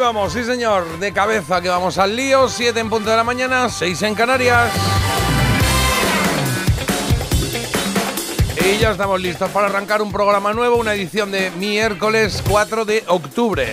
vamos, sí señor, de cabeza que vamos al lío, 7 en punto de la mañana, 6 en Canarias. Y ya estamos listos para arrancar un programa nuevo, una edición de miércoles 4 de octubre.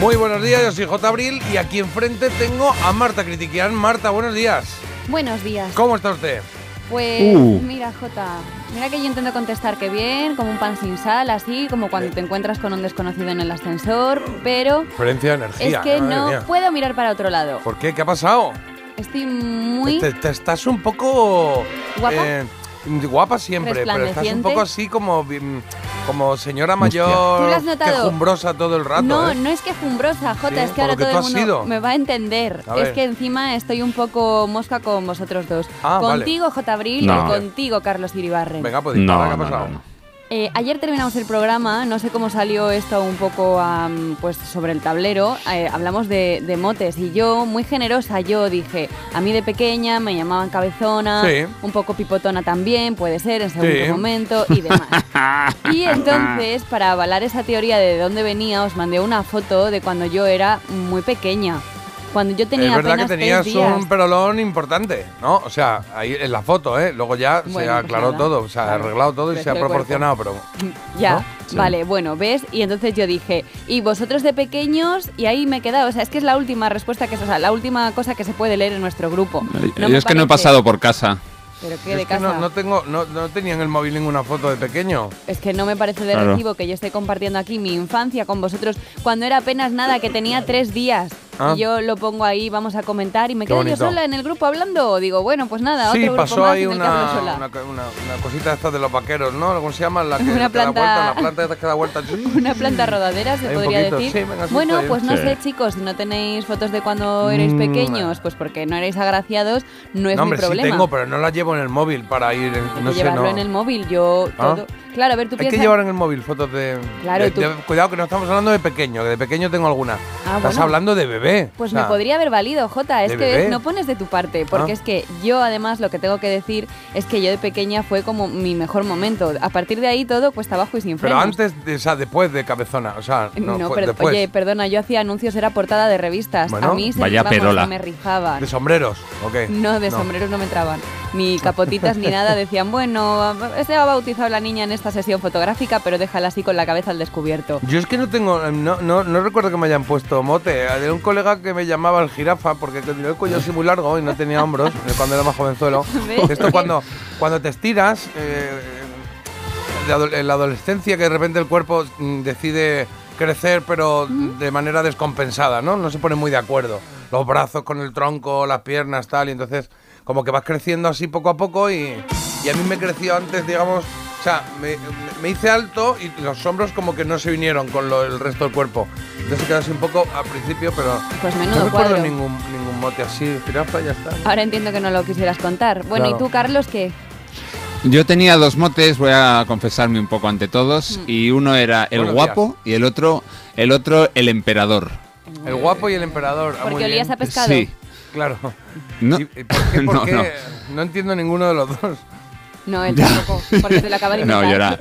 Muy buenos días, yo soy J. Abril y aquí enfrente tengo a Marta Critiquian. Marta, buenos días. Buenos días. ¿Cómo está usted? Pues Uh. mira, Jota, mira que yo intento contestar que bien, como un pan sin sal, así como cuando te encuentras con un desconocido en el ascensor, pero Diferencia de energía. es que no mía. puedo mirar para otro lado. ¿Por qué? ¿Qué ha pasado? Estoy muy Te, te estás un poco. ¿Guapa? eh, guapa siempre, pero estás un poco así como. mm, Como señora mayor. ¿Tú lo has notado? Quejumbrosa todo el rato. No, ¿eh? no es que jumbrosa, Jota, Sí, es que ahora que todo el mundo sido. me va a entender. A es que encima estoy un poco mosca con vosotros dos. Ah, vale. contigo, J. Abril, No. y contigo, Carlos Iribarren. Venga, pues No, ¿qué ha no, pasado? Eh, ayer terminamos el programa, no sé cómo salió esto un poco am, pues sobre el tablero, eh, hablamos de, de motes y yo, muy generosa, yo dije, a mí de pequeña me llamaban cabezona, Sí. un poco pipotona también, puede ser, en segundo Sí. momento y demás. y entonces, para avalar esa teoría de dónde venía, os mandé una foto de cuando yo era muy pequeña. Cuando yo tenía es verdad que tenías días. un perolón importante, ¿no? O sea, ahí en la foto, ¿eh? Luego ya se Bueno, pues aclaró nada. todo, se ha Claro. arreglado todo y Creció se ha cuerpo. proporcionado, pero. Ya, ¿No? Sí. vale, bueno, ¿ves? Y entonces yo dije, y vosotros de pequeños, y ahí me he quedado, o sea, es que es la última respuesta que es, o sea, la última cosa que se puede leer en nuestro grupo. Yo me es que no he pasado por casa. Pero qué Es de que casa. no, no tengo, no, no tenía en el móvil ninguna foto de pequeño. Es que no me parece de Claro. recibo que yo esté compartiendo aquí mi infancia con vosotros cuando era apenas nada, que tenía tres días. Ah. Y yo lo pongo ahí, vamos a comentar, y me quedo yo sola en el grupo hablando. Digo, bueno, pues nada, Sí, otro grupo pasó más ahí en el que hablo una, sola. una, una- una cosita esta de los vaqueros, ¿no? ¿Cómo se llama? La que, Una que da planta- vuelta, la planta que da vuelta. Una planta rodadera, se podría poquito, decir. sí, bueno, bien. pues no Sí. sé, chicos, si no tenéis fotos de cuando erais Mm, pequeños, pues porque no erais agraciados, no es no, hombre, mi problema. sí tengo, pero no la llevo en el móvil para ir. No sé, llevarlo no. en el móvil, yo Ah. todo. Claro, a ver, tú Hay piensas. que llevar en el móvil fotos de, Claro, de- tú- de- Cuidado que no estamos hablando de pequeño, que de pequeño tengo alguna. Ah, Estás bueno. hablando de bebé. Pues o sea, me podría haber valido, Jota. Es ¿de que bebé? no pones de tu parte. Porque Ah. es que yo, además, lo que tengo que decir es que yo de pequeña fue como mi mejor momento. A partir de ahí todo cuesta abajo y sin Pero frenos. antes, de, o sea, después de cabezona. O sea, no, No, pero, después. oye, perdona, yo hacía anuncios, era portada de revistas. Bueno, a mí se, vaya vamos, perola. me rifaban. ¿De sombreros? ¿ok? No, de sombreros no me entraban. Ni capotitas ni nada. Decían, bueno, se ha bautizado la niña en esta sesión fotográfica, pero déjala así con la cabeza al descubierto. Yo es que no tengo, no, no, no recuerdo que me hayan puesto mote. Había un colega que me llamaba el jirafa porque tenía el cuello así muy largo y no tenía hombros eh, cuando era más jovenzuelo. ¿Ves? Esto cuando, cuando te estiras, eh, de en la adolescencia que de repente el cuerpo mm, decide crecer pero de manera descompensada, ¿no? No se pone muy de acuerdo. Los brazos con el tronco, las piernas, tal, y entonces como que vas creciendo así poco a poco y, y a mí me creció antes, digamos, o sea, me, me hice alto y los hombros como que no se vinieron con lo- el resto del cuerpo. Entonces quedó así un poco al principio, pero Pues no menudo recuerdo cuadro. ningún, ningún mote así, jirafa, ya está. Ahora entiendo que no lo quisieras contar. Bueno, Claro. ¿y tú, Carlos, qué? Yo tenía dos motes, voy a confesarme un poco ante todos, y uno era el Buenos guapo y el otro, el otro el emperador. El guapo y el emperador. ah, Porque olías bien. a pescado. Sí. Claro. No, ¿Y- y ¿Por qué? por no, qué? no. No entiendo ninguno de los dos. No, él tampoco, porque se lo acaba de No, yo era,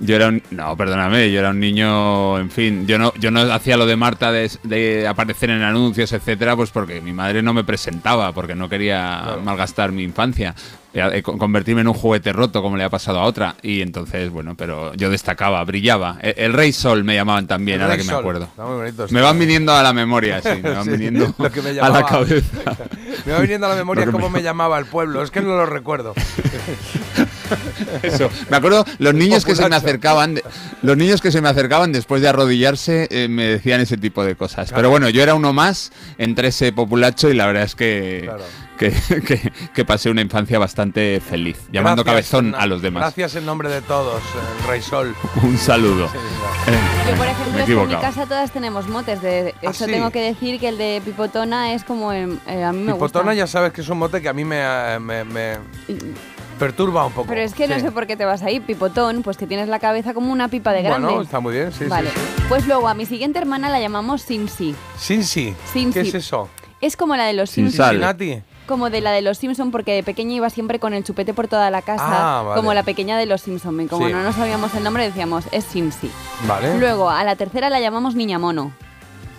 yo era un, no, perdóname, yo era un niño, en fin, yo no, yo no hacía lo de Marta de, de aparecer en anuncios, etcétera, pues porque mi madre no me presentaba, porque no quería Claro. malgastar mi infancia, convertirme en un juguete roto como le ha pasado a otra, y entonces, bueno, pero yo destacaba, brillaba. El, el Rey Sol me llamaban también, ahora que me acuerdo. Está muy bonito. sí. Me van viniendo a la memoria, sí, me van Sí, viniendo lo que me a la cabeza. Me va viniendo a la memoria cómo me- me llamaba el pueblo. Es que no lo recuerdo. Eso. Me acuerdo los niños que se me acercaban, de- los niños que se me acercaban después de arrodillarse eh, me decían ese tipo de cosas. Claro. Pero bueno, yo era uno más entre ese populacho y la verdad es que, Claro. que, que- que pasé una infancia bastante feliz, llamando Gracias, cabezón a los demás. Gracias en nombre de todos, el Rey Sol. Un saludo. Sí, Eh, Yo, por ejemplo, es que en mi casa todas tenemos motes. De, ¿Ah, eso sí? tengo que decir que el de Pipotona es como. eh, a mí me Pipotona gusta. ya sabes que es un mote que a mí me, eh, me- me perturba un poco. Pero es que no sé por qué te vas ahí. Pipotón, pues que tienes la cabeza como una pipa de grande. Bueno, está muy bien, sí, vale. sí, sí. Pues luego a mi siguiente hermana la llamamos Simsi. Sinsi. Sinsi. ¿Qué es eso? Es como la de los Sin Simpsons. Como de la de los Simpson porque de pequeña iba siempre con el chupete por toda la casa, Ah, vale. como la pequeña de los Simpson. Y como Sí. no nos sabíamos el nombre decíamos es Simsi. Vale. Luego a la tercera la llamamos Niña Mono.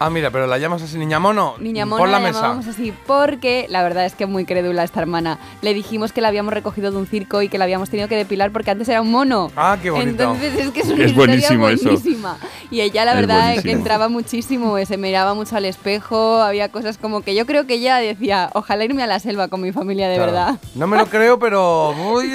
Ah, mira, pero la llamas así, niña mono. Niña Por Mona la la, mesa. llamábamos así porque la verdad es que muy crédula esta hermana. Le dijimos que la habíamos recogido de un circo y que la habíamos tenido que depilar porque antes era un mono. Ah, qué bonito. Entonces es que es una Es historia eso. buenísima. Y ella la verdad es que buenísimo. entraba muchísimo, se miraba mucho al espejo, había cosas como que yo creo que ella decía, ojalá irme a la selva con mi familia de Claro. verdad. No me lo creo, pero. muy-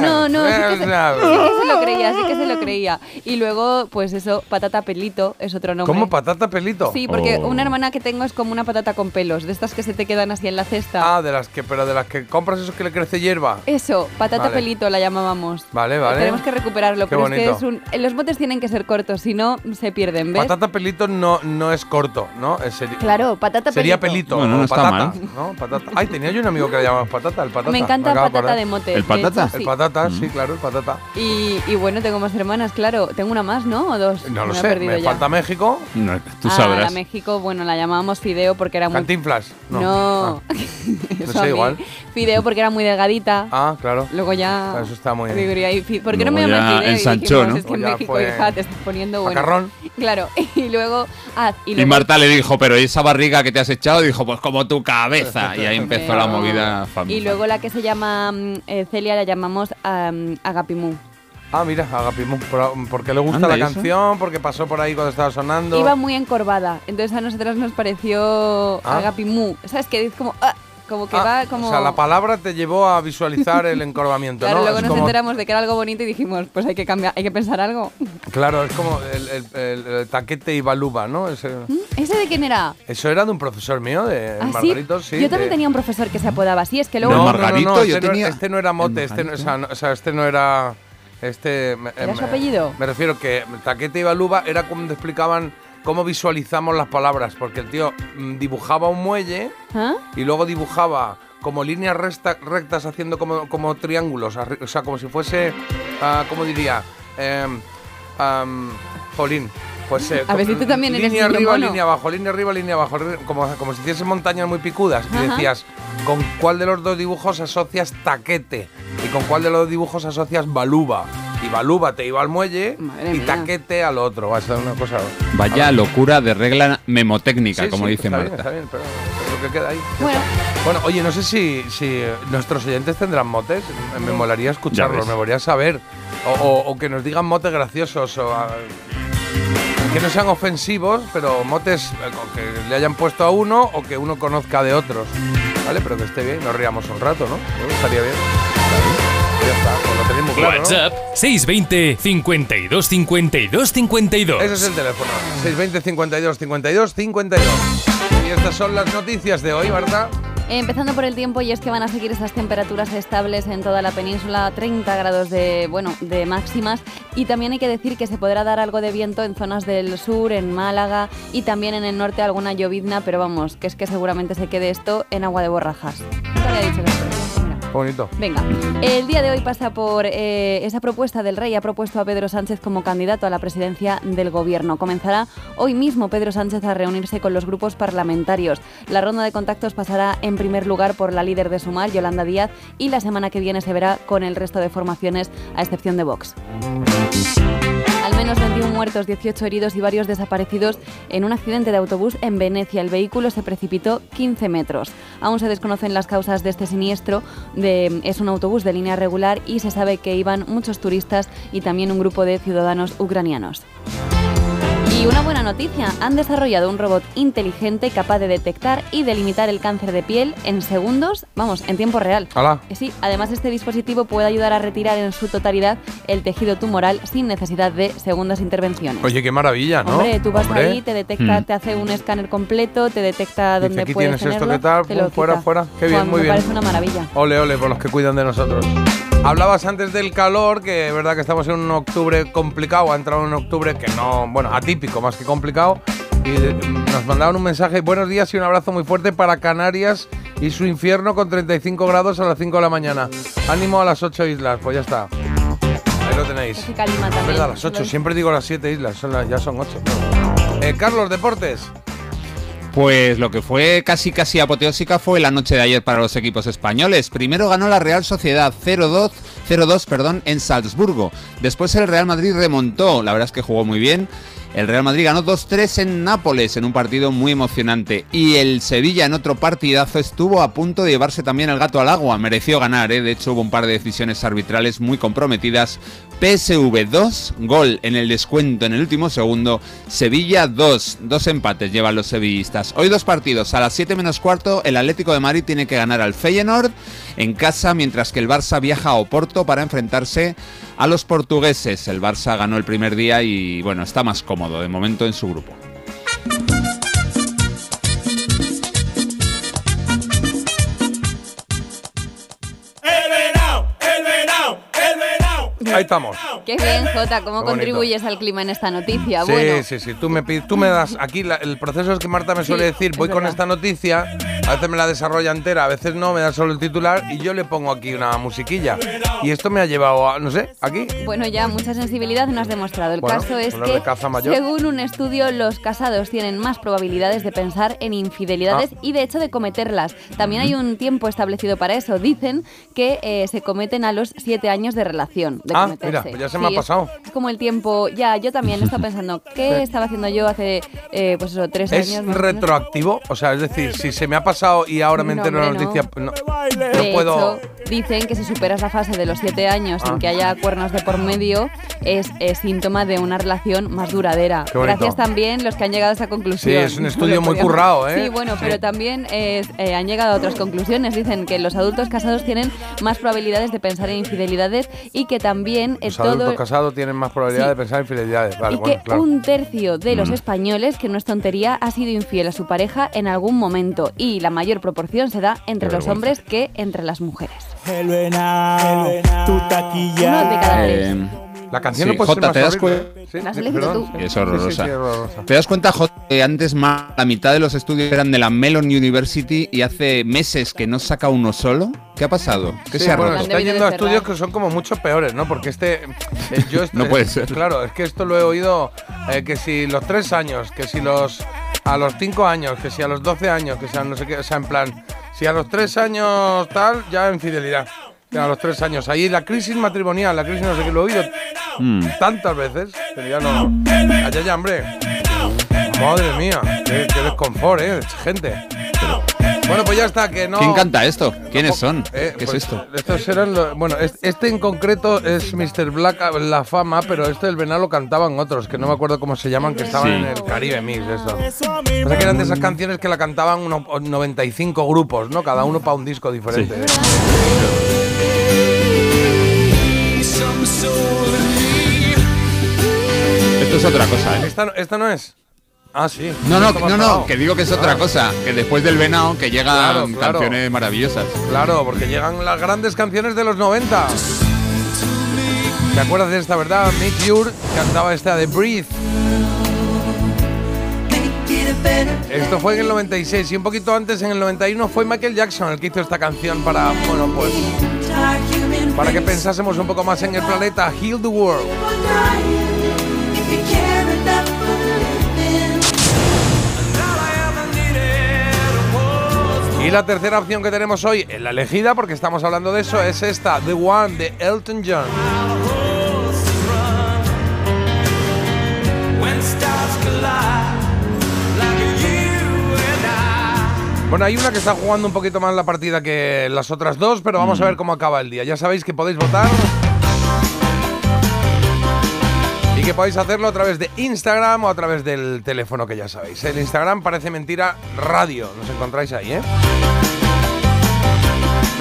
No, no, sí que, se, sí que se lo creía, sí que se lo creía. Y luego, pues eso, patata pelito es otro nombre. ¿Cómo patata pelito? Sí, porque Oh. una hermana que tengo es como una patata con pelos, de estas que se te quedan así en la cesta. Ah, de las que, pero de las que compras esos que le crece hierba. Eso, patata Vale. pelito la llamábamos. Vale, vale. Tenemos que recuperarlo, Qué pero es que bonito. es un, los botes tienen que ser cortos, si no se pierden, ¿ves? Patata pelito no, no es corto, ¿no? Es seri- Claro, patata Sería pelito. pelito. Bueno, no está patata, mal. ¿no? Patata. Ay, tenía yo un amigo que le llamaba patata, el patata. Me encanta acabo patata de mote. ¿El patata? hecho, El sí. patata, sí, claro, el patata. Y, y bueno, tengo más hermanas, claro. Tengo una más, ¿no? ¿O dos? No lo Me sé, me ya. falta México. No, tú ah, sabrás. La México, bueno, la llamábamos Fideo porque era muy... Cantinflas. No. No. Ah, Eso sé, a mí. igual. Fideo porque era muy delgadita. Ah, claro. Luego ya... Eso está muy- y ahí, fi- ¿Por qué no me Luego llaman Fideo? Y ensanchó, ¿no? Es que en O ya México, fue hija, te estás poniendo bueno. Macarrón. Claro. Y luego... Ah, y Y luego Marta le dijo, pero ¿y esa barriga que te has echado? Dijo, pues como tu cabeza. Y ahí empezó la movida famosa. Y luego la que se llama mm, eh, Celia la llamamos um, Agapimú. Ah, mira, Agapimú. Por- Porque le gusta Anda, la canción, porque pasó por ahí cuando estaba sonando. Iba muy encorvada, entonces a nosotras nos pareció Ah. Agapimú. ¿Sabes? Que es como... ah, como que Ah, va como... O sea, la palabra te llevó a visualizar el encorvamiento, Claro, ¿no? luego Es nos como- enteramos de que era algo bonito y dijimos, pues hay que cambiar, hay que pensar algo. Claro, es como el, el- el- el taquete y baluba, ¿no? Ese- ¿Mm? ¿Ese de quién era? eso era de un profesor mío, de ¿Ah, sí? Margarito, sí. Yo también de- tenía un profesor que se apodaba así, es que luego... No, ¿El no, no, Margarito? no, Yo este, no, tenía- este no era mote, ¿El este no, o sea, Margarito? no- o sea, este no era... Este, me- ¿Era su apellido? Me refiero que taquete y baluba era cuando explicaban cómo visualizamos las palabras, porque el tío mm, dibujaba un muelle ¿Ah? y luego dibujaba como líneas rectas haciendo como, como triángulos, o sea, como si fuese, ah, ¿cómo diría? Jolín. Pues, eh, A ver si tú también eres línea arriba, mono. línea abajo, línea arriba, línea abajo, como, como si hiciese montañas muy picudas. Y decías, ¿con cuál de los dos dibujos asocias taquete? ¿Y con cuál de los dibujos asocias baluba? Y baluba te iba al muelle Madre y mía. taquete al otro. Va a ser una cosa. Vaya locura de regla memotécnica, Sí, como sí, dice está Marta. Bien, está bien, pero es lo que queda ahí. Bueno. Bueno, oye, no sé si, si nuestros oyentes tendrán motes. Me, molaría escucharlos, me molaría saber. O, o- o que nos digan motes graciosos. O, ah, que no sean ofensivos, pero motes eh, que le hayan puesto a uno o que uno conozca de otros. ¿Vale? Pero que esté bien, nos riamos un rato, ¿no? Estaría bien. Ya está, pues lo muy claro, ¿no? WhatsApp 620 52 52 52. Ese es el teléfono. 620 52 52 52. Estas son las noticias de hoy, Marta. Empezando por el tiempo y es que van a seguir esas temperaturas estables en toda la península, 30 grados de, bueno, de máximas y también hay que decir que se podrá dar algo de viento en zonas del sur, en Málaga y también en el norte alguna llovizna, pero vamos, que es que seguramente se quede esto en agua de borrajas. Bonito. Venga, el día de hoy pasa por eh, esa propuesta del rey. Ha propuesto a Pedro Sánchez como candidato a la presidencia del gobierno. Comenzará hoy mismo Pedro Sánchez a reunirse con los grupos parlamentarios. La ronda de contactos pasará en primer lugar por la líder de Sumar, Yolanda Díaz, y la semana que viene se verá con el resto de formaciones, a excepción de Vox. Menos 21 muertos, 18 heridos y varios desaparecidos en un accidente de autobús en Venecia. El vehículo se precipitó 15 metros. Aún se desconocen las causas de este siniestro. Es un autobús de línea regular y se sabe que iban muchos turistas y también un grupo de ciudadanos ucranianos. Y una buena noticia, han desarrollado un robot inteligente capaz de detectar y delimitar el cáncer de piel en segundos, vamos, en tiempo real. Hala. Eh, Sí, además este dispositivo puede ayudar a retirar en su totalidad el tejido tumoral sin necesidad de segundas intervenciones. Oye, qué maravilla, ¿no? Hombre, tú vas Hombre. ahí, te detecta, Mm. te hace un escáner completo, te detecta dónde aquí puedes tienes esto, tenerlo, ¿qué tal? te lo Pum, fuera, quita. fuera. Qué bien, muy me bien. parece una maravilla. Ole, ole, por los que cuidan de nosotros. Hablabas antes del calor, que es verdad que estamos en un octubre complicado, ha entrado un octubre que no, bueno, atípico más que complicado. Y eh, nos mandaban un mensaje, buenos días y un abrazo muy fuerte para Canarias y su infierno con 35 grados a las 5 de la mañana. Ánimo a las 8 islas, pues ya está. Ahí lo tenéis. Es verdad, las 8, siempre digo las 7 islas, son las- ya son 8. Carlos, deportes. Pues lo que fue casi casi apoteósica fue la noche de ayer para los equipos españoles. Primero ganó la Real Sociedad 0-2, 0-2, perdón, en Salzburgo. Después el Real Madrid remontó, la verdad es que jugó muy bien. El Real Madrid ganó 2-3 en Nápoles en un partido muy emocionante. Y el Sevilla en otro partidazo estuvo a punto de llevarse también el gato al agua. Mereció ganar, ¿eh? de hecho hubo un par de decisiones arbitrales muy comprometidas. PSV 2, gol en el descuento en el último segundo. Sevilla 2, dos empates llevan los sevillistas. Hoy dos partidos, a las 7 menos cuarto el Atlético de Madrid tiene que ganar al Feyenoord en casa, mientras que el Barça viaja a Oporto para enfrentarse a los portugueses. El Barça ganó el primer día y bueno, está más cómodo de momento en su grupo. Ahí estamos. Qué bien, Jota, cómo Qué contribuyes al clima en esta noticia. Sí, bueno, sí, sí. Tú me, tú me das. Aquí la- el proceso es que Marta me suele Sí, decir: es voy con esta noticia, a veces me la desarrolla entera, a veces no, me da solo el titular y yo le pongo aquí una musiquilla. Y esto me ha llevado a, no sé, aquí. Bueno, ya mucha sensibilidad no has demostrado. El Bueno, caso es que, según un estudio, los casados tienen más probabilidades de pensar en infidelidades Ah. y, de hecho, de cometerlas. También hay un tiempo establecido para eso. Dicen que eh, se cometen a los siete años de relación. De Ah, mira, pues ya se me ha es- pasado. Es, como el tiempo. Ya, yo también he estado pensando, ¿qué estaba haciendo yo hace, eh, pues eso, tres ¿Es años? menos? retroactivo? O sea, es decir, si se me ha pasado y ahora me entero la noticia, no, De puedo. hecho, dicen que si superas la fase de los siete años Ah. sin que haya cuernos de por medio, es, eh, síntoma de una relación más duradera. Gracias también los que han llegado a esa conclusión. Sí, es un estudio muy currado, ¿eh? Sí, bueno, Sí. pero también es, eh, han llegado a otras conclusiones. Dicen que los adultos casados tienen más probabilidades de pensar en infidelidades y que también eh, Los adultos todo... casados tienen más probabilidad Sí. de pensar en fidelidades. Vale, y bueno, que claro. un tercio de Mm. los españoles, que no es tontería, ha sido infiel a su pareja en algún momento. Y la mayor proporción se da entre Qué los vergüenza. hombres que entre las mujeres. El venao, tu taquilla. Uno de cada tres. Eh, La canción Sí, no puede Jota, ser ¿te das horrible. Sí, La has elegido tú. sí. Es Sí, horrorosa. sí, horrorosa. ¿Te das cuenta, Jota, que antes más la mitad de los estudios eran de la Mellon University y hace meses que no saca uno solo? ¿Qué ha pasado? ¿Qué Sí, se ha bueno, roto? está yendo a estudios que son como mucho peores, ¿no? Porque este. eh, yo esto- No puede ser. Claro, es que esto lo he oído eh, que si los tres años, que si los. A los cinco años, que si a los 12 años, que sea no sé qué, o sea, en plan. Si a los tres años tal, ya infidelidad. A los tres años. Ahí la crisis matrimonial, la crisis no sé qué, lo he oído Mm. tantas veces, pero ya no. Allá ya, hombre. Madre mía, qué, qué desconfort, ¿eh? Gente. Bueno, pues ya está, que no. ¿Quién canta esto? ¿Quiénes son? Eh, ¿Qué pues, es esto? Estos eran los- bueno, es- este en concreto es Mr. Black La Fama, pero este del Venado lo cantaban otros, que no me acuerdo cómo se llaman, que estaban Sí. en el Caribe Mix, esto. Pasa que eran de esas canciones que la cantaban uno- 95 grupos, ¿no? Cada uno para un disco diferente. Esto es otra cosa, ¿eh? ¿Esta, no- esta no es? Ah, sí. No, no, no, no, que digo que es otra cosa, que después del venado que llegan Claro, claro. canciones maravillosas. Claro, porque llegan las grandes canciones de los 90. ¿Te acuerdas de esta, verdad? Mick Jure cantaba esta de Breathe. Esto fue en el 96 y un poquito antes, en el 91, fue Michael Jackson el que hizo esta canción para, bueno, pues, para que pensásemos un poco más en el planeta. Heal the World. Y la tercera opción que tenemos hoy, en la elegida, porque estamos hablando de eso, es esta, The One, de Elton John. Bueno, hay una que está jugando un poquito más la partida que las otras dos, pero vamos a ver cómo acaba el día. Ya sabéis que podéis votar. Y que podéis hacerlo a través de Instagram o a través del teléfono que ya sabéis. El Instagram parece mentira radio. Nos encontráis ahí, ¿eh?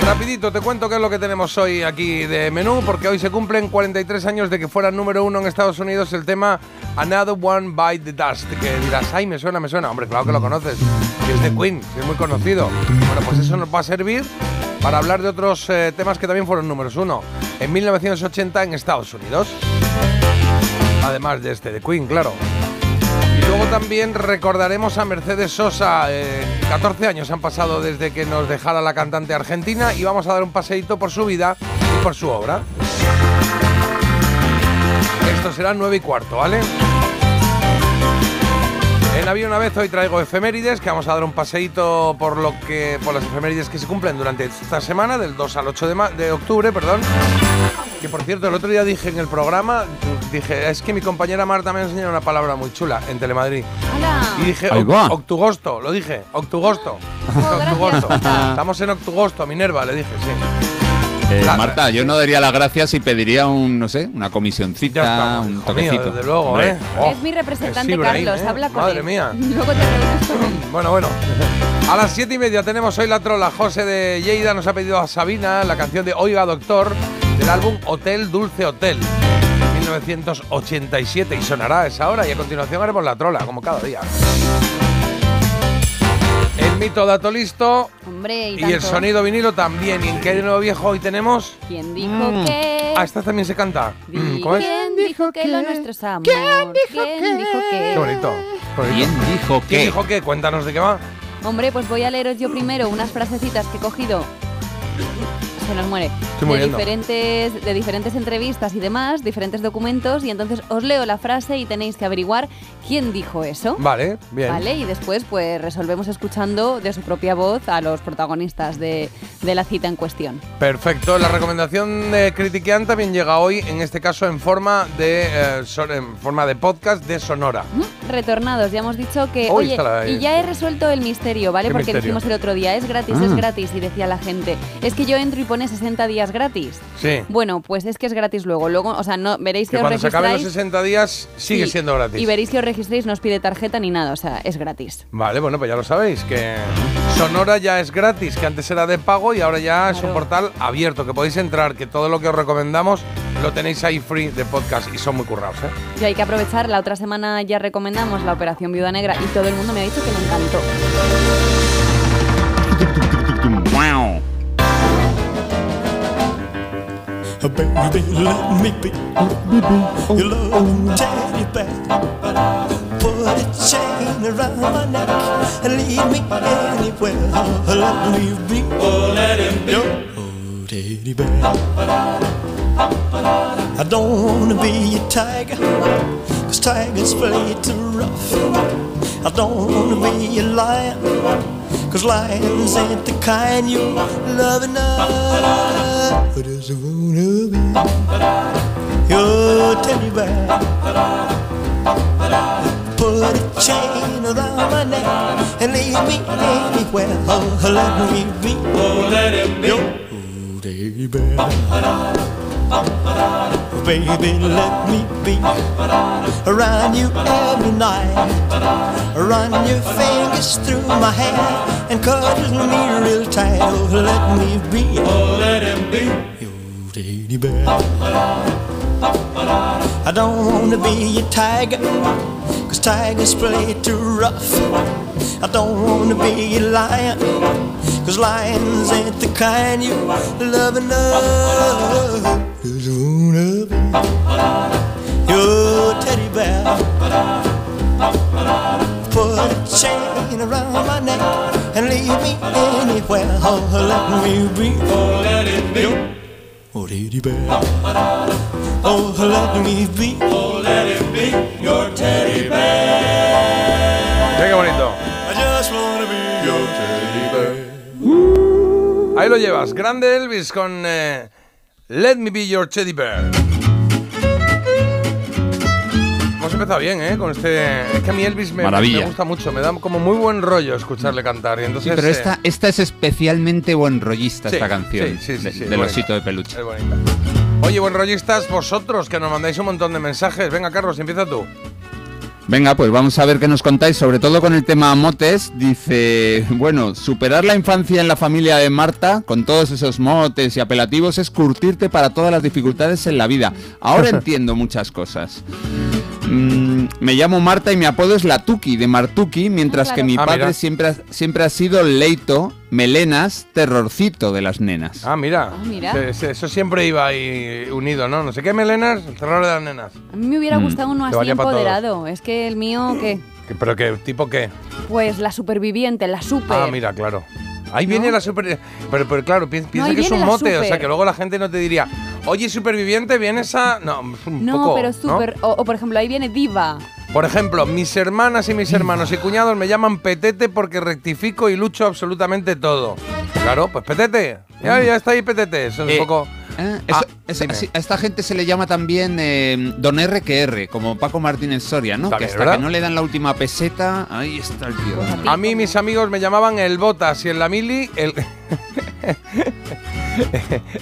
Rapidito, te cuento qué es lo que tenemos hoy aquí de menú, porque hoy se cumplen 43 años de que fuera número uno en Estados Unidos el tema Another One Bite the Dust. Que dirás, ay, me suena, me suena. Hombre, claro que lo conoces. Que es de Queen, que es muy conocido. Bueno, pues eso nos va a servir para hablar de otros eh, temas que también fueron números uno en 1980 en Estados Unidos. Además de este de Queen, claro. Luego también recordaremos a Mercedes Sosa. Eh, 14 años han pasado desde que nos dejara la cantante argentina y vamos a dar un paseíto por su vida y por su obra. Esto será 9 y cuarto, ¿vale? En Había una vez hoy traigo efemérides, que vamos a dar un paseíto por lo que por las efemérides que se cumplen durante esta semana, del 2 al 8 de, ma- de octubre, perdón. Que por cierto, el otro día dije en el programa, dije, es que mi compañera Marta me ha enseñado una palabra muy chula en Telemadrid. ¡Hala! Y dije, octugosto, lo dije, octugosto. Oh, octugosto. Estamos en octugosto, Minerva, le dije, sí. Eh, Claro. Marta, yo no daría las gracias y pediría un, no sé, una comisioncita, un toquecito. mío, desde luego, Hombre. ¿eh? Oh, es mi representante es Carlos, ¿eh? habla con Madre él. mía. Luego te él. Bueno, bueno. A las siete y media tenemos hoy la trola. José de Lleida nos ha pedido a Sabina la canción de Oiga Doctor del álbum Hotel Dulce Hotel. 1987 y sonará a esa hora y a continuación haremos la trola, como cada día. El mito dato listo Hombre, y, y el sonido vinilo también. ¿Y en qué de nuevo viejo hoy tenemos? ¿Quién dijo que? Ah, esta también se canta. Di- ¿Cómo es? ¿Quién dijo que lo nuestro es amor? ¿Quién dijo que? Qué bonito. qué bonito. ¿Quién dijo ¿Quién qué? dijo qué? Cuéntanos de qué va. Hombre, pues voy a leeros yo primero unas frasecitas que he cogido. Se nos muere. Estoy De diferentes, de diferentes entrevistas y demás, diferentes documentos, y entonces os leo la frase y tenéis que averiguar quién dijo eso. Vale, bien. ¿Vale? Y después, pues resolvemos escuchando de su propia voz a los protagonistas de, de la cita en cuestión. Perfecto, la recomendación de Critiquean también llega hoy, en este caso en forma de eh, son- en forma de podcast de Sonora. Mm, Retornados, ya hemos dicho que. Uy, oye, la- y ya he resuelto el misterio, ¿vale? ¿Qué Porque misterio? dijimos el otro día, es gratis, Ah. es gratis, y decía la gente. Es que yo entro y pone 60 días gratis. Sí. Bueno, pues es que es gratis luego. Luego, o sea, no veréis que, Que os cuando se acaben los registráis. 60 días sigue sí, siendo gratis. Y veréis que os registréis, no os pide tarjeta ni nada, o sea, es gratis. Vale, bueno, pues ya lo sabéis, que Sonora ya es gratis, que antes era de pago y ahora ya es un portal abierto, que podéis entrar, que todo lo que os recomendamos lo tenéis ahí free de podcast y son muy currados, ¿eh? Y hay que aprovechar, la otra semana ya recomendamos la Operación Viuda Negra y todo el mundo me ha dicho que le encantó. Baby, let me be your love teddy bear. Put a chain around my neck and lead me anywhere. Let me be. Oh, let him be. Your teddy bear. I don't wanna be a tiger, cause tigers play too rough. I don't wanna be a lion, cause lions ain't the kind you love enough. But I just wanna be your teddy bear. Put a chain around my neck and leave me anywhere. Oh, let me be. Oh, let him be. Your teddy bear. Baby, let me be around you every night. Run your fingers through my hair and cuddle me real tight. Oh, let me be. Oh, let him be your teddy bear. I don't wanna be a tiger, cause tigers play too rough. I don't wanna be a lion, cause lions ain't the kind you love enough. Wanna be your teddy bear. Put a chain around my neck and leave me anywhere. Oh, let me be. Oh, let it be. Oh, teddy bear. Oh, let me be. Oh, let it be your teddy bear. Mira qué bonito. I just wanna be your teddy bear. Ahí lo llevas, grande Elvis con eh, Let Me Be Your Teddy Bear. Hemos empezado bien, ¿eh? Con este... Es que a mí Elvis me, Maravilla. me gusta mucho, me da como muy buen rollo escucharle cantar. Y entonces, Sí, pero eh, esta, esta es especialmente buen rollista, sí, esta canción sí, sí, sí, de, sí, del bonita. osito de peluche. Es bonita. Oye, buen rollistas, vosotros que nos mandáis un montón de mensajes. Venga, Carlos, empieza tú. Venga, pues vamos a ver qué nos contáis, sobre todo con el tema motes. Dice, bueno, superar la infancia en la familia de Marta, con todos esos motes y apelativos, es curtirte para todas las dificultades en la vida. Ahora entiendo muchas cosas. Mm, me llamo Marta y mi apodo es la Tuki, de Martuki, mientras que mi Ah, padre siempre ha, siempre ha sido Leito, Melenas, terrorcito de las nenas. Ah, mira. Ah, mira. Se- se- Eso siempre iba ahí unido, ¿no? No sé qué melenas, el terror de las nenas. A mí me hubiera Mm. gustado uno así valía pa' todos. empoderado. Es que el mío, ¿qué? ¿Qué- ¿Pero qué? ¿Tipo qué? Pues la superviviente, la super. Ah, mira, claro. Ahí viene la super... Pero, pero claro, pi- piensa ahí que es viene un la mote, o sea, super. que luego la gente no te diría, oye, superviviente, vienes a... No, es un No, poco, pero ¿no? super. O, o, por ejemplo, ahí viene diva. Por ejemplo, mis hermanas y mis hermanos y cuñados me llaman petete porque rectifico y lucho absolutamente todo. Claro, pues petete. Ya, ya está ahí petete. Eso es Eh, un poco... Ah, Ah, eso- es- así- a esta gente se le llama también eh, Don R que R, como Paco Martínez Soria, ¿no? También, que hasta ¿verdad? que no le dan la última peseta, ahí está el tío. Pues a ti. A mí mis amigos me llamaban el botas y en la mili el...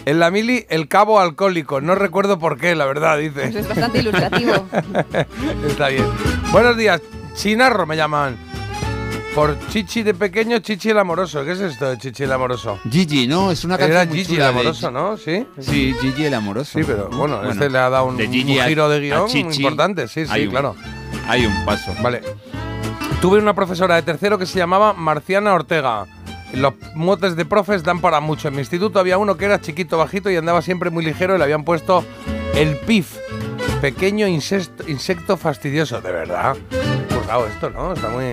en la mili el cabo alcohólico. No recuerdo por qué, la verdad, Pues dice. es bastante ilustrativo. Está bien. Buenos días. Chinarro me llaman. Por Chichi de pequeño, Chichi el amoroso. ¿Qué es esto de Chichi el amoroso? Gigi, ¿no? Es una canción Era muy Gigi el chula de- amoroso, ¿no? Sí. Sí, Gigi el amoroso. Sí, pero bueno, este le ha dado un, de un Gigi a- giro de a guion muy Chichi importante. Sí, hay sí, un- claro. Hay un paso. Vale. Tuve una profesora de tercero que se llamaba Marciana Ortega. Los motes de profes dan para mucho. En mi instituto había uno que era chiquito, bajito y andaba siempre muy ligero y le habían puesto el pif. Pequeño insecto, insecto fastidioso. De verdad. Currado esto, ¿no? Está muy...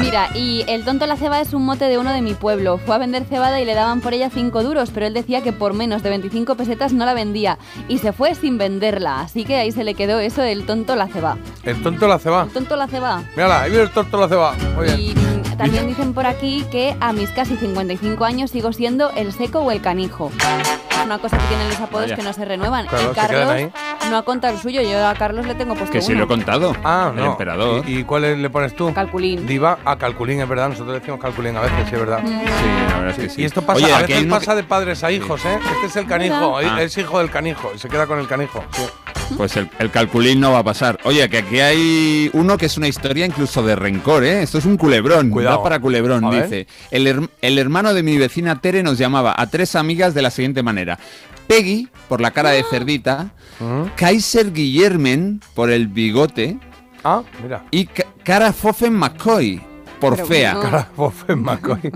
Mira, y el tonto la ceba es un mote de uno de mi pueblo. Fue a vender cebada y le daban por ella 5 duros, pero él decía que por menos de 25 pesetas no la vendía. Y se fue sin venderla, así que ahí se le quedó eso del tonto la ceba. El tonto la ceba. El tonto la ceba. Mírala, ahí viene el tonto la ceba. Muy bien. Y también dicen por aquí que a mis casi 55 años sigo siendo el seco o el canijo. Es una cosa que tienen los apodos Vaya. que no se renuevan. Claro, y se quedan Carlos ahí. no ha contado el suyo, yo a Carlos le tengo puesto Que sí uno. lo he contado. Ah, El no. emperador. ¿Y, y cuál le pones tú? Calculín. Diva a Calculín, es verdad. Nosotros decimos Calculín a veces, sí, es verdad. Mm. Sí, la verdad es que sí. Y esto pasa, Oye, a veces pasa de padres a hijos, ¿eh? Este es el canijo, Ah. es hijo del canijo, y se queda con el canijo. sí. Pues el, el calculín no va a pasar. Oye, que aquí hay uno que es una historia incluso de rencor, ¿eh? Esto es un culebrón. Cuidado. Da para culebrón, A dice. El, her- el hermano de mi vecina Tere nos llamaba a tres amigas de la siguiente manera. Peggy, por la cara de cerdita. Kaiser Guillermen, por el bigote. Ah, mira. Y Ca- Cara Foffen McCoy, por Pero fea. no. McCoy. No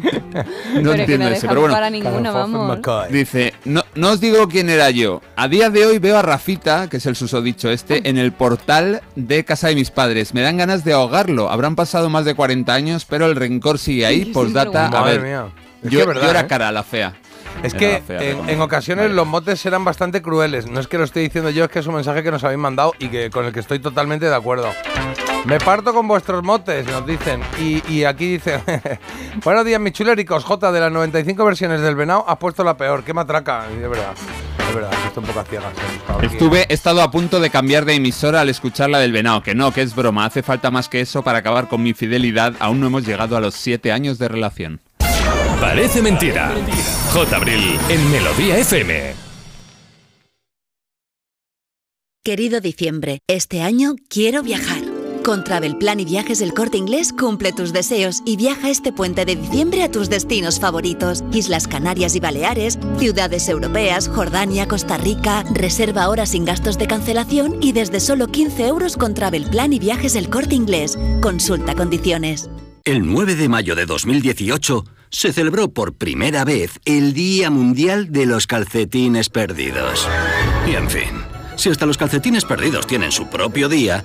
pero que entiendo no ese, deja pero bueno. para ninguna, vamos. Dice, no, no os digo quién era yo. A día de hoy veo a Rafita, que es el susodicho este, en el portal de casa de mis padres. Me dan ganas de ahogarlo. Habrán pasado más de 40 años, pero el rencor sigue ahí. Postdata, a Madre ver, mía. Es yo, que es verdad, yo era ¿eh? cara, la fea. Es que fea, en, ocasiones Vale. los motes eran bastante crueles. No es que lo esté diciendo yo, es que es un mensaje que nos habéis mandado y que con el que estoy totalmente de acuerdo. Me parto con vuestros motes, nos dicen. Y, y aquí dice: Buenos días, mis chuléricos. J, de las 95 versiones del Venado, has puesto la peor. Qué matraca. Y de verdad, de verdad, estoy un poco a ciegas. aquí. Estuve, he estado a punto de cambiar de emisora al escuchar la del venado, que no, que es broma, hace falta más que eso para acabar con mi fidelidad, aún no hemos llegado a los siete años de relación. Parece mentira. J. Abril en Melodía FM. Querido diciembre, este año quiero viajar. Con Travel Plan y Viajes del Corte Inglés cumple tus deseos y viaja este puente de diciembre a tus destinos favoritos. Islas Canarias y Baleares, ciudades europeas, Jordania, Costa Rica. Reserva ahora sin gastos de cancelación y desde solo 15 euros con Travel Plan y Viajes del Corte Inglés. Consulta condiciones. El 9 de mayo de 2018 se celebró por primera vez el Día Mundial de los Calcetines Perdidos. Y en fin, si hasta los calcetines perdidos tienen su propio día,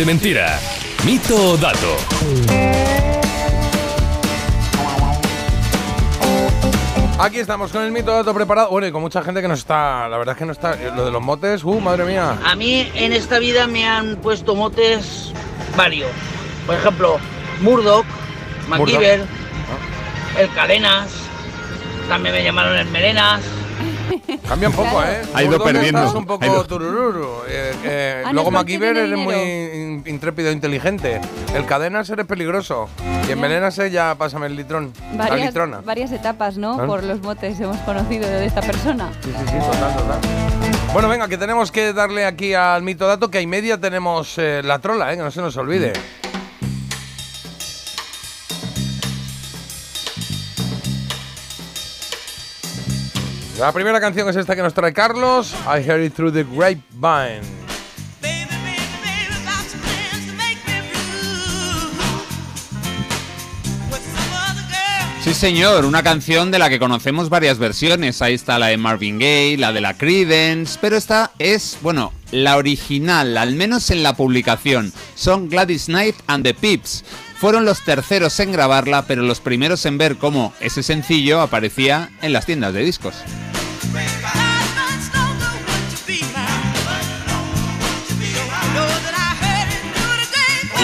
Parece Mentira. Mito o dato. Aquí estamos con el mito dato preparado. Bueno, y con mucha gente que nos está. La verdad es que no está. Lo de los motes, uh, madre mía. A mí en esta vida me han puesto motes varios. Por ejemplo, Murdoch, MacGyver, el Cadenas, también me llamaron el Melenas. Cambia un poco, ¿eh? Ha ido Murdoch perdiendo. Es un Ha poco ido- turururu. Eh, eh, Ah, luego MacGyver eres muy intrépido e inteligente. El Cadenas eres peligroso. Y en Melenas eh, ya pásame el litrón. La Varias, litrona. varias etapas, ¿no? Claro. Por los motes hemos conocido de esta persona. Sí, sí, sí, total, total. Bueno, venga, que tenemos que darle aquí al mito dato que a y media tenemos eh, la trola, ¿eh? que no se nos olvide. La primera canción es esta que nos trae Carlos, I Heard It Through the Grapevine. Sí, señor, una canción de la que conocemos varias versiones. Ahí está la de Marvin Gaye, la de la Creedence, pero esta es, bueno, la original, al menos en la publicación. Son Gladys Knight and the Pips. Fueron los terceros en grabarla, pero los primeros en ver cómo ese sencillo aparecía en las tiendas de discos.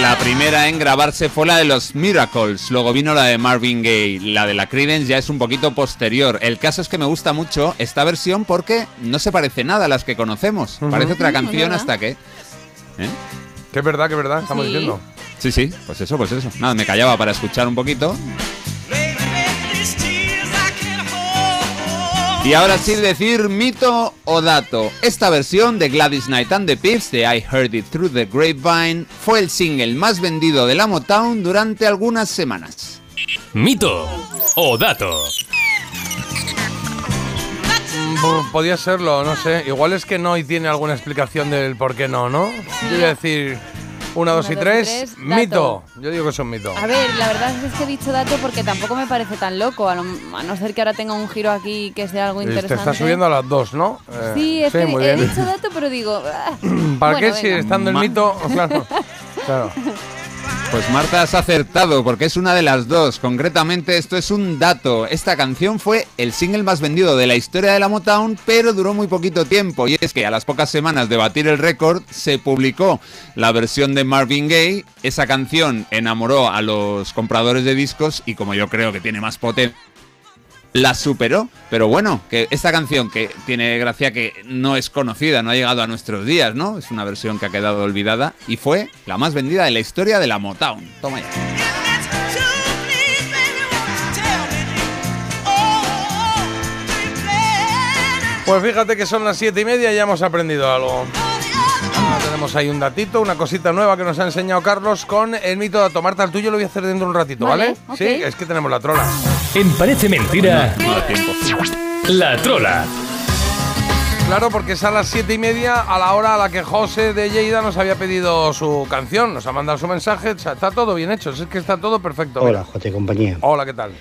La primera en grabarse fue la de los Miracles, luego vino la de Marvin Gaye, la de la Creedence ya es un poquito posterior. El caso es que me gusta mucho esta versión porque no se parece nada a las que conocemos. Parece otra Mm, canción hasta que... ¿eh? Que es verdad, que es verdad, estamos Sí. diciendo. Sí, sí, pues eso, pues eso. Nada, me callaba para escuchar un poquito. Y ahora sí decir mito o dato. Esta versión de Gladys Knight and the Pips de I Heard It Through the Grapevine fue el single más vendido de la Motown durante algunas semanas. Mito o dato. Po- Podía serlo, no sé. Igual es que no y tiene alguna explicación del por qué no, ¿no? Yo voy a decir una, dos y dos y tres. dato. mito. Yo digo que es un mito. A ver, la verdad es que he dicho dato porque tampoco me parece tan loco, a, lo- a no ser que ahora tenga un giro aquí que sea algo Y Te interesante. está subiendo a las dos, ¿no? Eh, Sí, es que muy he bien. dicho dato, pero digo... ah, ¿Para bueno, qué si estando el mito? Claro. claro. Pues Marta has acertado porque es una de las dos. Concretamente esto es un dato. Esta canción fue el single más vendido de la historia de la Motown, pero duró muy poquito tiempo. Y es que a las pocas semanas de batir el récord se publicó la versión de Marvin Gaye. Esa canción enamoró a los compradores de discos y como yo creo que tiene más potencia la superó. Pero bueno, que esta canción que tiene gracia que no es conocida, no ha llegado a nuestros días, ¿no? Es una versión que ha quedado olvidada y fue la más vendida de la historia de la Motown. Toma ya. Pues fíjate que son las siete y media y ya hemos aprendido algo. Tenemos ahí un datito, una cosita nueva que nos ha enseñado Carlos con el mito de Marta, el tuyo lo voy a hacer dentro de un ratito, ¿vale? Sí, es que tenemos la trola. En Parece Mentira, No da tiempo. la trola. Claro, porque es a las siete y media, a la hora a la que José de Lleida nos había pedido su canción, nos ha mandado su mensaje, o sea, está todo bien hecho, es que está todo perfecto. Hola, Jote compañía. Hola, ¿qué tal?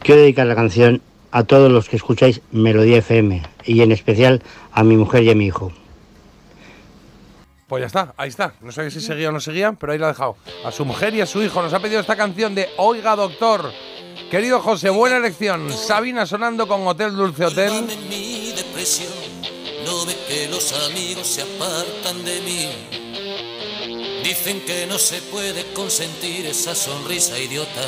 Quiero dedicar la canción a todos los que escucháis Melodía FM y en especial a mi mujer y a mi hijo. Pues ya está, ahí está. No sé si seguía o no seguía, pero ahí la ha dejado. A su mujer y a su hijo nos ha pedido esta canción de Oiga Doctor. Querido José, buena elección. Sabina sonando con Hotel Dulce Hotel. mi depresión. No ve que los amigos se apartan de mí. Dicen que no se puede consentir esa sonrisa idiota.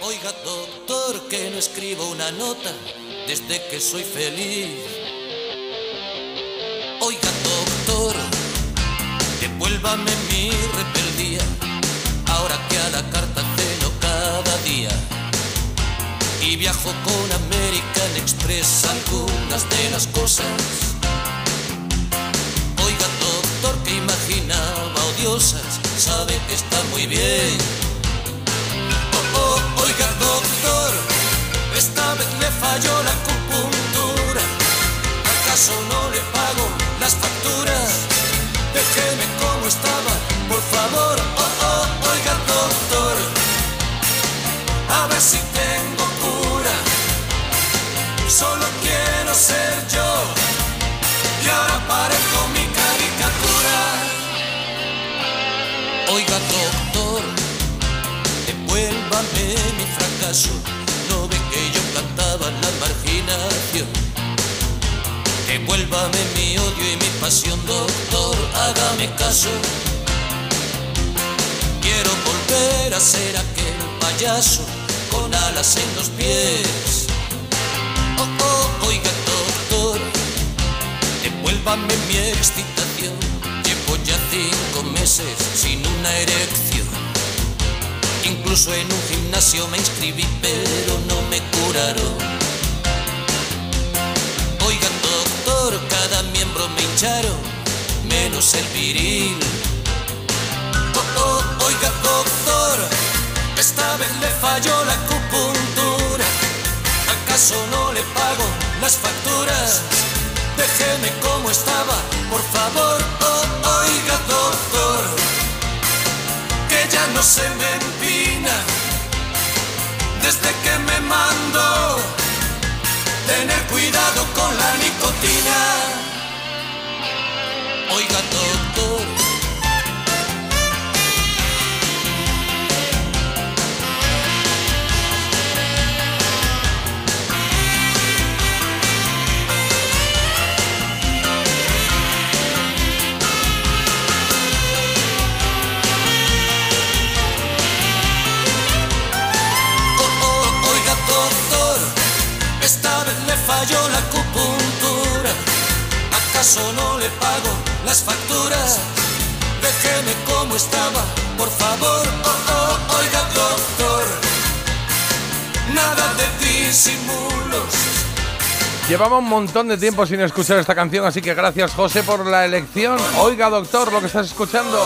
Oiga, doctor, que no escribo una nota desde que soy feliz. Oiga, doctor, devuélvame mi rebeldía. Ahora que a la carta ceno cada día y viajo con American Express algunas de las cosas. Oiga, doctor, que imaginaba odiosas, sabe que está muy bien. Oh, oh, oiga, doctor, esta vez le falló la acupuntura. ¿Acaso no las facturas? Déjeme como estaba, por favor. Oh, oh, oiga, doctor, a ver si tengo cura. Solo quiero ser yo y ahora parezco mi caricatura. Oiga, doctor, devuélvame mi fracaso. Devuélvame mi odio y mi pasión, doctor, hágame caso. Quiero volver a ser aquel payaso con alas en los pies. Oh, oh, oiga, doctor, devuélvame mi excitación. Llevo ya cinco meses sin una erección. Incluso en un gimnasio me inscribí, pero no me curaron. Cada miembro me hincharon, menos el viril. Oh, oh, oiga, doctor, esta vez le falló la acupuntura. ¿Acaso no le pago las facturas? Déjeme como estaba, por favor. Oh, oiga, doctor, que ya no se me empina desde que me mando. Tener cuidado con la nicotina. Oiga, doctor. Falló la acupuntura. ¿Acaso no le pago las facturas? Déjeme como estaba, por favor. Oh, oh, oiga, doctor, nada de disimulos. Llevaba un montón de tiempo sin escuchar esta canción, así que gracias José por la elección. Oiga, doctor, lo que estás escuchando.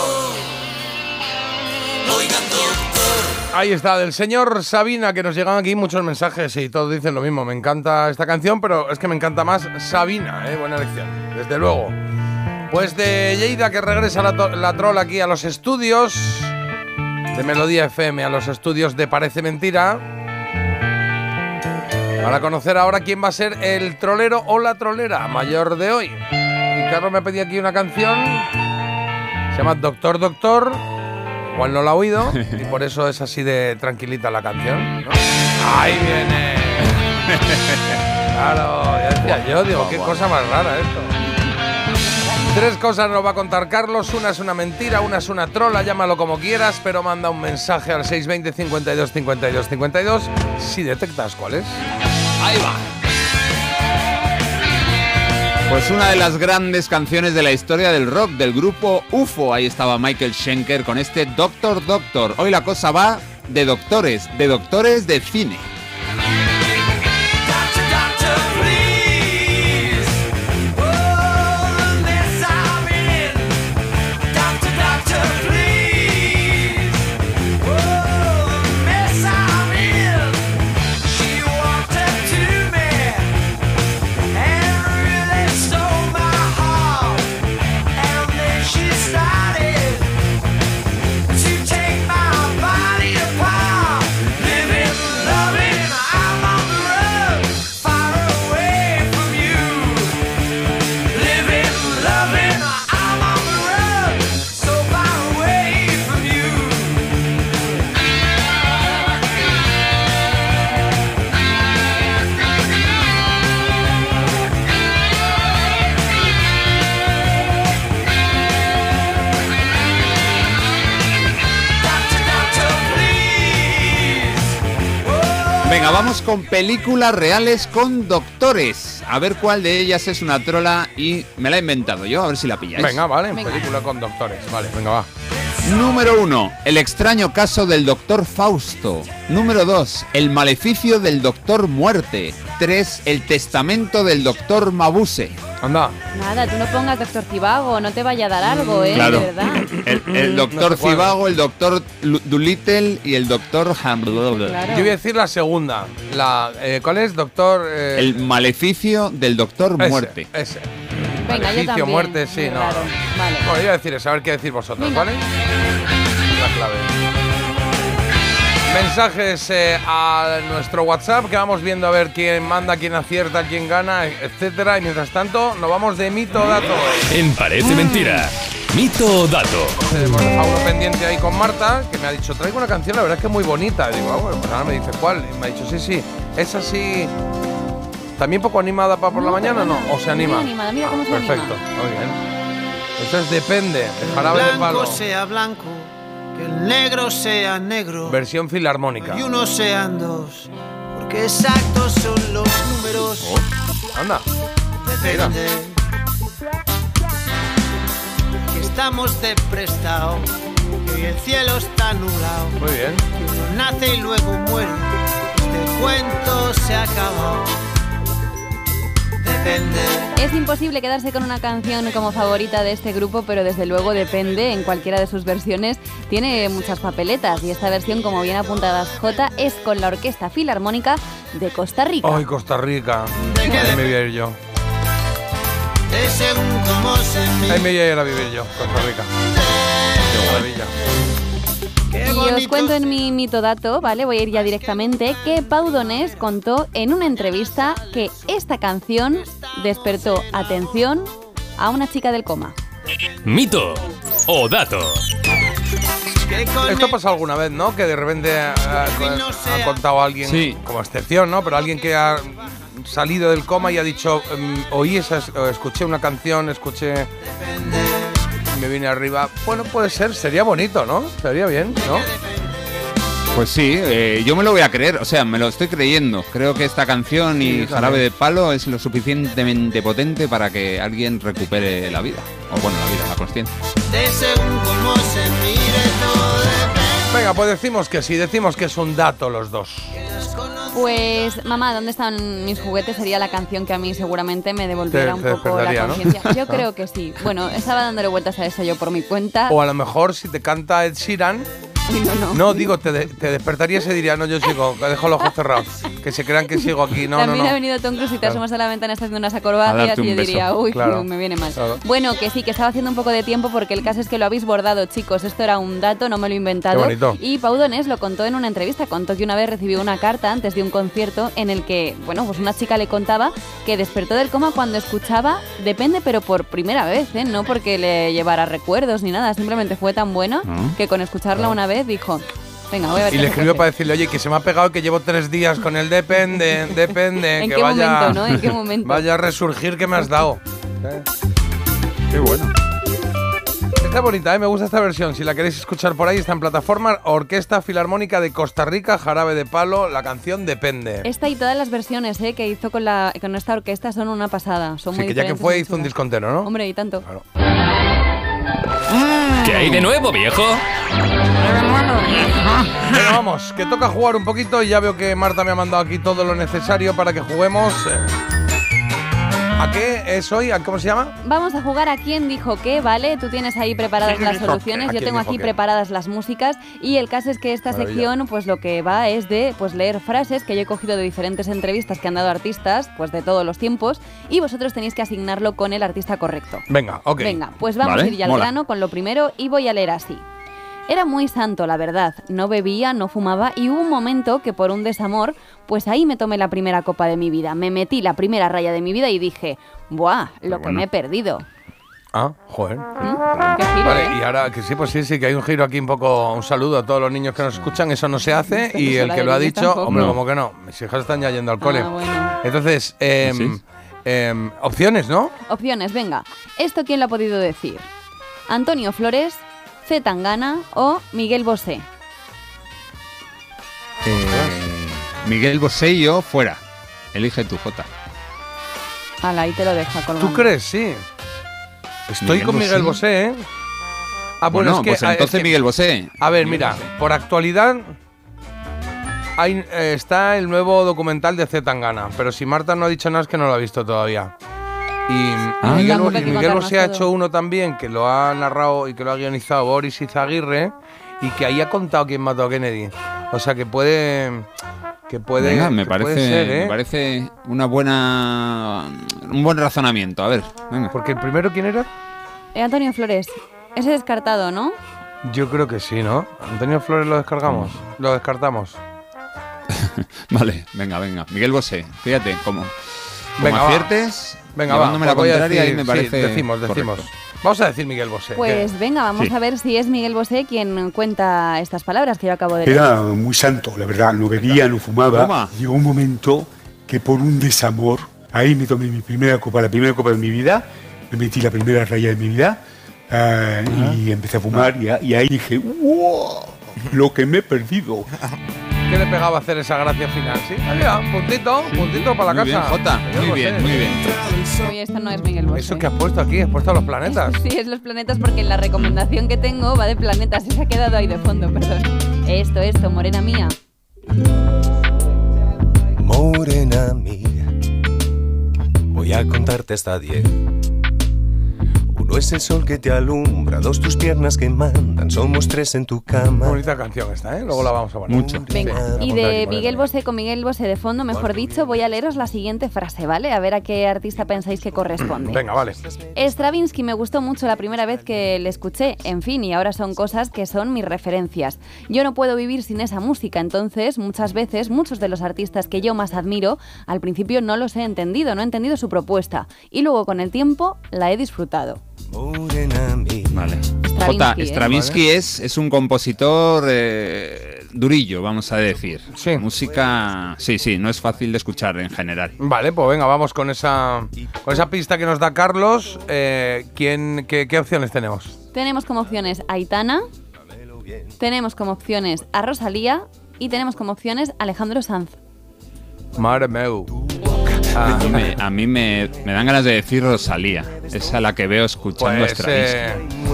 Ahí está, del señor Sabina, que nos llegan aquí muchos mensajes y todos dicen lo mismo. Me encanta esta canción, pero es que me encanta más Sabina, ¿eh? Buena elección, desde luego. Pues de Lleida, que regresa la, la troll aquí a los estudios de Melodía FM, a los estudios de Parece Mentira. Para conocer ahora quién va a ser el trolero o la trolera mayor de hoy. Y Carlos me pedía aquí una canción. Se llama Doctor Doctor, igual no la ha oído, y por eso es así de tranquilita la canción. ¿no? ¡Ahí viene! Claro, ya decía yo, digo, qué cosa más rara esto. Tres cosas nos va a contar Carlos. Una es una mentira, una es una trola, llámalo como quieras, pero manda un mensaje al 620 52 52 52 si detectas cuál es. Ahí va. Pues una de las grandes canciones de la historia del rock del grupo UFO. Ahí estaba Michael Schenker con este Doctor Doctor. Hoy la cosa va de doctores, de doctores de cine. Con películas reales con doctores. A ver cuál de ellas es una trola y me la he inventado yo, a ver si la pilláis. Venga, vale, Venga. película con doctores. Vale, venga, va. Número 1. El extraño caso del doctor Fausto. Número 2. El maleficio del doctor Muerte. 3. El testamento del doctor Mabuse. Anda. Nada, tú no pongas doctor Cibago, no te vaya a dar algo, ¿eh? Claro. De verdad. El, el doctor. Cibago, el doctor Dolittle y el doctor Ham. Yo voy a decir la segunda. La, eh, ¿Cuál es, doctor? Eh, El maleficio del doctor ese, Muerte. Ese. Venga, yo Maleficio, también. muerte, sí, no. Vale. Bueno, yo voy a decir eso, a ver qué decir vosotros, Venga. ¿vale? La clave. Mensajes eh, a nuestro WhatsApp que vamos viendo a ver quién manda, quién acierta, quién gana, etcétera. Y mientras tanto, nos vamos de mito o dato. En Parece Mentira. Mito o dato. Hemos dejado uno pendiente ahí con Marta, que me ha dicho, traigo una canción, la verdad es que es muy bonita. Y digo, ah, bueno, pues ahora me dice cuál. Y me ha dicho, sí, sí, es así. ¿También poco animada para por la mañana o no? ¿O se anima? muy animada, mira cómo se Perfecto, anima. muy bien. Entonces depende, el jarabe de blanco palo. sea blanco, que el negro sea negro Versión filarmónica. y unos sean dos, porque exactos son los números. Anda. Mira. Depende. Que estamos de prestado, que hoy el cielo está nublado, Muy bien. que uno nace y luego muere. Este cuento se ha acabado. Depende. Es imposible quedarse con una canción como favorita de este grupo, pero desde luego depende en cualquiera de sus versiones. Tiene muchas papeletas y esta versión, como bien apuntadas J, es con la Orquesta Filarmónica de Costa Rica. Ay, Costa Rica. Ahí me voy a ir yo. Ahí me voy a ir a vivir yo, Costa Rica. Qué maravilla. Y os cuento en mi mito dato, ¿vale? Voy a ir ya directamente, que Pau Donés contó en una entrevista que esta canción despertó atención a una chica del coma. Mito o dato. Esto pasa alguna vez, ¿no? Que de repente ha, ha- ha contado alguien, Sí. como excepción, ¿no? Pero alguien que ha salido del coma y ha dicho, em, oí esa, escuché una canción, escuché... Me vine arriba. Bueno, puede ser, sería bonito, ¿no? Sería bien, ¿no? Pues sí, eh, yo me lo voy a creer, o sea, me lo estoy creyendo. Creo que esta canción Sí, y yo Jarabe de Palo es lo suficientemente potente para que alguien recupere la vida. O bueno, la vida, la consciencia. Venga, pues decimos que sí, decimos que es un dato los dos. Pues, mamá, ¿dónde están mis juguetes? Sería la canción que a mí seguramente me devolviera Te- un te poco la despertaría, ¿no? conciencia. Yo creo que sí. Bueno, estaba dándole vueltas a eso yo por mi cuenta. O a lo mejor si te canta Ed Sheeran, Uy, no, no. No, digo, te, de- te despertarías y diría, no, yo sigo, dejo los ojos cerrados. Que se crean que sigo aquí. No, no, También no. ha venido Tom Cruise y te Claro. asomas a la ventana, está haciendo unas acrobacias darte y yo un beso. diría, uy, Claro. me viene mal. Claro. Bueno, que sí, que estaba haciendo un poco de tiempo porque el caso es que lo habéis bordado, chicos. Esto era un dato, no me lo he inventado. Qué bonito. Y Pau Donés lo contó en una entrevista. Contó que una vez recibió una carta antes de un concierto en el que, bueno, pues una chica le contaba que despertó del coma cuando escuchaba Depende, pero por primera vez, ¿eh? No porque le llevara recuerdos ni nada, simplemente fue tan buena Ah. que con escucharla una vez dijo, venga, voy a ver Y le escribió hace". para decirle, oye, que se me ha pegado que llevo tres días con el depende, depende, ¿En que qué vaya, momento, no? ¿En qué momento? vaya a resurgir que me has dado. Qué bueno. Está bonita, ¿eh? me gusta esta versión. Si la queréis escuchar por ahí, está en plataforma Orquesta Filarmónica de Costa Rica, Jarabe de Palo, la canción Depende. Esta y todas las versiones ¿eh? que hizo con, la, con esta orquesta son una pasada. Son Sí, muy que ya que fue hizo un chulas. disco entero, ¿no? Hombre, y tanto. ¿Qué hay de nuevo, viejo? Venga, vamos, que toca jugar un poquito y ya veo que Marta me ha mandado aquí todo lo necesario para que juguemos. ¿A qué es hoy? ¿A ¿Cómo se llama? Vamos a jugar a quién dijo qué, ¿vale? Tú tienes ahí preparadas ¿Quién las soluciones, yo tengo aquí qué? preparadas las músicas y el caso es que esta Maravilla. sección pues lo que va es de pues leer frases que yo he cogido de diferentes entrevistas que han dado artistas pues de todos los tiempos y vosotros tenéis que asignarlo con el artista correcto. Venga, ok. Venga, pues vamos Vale, a ir ya al grano con lo primero y voy a leer así. Era muy santo, la verdad. No bebía, no fumaba y hubo un momento que por un desamor, pues ahí me tomé la primera copa de mi vida. Me metí la primera raya de mi vida y dije, ¡buah! Lo que bueno. me he perdido. Ah, joder. ¿Mm? Qué giro, Vale, ¿eh? y ahora que sí, pues sí, sí, que hay un giro aquí un poco, un saludo a todos los niños que nos escuchan, eso no se hace, y el que lo ha dicho, tampoco. hombre, No. como que no, mis hijas están ya yendo al cole. Ah, bueno. Entonces, em, Sí. em, opciones, ¿no? Opciones, venga. ¿Esto quién lo ha podido decir? ¿Antonio Flores, C. Tangana o Miguel Bosé? Eh, Miguel Bosé y yo fuera. Elige tu Jota. Ala, ahí te lo deja colgando. ¿Tú crees? Sí. Estoy Miguel con Miguel Bosé. Bosé, ¿eh? Ah, bueno, Bueno, es que, pues es entonces que- Miguel Bosé. A ver, mira, por actualidad hay, eh, está el nuevo documental de Z Tangana, pero si Marta no ha dicho nada es que no lo ha visto todavía. Y Ah. Miguel, y Bosé ha hecho uno también que lo ha narrado y que lo ha guionizado Boris Izaguirre y que ahí ha contado quién mató a Kennedy. O sea que puede que puede, Venga, me que parece, puede ser, ¿eh? me parece una buena, un buen razonamiento. A ver, venga. Porque el primero quién era? Eh, Antonio Flores. Ese descartado, ¿no? Yo creo que sí, ¿no? Antonio Flores lo descargamos, lo descartamos. Vale, venga, venga. Miguel Bosé, fíjate cómo. Como Venga, va. aciertes, Venga, va, llevándome la pues voy a contraria, ahí decir- me sí, parece. decimos, decimos. correcto. Vamos a decir Miguel Bosé. Pues venga, vamos Sí. a ver si es Miguel Bosé quien cuenta estas palabras que yo acabo de leer. Era muy santo, la verdad, no bebía, no fumaba. Toma. Llegó un momento que por un desamor, ahí me tomé mi primera copa, la primera copa de mi vida, me metí la primera raya de mi vida ah, y empecé a fumar y, a- y ahí dije, ¡wow! Lo que me he perdido. ¿Qué le pegaba hacer esa gracia final? Sí, mira, un puntito, un puntito para la Muy casa. bien, Jota, muy bien, muy bien. Oye, esto no es Miguel Bosé. ¿Eso que has puesto aquí? ¿Has puesto los planetas? Sí, es los planetas porque la recomendación que tengo va de planetas y se ha quedado ahí de fondo, perdón. Esto, esto, morena mía. Morena mía, voy a contarte hasta diez. Uno es el sol que te alumbra, dos tus piernas que mandan, somos tres en tu cama. Bonita canción esta, ¿eh? Luego la vamos a poner. Mucho. Venga, Sí, y de Miguel. Bosé con Miguel Bosé de fondo, mejor dicho, voy a leeros la siguiente frase, ¿vale? A ver a qué artista pensáis que corresponde. Venga, vale. Stravinsky me gustó mucho la primera vez que le escuché, en fin, y ahora son cosas que son mis referencias. Yo no puedo vivir sin esa música, entonces muchas veces muchos de los artistas que yo más admiro, al principio no los he entendido, no he entendido su propuesta, y luego con el tiempo la he disfrutado. Vale. Stravinsky, Jota, ¿eh? Stravinsky es, es un compositor eh, durillo, vamos a decir. Sí. Música, sí, sí, no es fácil de escuchar en general. Vale, pues venga, vamos con esa, con esa pista que nos da Carlos. Eh, ¿quién, qué, qué opciones tenemos? Tenemos como opciones a Aitana, tenemos como opciones a Rosalía y tenemos como opciones a Alejandro Sanz. Madre meu. Ah, A mí, me, a mí me- me dan ganas de decir Rosalía. Es a la que veo escuchando a pues, Stravinsky.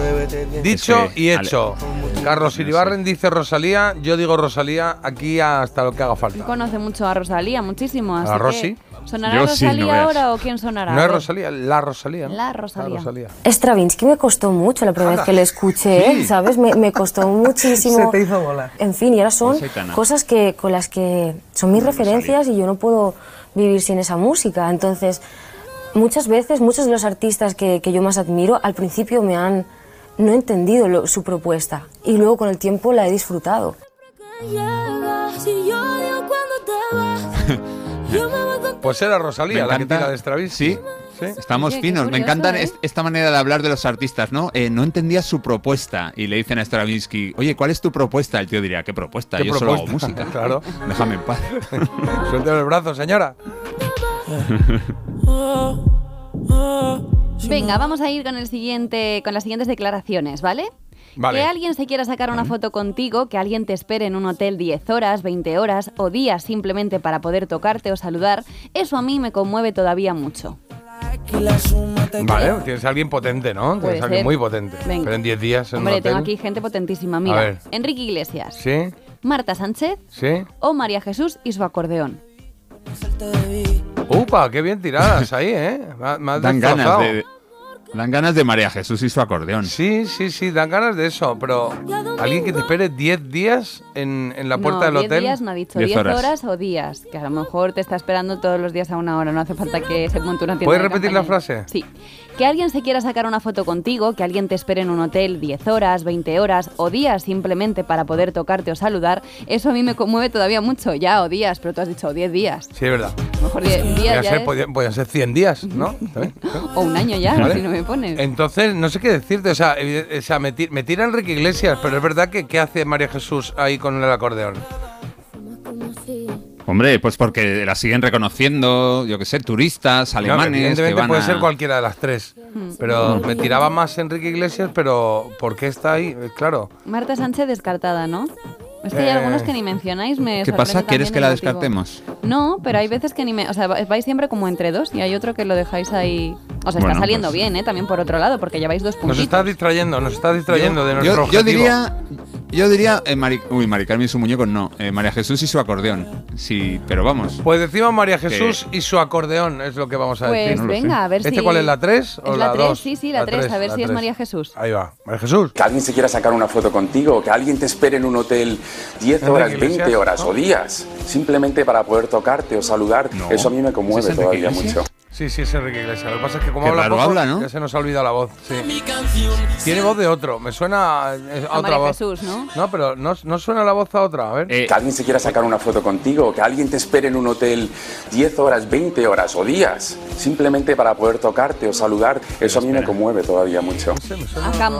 eh, dicho Es que- y hecho. Carlos Iribarren dice Rosalía, yo digo Rosalía aquí hasta lo que haga falta. Conoce mucho a Rosalía, muchísimo. Así ¿A Rosy? ¿Sonará Yo sí, no Rosalía ahora o quién sonará? No es ver. Rosalía, la Rosalía. ¿no? La Rosalía. Stravinsky me costó mucho la primera vez que lo escuché, Sí. ¿sabes? Me, me costó muchísimo. Se te hizo bola. En fin, y ahora son Pues, cosas que, con las que son mis referencias y yo no puedo vivir sin esa música. Entonces, muchas veces, muchos de los artistas que, que yo más admiro, al principio me han no he entendido lo- su propuesta y luego con el tiempo la he disfrutado. Pues era Rosalía la que tira de Stravinsky. Sí. Estamos Oye, finos. Me encantan ¿eh? est- esta manera de hablar de los artistas, ¿no? Eh, no entendía su propuesta y le dicen a Stravinsky, oye, ¿cuál es tu propuesta? El tío diría, ¿qué propuesta? ¿Qué Yo solo hago propuesta? música. Claro. Déjame en paz. Suéltame el brazo, señora. Venga, vamos a ir con el siguiente, con las siguientes declaraciones, ¿vale? Vale. Que alguien se quiera sacar una foto contigo, que alguien te espere en un hotel 10 horas, 20 horas o días simplemente para poder tocarte o saludar, eso a mí me conmueve todavía mucho. Vale, tienes a alguien potente, ¿no? Puede Tienes a alguien muy potente. Venga. Pero en 10 días en Hombre, un hotel. tengo aquí gente potentísima. A Mira, ver. Enrique Iglesias, ¿Sí? Marta Sánchez ¿Sí? o María Jesús y su acordeón. Upa, qué bien tiradas ahí, ¿eh? Me, me has Dan ganas destrozado. de, dan ganas de María Jesús y su acordeón. Sí, sí, sí, dan ganas de eso, pero alguien que te espere 10 días en, en la puerta no, del 10 hotel. días no ha dicho, 10 10 horas. horas. o días, que a lo mejor te está esperando todos los días a una hora, no hace falta que se monte una tienda ¿Puedes de repetir la frase? Sí. Que alguien se quiera sacar una foto contigo, que alguien te espere en un hotel 10 horas, 20 horas o días simplemente para poder tocarte o saludar, eso a mí me conmueve todavía mucho, ya, o días, pero tú has dicho 10 días. Sí, es verdad. A lo mejor 10 días Podían ya ser, es- ser 100 días, ¿no? O un año ya, Vale. si no me pones. Entonces, no sé qué decirte. O sea, o sea, me, ti- me tira Enrique Iglesias, pero es verdad que ¿qué hace María Jesús ahí con el acordeón? Hombre, pues porque la siguen reconociendo, yo qué sé, turistas, alemanes. que evidentemente van puede a- ser cualquiera de las tres. Pero me tiraba más Enrique Iglesias, pero ¿por qué está ahí? Eh, Claro. Marta Sánchez descartada, ¿no? Es que hay Eh, algunos que ni mencionáis, me ¿Qué pasa? ¿Quieres que la motivo. descartemos? No, pero hay veces que ni me... O sea, vais siempre como entre dos y hay otro que lo dejáis ahí... O sea, Bueno, está saliendo pues- bien, ¿eh? También por otro lado, porque lleváis dos Nos puntitos. está distrayendo, nos está distrayendo de nuestro yo, yo diría, yo diría, eh, Mari, uy, Mari Carmen y su muñeco no, eh, María Jesús y su acordeón. Sí, pero vamos. Pues decimos María Jesús y su acordeón, es lo que vamos a Pues decir. venga, a ver ¿Este si... cuál es, la 3 o Es la la 3, 2? sí, sí, la 3, a ver si es María Jesús. Ahí va, María Jesús. Que alguien se quiera sacar una foto contigo, que alguien te espere en un hotel 10 Enrique horas, Iglesias, 20 horas o días, simplemente para poder tocarte o saludar, eso a mí me conmueve ¿Es Enrique todavía Iglesias? mucho. Sí, sí, es Enrique Iglesias. Lo que pasa es que como habla poco, habla, ¿no? ya se nos ha olvidado la voz. Sí. Tiene voz de otro. Me suena a, eh, a A otra María voz. Jesús, ¿no? No, pero no, no suena la voz a otra. A ver. Eh, Que alguien se quiera sacar una foto contigo, que alguien te espere en un hotel 10 horas, 20 horas o días, simplemente para poder tocarte o saludar, eso a mí me conmueve todavía mucho.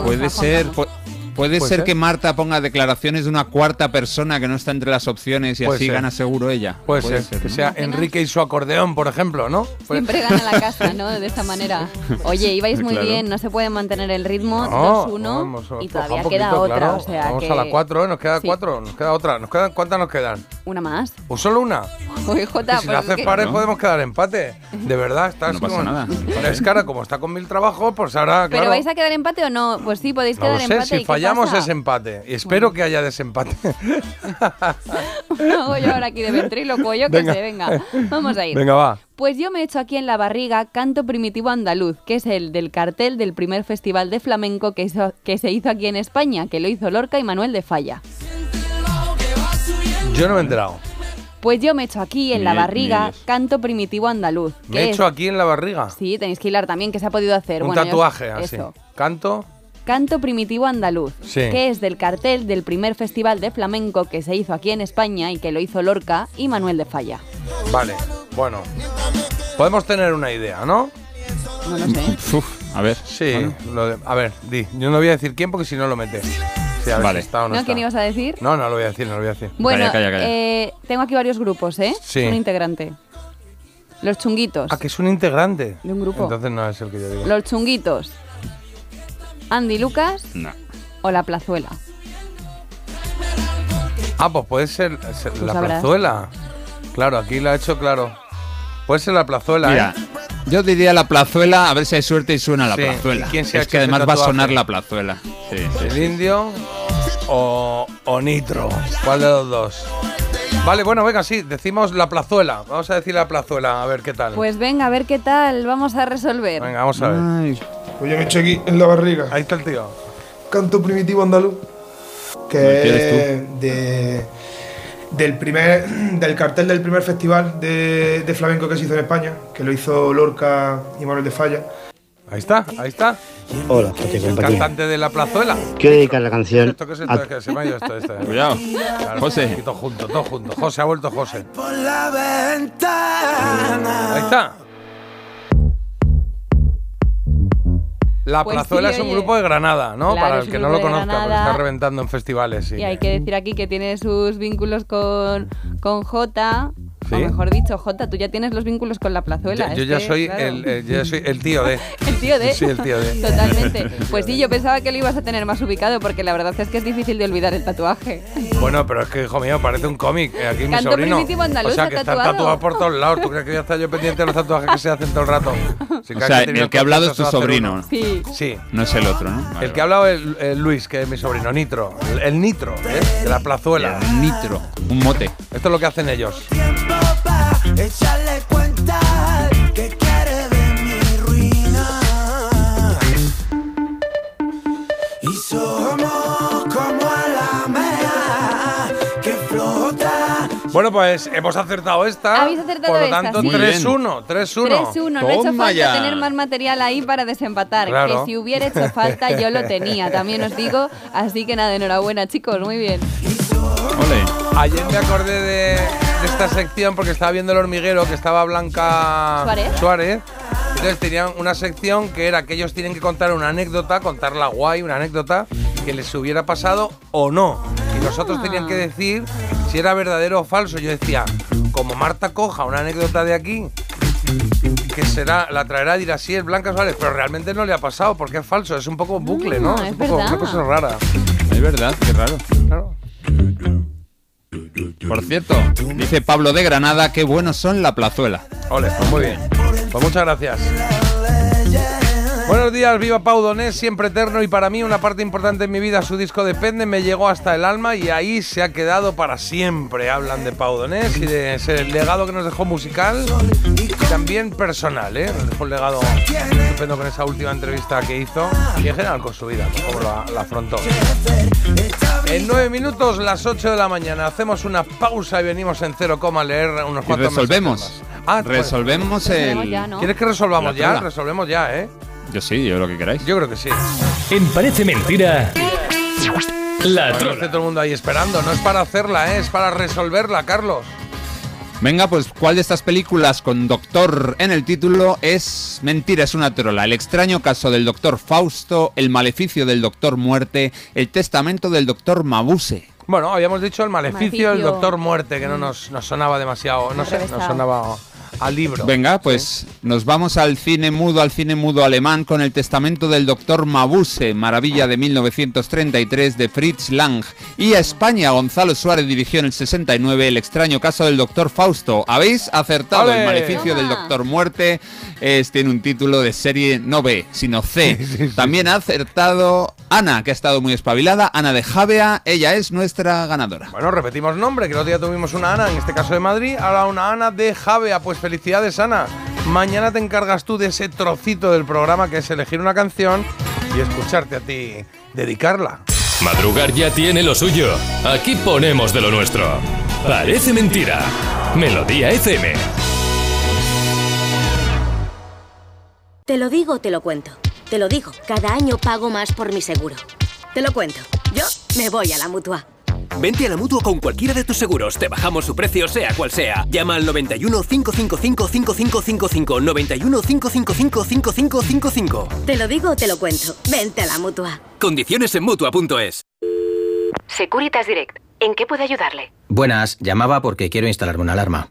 Puede ser, puede Puede ser ser. que Marta ponga declaraciones de una cuarta persona que no está entre las opciones y Puede así ser. gana seguro ella. Puede, ser, que ¿no? sea Enrique y su acordeón, por ejemplo, ¿no? Pues- Siempre gana la casa, ¿no? De esta manera. Oye, ibais muy Claro. bien, no se puede mantener el ritmo, No, 2-1 vamos, y todavía queda otra, claro. o sea Vamos que... a la 4, ¿eh? Nos queda Sí. 4, nos queda otra. Nos quedan, ¿Cuántas nos quedan? Una más. ¿O solo una? Uy, Jota, si pues la es haces que- pares No. podemos quedar empate. De verdad, estás No pasa con- nada. Pero es cara, como está con mil trabajos, pues ahora, ¿Pero claro. vais a quedar empate o no? Pues sí, podéis No lo quedar sé, empate. ¿y si qué fallamos pasa? es empate. Y espero que haya desempate. Hago yo ahora aquí de ventríloco, yo Venga. sé, venga. Vamos a ir. Venga, va. Pues yo me he hecho aquí en la barriga Canto Primitivo Andaluz, que es el del cartel del primer festival de flamenco que, hizo- que se hizo aquí en España, que lo hizo Lorca y Manuel de Falla. Yo no me he enterado. Pues yo me he hecho aquí en la barriga. Canto Primitivo Andaluz. Me que es- aquí en la barriga. Sí, tenéis que hilar también, que se ha podido hacer. Un Bueno, yo- tatuaje así. Eso. Canto. Canto Primitivo Andaluz, Sí. que es del cartel del primer festival de flamenco que se hizo aquí en España y que lo hizo Lorca y Manuel de Falla. Vale, bueno. Podemos tener una idea, ¿no? No lo sé. Uf, a ver. Sí. bueno. lo de- a ver, di. Yo no voy a decir quién porque si no lo mete. Sí, a ver Vale. si está o no, ¿No? está. ¿Quién ibas a decir? No, no lo voy a decir, no lo voy a decir. Bueno, Calla, calla, calla. eh, tengo aquí varios grupos, ¿eh? Sí. Un integrante. Los chunguitos. Ah, que es un integrante. De un grupo. Entonces no es el que yo digo. Los chunguitos. Andy Lucas No. o La Plazuela. Ah, pues puede ser, ser Tú la sabrás. plazuela. Claro, aquí lo ha hecho claro. Puede ser la plazuela, Mira, ¿eh? yo diría la plazuela, a ver si hay suerte y suena la Sí, plazuela. ¿y quién se es que además va a sonar la plazuela. Sí, sí, El sí. indio o, o Nitro. ¿Cuál de los dos? Vale, bueno, venga, sí, decimos la plazuela. Vamos a decir la plazuela, a ver qué tal. Pues venga, a ver qué tal. Vamos a resolver. Venga, vamos a ver. Pues yo me he hecho aquí en la barriga. Ahí está el tío. Canto primitivo andaluz. Que es de, del primer del cartel del primer festival de, de flamenco que se hizo en España, que lo hizo Lorca y Manuel de Falla. Ahí está, ahí está. Hola, José El cantante de la plazuela. Quiero dedicar la canción Esto que es esto, a que se me ha ido esto, esto. Cuidado. Claro, José. Todo junto, todo junto. José ha vuelto José. Por la ventana. Ahí está. La Pues Plazuela sí, es un oye. grupo de Granada, ¿no? Claro, Para el que no lo conozca, porque está reventando en festivales. Sí. Y hay que decir aquí que tiene sus vínculos con, con Jota. Sí. O mejor dicho, Jota, tú ya tienes los vínculos con la plazuela. Yo, yo ya que, soy claro. el, el- yo ya soy el tío de. El tío de. Sí, el tío de. Totalmente. Pues sí, yo pensaba que lo ibas a tener más ubicado porque la verdad es que es difícil de olvidar el tatuaje. Bueno, pero es que, hijo mío, parece un cómic. eh, Aquí mi Canto sobrino. primitivo andaluz o sea, que están tatuado. tatuados por todos lados. ¿Tú crees que voy a estar yo pendiente de los tatuajes que se hacen todo el rato? Si O sea, el que ha hablado es tu sobrino. uno. Sí. Sí. No es el otro, ¿no? El que ha hablado es el, el Luis, que es mi sobrino, Nitro. El, el Nitro, ¿eh? De la plazuela. Nitro, un mote. Esto es lo que hacen ellos. Échale cuenta que quiere de mi ruina. Y somos como la mea que flota. Bueno, pues hemos acertado esta. Habéis acertado Por lo esta, tanto, sí. Muy bien. 3-1. 3-1. 3-1, no he hecho Toma falta ya. tener más material ahí para desempatar. Claro. Que si hubiera hecho falta, yo lo tenía, también os digo. Así que nada, enhorabuena, chicos, muy bien. Ayer me acordé de esta sección porque estaba viendo el hormiguero que estaba Blanca Suárez. Entonces tenían una sección que era que ellos tienen que contar una anécdota, contarla guay, una anécdota que les hubiera pasado o no. Y nosotros tenían que decir si era verdadero o falso. Yo decía, como Marta coja una anécdota de aquí, que será, la traerá y dirá, sí, es Blanca Suárez, pero realmente no le ha pasado porque es falso, es un poco bucle, ¿no? es un poco verdad. una cosa rara. Es verdad, qué raro. Claro. Por cierto, dice Pablo de Granada, qué buenos son la plazuela. Ole, pues muy bien. Pues muchas gracias. Buenos días, viva Pau Donés, siempre eterno y para mí una parte importante en mi vida, su disco Depende, me llegó hasta el alma y ahí se ha quedado para siempre. Hablan de Pau Donés y de ese legado que nos dejó musical y también personal, ¿eh? Nos dejó un legado estupendo con esa última entrevista que hizo y en general con su vida, como la, la afrontó. En nueve minutos, las 8 de la mañana, hacemos una pausa y venimos en cero coma a leer unos Y cuantos resolvemos. mensajes más. Ah, pues- resolvemos el. ¿Quieres que resolvamos ya? Resolvemos ya, ¿eh? Yo sí, yo lo que queráis. Yo creo que sí. En Parece Mentira, la trola. todo el mundo ahí esperando. No es para hacerla, ¿eh? es para resolverla, Carlos. Venga, pues ¿cuál de estas películas con doctor en el título es mentira, es una trola? El extraño caso del doctor Fausto, el maleficio del doctor Muerte, el testamento del doctor Mabuse. Bueno, habíamos dicho el maleficio, del doctor muerte, que no nos, nos sonaba demasiado, no sé, nos sonaba al libro. Venga, pues nos vamos al cine mudo, al cine mudo alemán con el testamento del doctor Mabuse, maravilla de 1933 de Fritz Lang. Y a España, Gonzalo Suárez dirigió en el 69 el extraño caso del doctor Fausto. ¿Habéis acertado? El maleficio del doctor Muerte es, tiene un título de serie no B, sino C. También ha acertado Ana, que ha estado muy espabilada, Ana de Javea, ella es nuestra ganadora. Bueno, repetimos nombre, que el otro día tuvimos una Ana, en este caso de Madrid, ahora una Ana de Javea. Pues felicidades, Ana. Mañana te encargas tú de ese trocito del programa que es elegir una canción y escucharte a ti dedicarla. Madrugar ya tiene lo suyo. Aquí ponemos de lo nuestro. Parece mentira. Melodía FM. Te lo digo, te lo cuento. Te lo digo, cada año pago más por mi seguro. Te lo cuento. Yo me voy a la mutua. Vente a la mutua con cualquiera de tus seguros. Te bajamos su precio, sea cual sea. Llama al 91 555 5555. 91 555 5555. Te lo digo, te lo cuento. Vente a la mutua. Condiciones en mutua.es. Securitas Direct. ¿En qué puedo ayudarle? Buenas, llamaba porque quiero instalarme una alarma.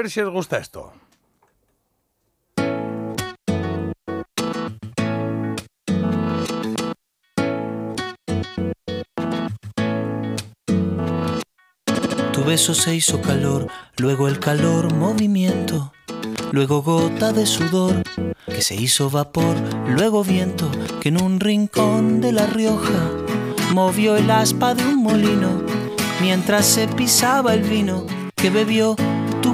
Ver si os gusta esto. Tu beso se hizo calor, luego el calor movimiento, luego gota de sudor que se hizo vapor, luego viento que en un rincón de La Rioja movió el aspa de un molino mientras se pisaba el vino que bebió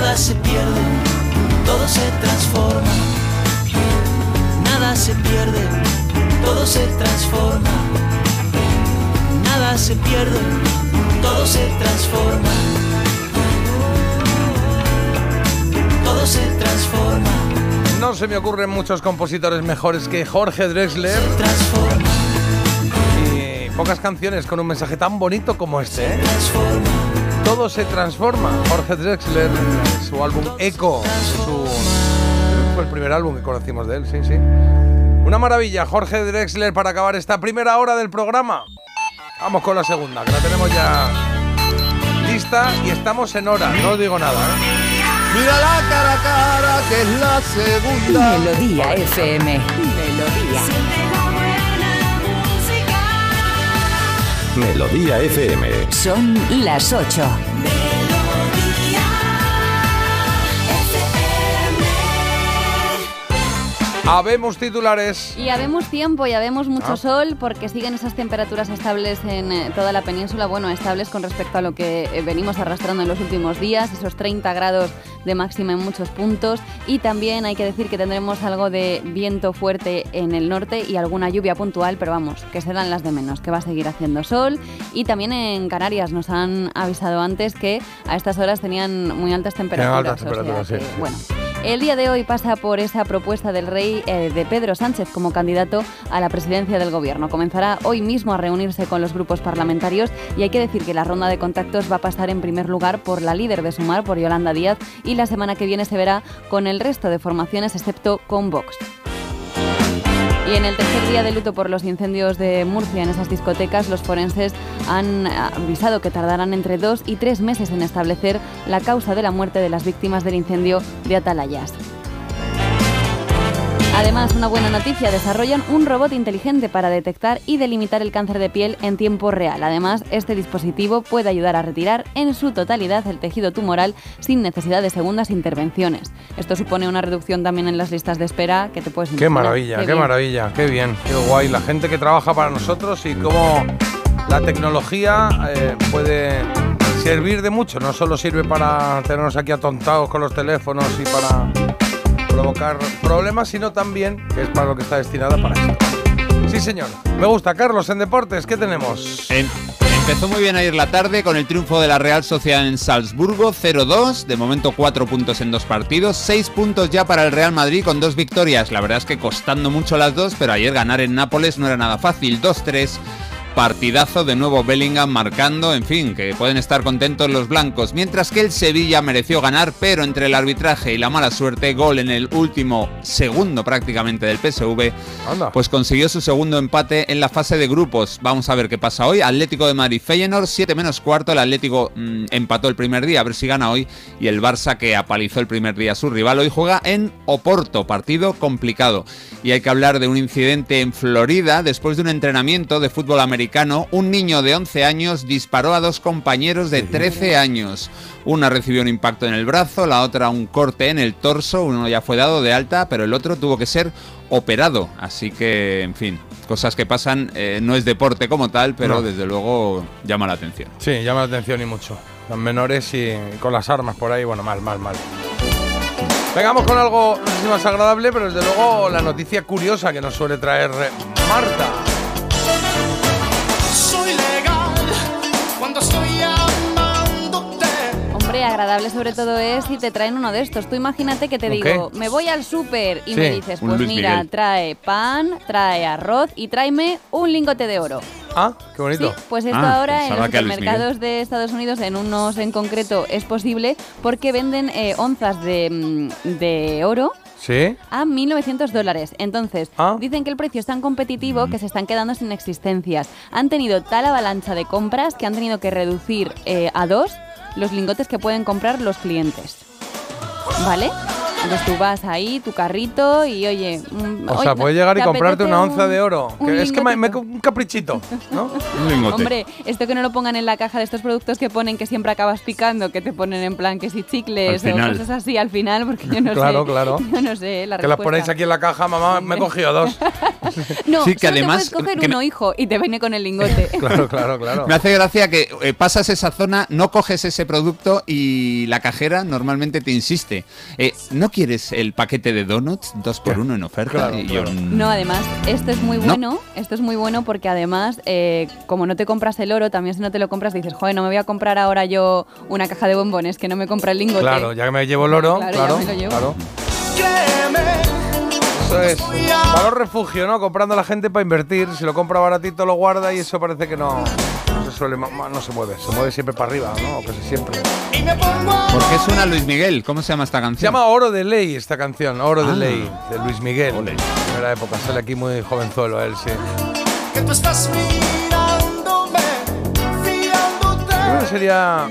nada se pierde, todo se transforma. Nada se pierde, todo se transforma. Nada se pierde, todo se transforma. Todo se transforma. No se me ocurren muchos compositores mejores que Jorge Drexler. Y pocas canciones con un mensaje tan bonito como este. ¿eh? Todo se transforma. Jorge Drexler, su álbum Echo, su, fue el primer álbum que conocimos de él, sí, sí. Una maravilla, Jorge Drexler, para acabar esta primera hora del programa. Vamos con la segunda, que la tenemos ya lista y estamos en hora, no os digo nada. ¿eh? Mira la cara a cara, que es la segunda. Melodía FM. Melodía. Melodía FM. Son las 8. Habemos titulares. Y habemos tiempo y habemos mucho Ah. sol porque siguen esas temperaturas estables en eh, toda la península, bueno, estables con respecto a lo que eh, venimos arrastrando en los últimos días, esos 30 grados de máxima en muchos puntos y también hay que decir que tendremos algo de viento fuerte en el norte y alguna lluvia puntual, pero vamos, que serán las de menos, que va a seguir haciendo sol y también en Canarias nos han avisado antes que a estas horas tenían muy altas temperaturas. altas o sea temperaturas, que, sí. Bueno, el día de hoy pasa por esa propuesta del rey eh, de Pedro Sánchez como candidato a la presidencia del gobierno. Comenzará hoy mismo a reunirse con los grupos parlamentarios y hay que decir que la ronda de contactos va a pasar en primer lugar por la líder de Sumar, por Yolanda Díaz, y la semana que viene se verá con el resto de formaciones excepto con Vox. Y en el tercer día de luto por los incendios de Murcia en esas discotecas, los forenses han avisado que tardarán entre dos y tres meses en establecer la causa de la muerte de las víctimas del incendio de Atalayas. Además, una buena noticia, desarrollan un robot inteligente para detectar y delimitar el cáncer de piel en tiempo real. Además, este dispositivo puede ayudar a retirar en su totalidad el tejido tumoral sin necesidad de segundas intervenciones. Esto supone una reducción también en las listas de espera que te puedes Qué maravilla, qué, maravilla, qué bien, qué guay. La gente que trabaja para nosotros y cómo la tecnología eh, puede servir de mucho. No solo sirve para tenernos aquí atontados con los teléfonos y para provocar problemas, sino también que es para lo que está destinada para esto. Sí, señor. Me gusta. Carlos, en deportes, ¿qué tenemos? En- empezó muy bien ayer la tarde con el triunfo de la Real Sociedad en Salzburgo, 0-2, de momento 4 puntos en dos partidos, 6 puntos ya para el Real Madrid con dos victorias, la verdad es que costando mucho las dos, pero ayer ganar en Nápoles no era nada fácil, 2-3. Partidazo, de nuevo Bellingham marcando, en fin, que pueden estar contentos los blancos. Mientras que el Sevilla mereció ganar, pero entre el arbitraje y la mala suerte, gol en el último segundo prácticamente del PSV, pues consiguió su segundo empate en la fase de grupos. Vamos a ver qué pasa hoy. Atlético de Madrid, Feyenoord, 7 menos cuarto. El Atlético mm, empató el primer día, a ver si gana hoy. Y el Barça, que apalizó el primer día a su rival, hoy juega en Oporto, partido complicado. Y hay que hablar de un incidente en Florida. Después de un entrenamiento de fútbol americano, un niño de 11 años disparó a dos compañeros de 13 años. Una recibió un impacto en el brazo, la otra un corte en el torso. Uno ya fue dado de alta, pero el otro tuvo que ser operado. Así que, en fin, cosas que pasan. eh, no es deporte como tal, pero No. desde luego llama la atención. Sí, llama la atención y mucho. Los menores y con las armas por ahí, bueno, mal, mal, mal. Vengamos con algo, no sé si más agradable, pero desde luego la noticia curiosa que nos suele traer Marta. Agradable sobre todo es si te traen uno de estos. Tú imagínate que te ¿Un digo, me voy al súper y Sí. me dices, pues mira, Miguel. trae pan, trae arroz y tráeme un lingote de oro. Ah, qué bonito. Sí, pues esto Ah, ahora en los supermercados de Estados Unidos, en unos en concreto, es posible porque venden eh, onzas de, mm, de oro ¿Sí? a 1.900 dólares. Entonces, Ah. dicen que el precio es tan competitivo que se están quedando sin existencias. Han tenido tal avalancha de compras que han tenido que reducir eh, a dos los lingotes que pueden comprar los clientes. ¿Vale? Entonces tú vas ahí, tu carrito y oye... mm, O oye, sea, puedes llegar y ¿te comprarte una onza un- de oro. un Que es que me, me- un caprichito, ¿no? Un lingote. Hombre, esto que no lo pongan en la caja de estos productos que ponen que siempre acabas picando, que te ponen en plan que si chicles o cosas así al final, porque yo no Claro, sé. claro. Yo no sé la que las respuesta. ponéis aquí en la caja, mamá, me he cogido dos. No, Sí, que solo además- te puedes coger que- uno, hijo, y te viene con el lingote. Claro, claro, claro. Me hace gracia que eh, pasas esa zona, no coges ese producto y la cajera normalmente te insiste. Eh, ¿No quieres el paquete de donuts? Dos por uno en oferta. Claro, Y yo, claro. No, además, esto es muy No. bueno. Esto es muy bueno porque además, eh, como no te compras el oro, también si no te lo compras dices, joder, no me voy a comprar ahora yo una caja de bombones que no me compra el lingote. Claro, ya que me llevo el oro, Claro, claro, ya me lo llevo. claro. Eso es valor refugio, ¿no? Comprando a la gente para invertir. Si lo compra baratito, lo guarda y eso parece que no se suele, no se mueve. Se mueve siempre para arriba, ¿no? O casi siempre. ¿Por qué suena Luis Miguel? ¿Cómo se llama esta Se canción? llama Oro de Ley esta canción, Oro de Ah. Ley, de Luis Miguel. Primera época, sale aquí muy jovenzuelo él, sí. Que tú estás mirándome, fiándote. Yo creo que sería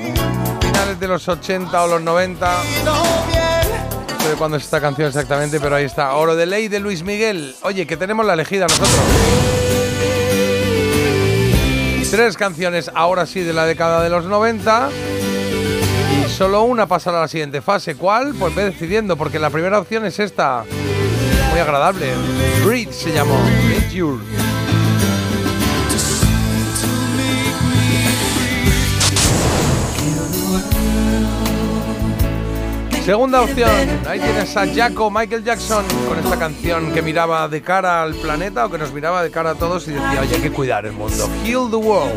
finales de los 80 o los 90. No sé cuándo es esta canción exactamente, pero ahí está. Oro de Ley de Luis Miguel. Oye, que tenemos la elegida nosotros. Tres canciones ahora sí de la década de los 90. Y solo una pasará a la siguiente fase. ¿Cuál? Pues ve decidiendo, porque la primera opción es esta. Muy agradable. Breathe se llamó. Breathe Your. Segunda opción, ahí tienes a Jaco Michael Jackson con esta canción que miraba de cara al planeta o que nos miraba de cara a todos y decía, oye, hay que cuidar el mundo. Heal the world.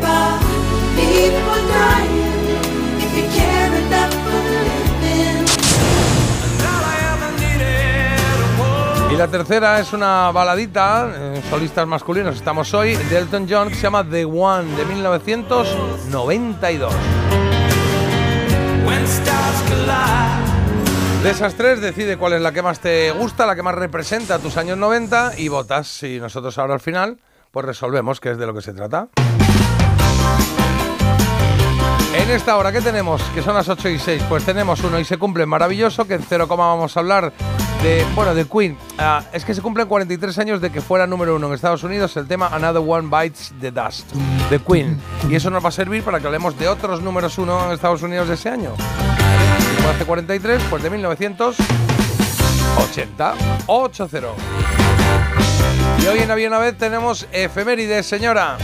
Y la tercera es una baladita, eh, solistas masculinos estamos hoy, de Elton John, que se llama The One, de 1992. De esas tres, decide cuál es la que más te gusta, la que más representa tus años 90 y votas. Y nosotros ahora al final, pues resolvemos qué es de lo que se trata. En esta hora, ¿qué tenemos? Que son las 8 y 6. Pues tenemos uno y se cumple maravilloso, que en cero coma vamos a hablar de, bueno, de Queen. Ah, es que se cumplen 43 años de que fuera número uno en Estados Unidos el tema Another One Bites the Dust, de Queen. Y eso nos va a servir para que hablemos de otros números uno en Estados Unidos de ese año. Hace 43, pues de 1980. 8-0. Y hoy en Había una vez tenemos efemérides, señora.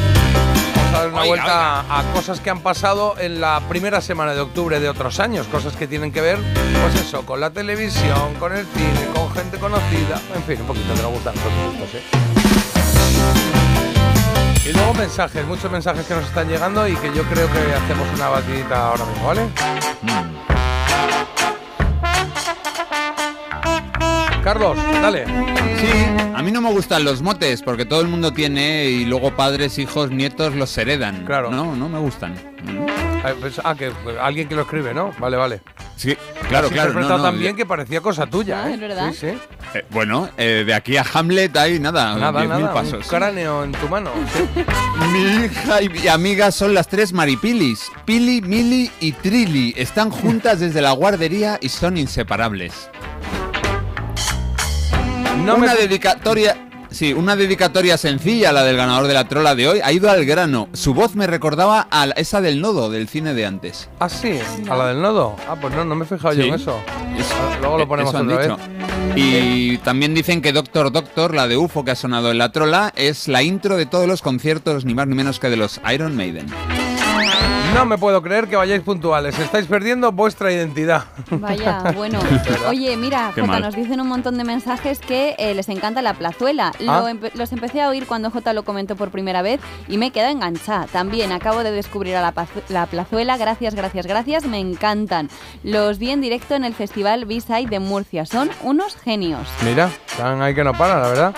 Vamos a dar una Oiga, vuelta a cosas que han pasado en la primera semana de octubre de otros años, cosas que tienen que ver, pues eso, con la televisión, con el cine, con gente conocida, en fin, un poquito que nos gustan nosotros estos, ¿eh? Y luego mensajes, muchos mensajes que nos están llegando y que yo creo que hacemos una batidita ahora mismo, ¿vale? Thank you. Carlos, dale. Sí, a mí no me gustan los motes porque todo el mundo tiene y luego padres, hijos, nietos los heredan. Claro. No, no me gustan. Ah, pues- ah, que pues, alguien que lo escribe, ¿no? Vale, vale. Sí, claro, claro. interpretado no, no, tan bien que parecía cosa tuya, Ah, ¿eh? es verdad. Sí, sí. eh, bueno, eh, de aquí a Hamlet hay nada, Nada, 10.000 nada. pasos. Un cráneo en tu mano. sí. Mi hija y mi amiga son las tres maripilis. Pili, Mili y Trilly. Están juntas desde la guardería y son inseparables. No una me- dedicatoria. Sí, una dedicatoria sencilla, la del ganador de la trola de hoy. Ha ido al grano. Su voz me recordaba a esa del nodo, del cine de antes. Ah, sí, a la del nodo. Ah, pues no, no me he fijado yo en eso. Es- Ah, Luego lo ponemos eso han otra dicho. vez. Y también dicen que Doctor Doctor, la de UFO que ha sonado en la trola, es la intro de todos los conciertos, ni más ni menos que de los Iron Maiden. No me puedo creer que vayáis puntuales. Estáis perdiendo vuestra identidad. Vaya, bueno. Oye, mira, Qué Jota, mal. nos dicen un montón de mensajes que eh, les encanta la plazuela. Lo Ah. empe- los empecé a oír cuando Jota lo comentó por primera vez y me he quedado enganchada. También acabo de descubrir a la plazuela. Gracias, gracias, gracias. Me encantan. Los vi en directo en el Festival B-Side de Murcia. Son unos genios. Mira, están ahí que no paran, la verdad.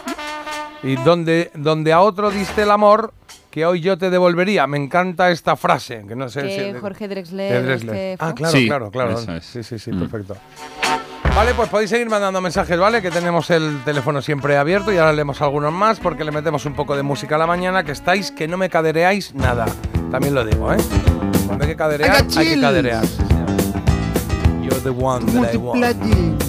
Y donde, donde a otro diste el amor, que hoy yo te devolvería. Me encanta esta frase, que no sé Que si... Jorge Drexler. de Drexler. este Ah, claro, Sí, claro, claro. eso es. Sí, sí, sí, Mm. perfecto. Vale, pues podéis seguir mandando mensajes, ¿vale? Que tenemos el teléfono siempre abierto y ahora leemos algunos más porque le metemos un poco de música a la mañana, que estáis, que no me cadereáis nada. También lo digo, ¿eh? Cuando hay que caderear, hay que caderear. sí, señor. You're the one that I want.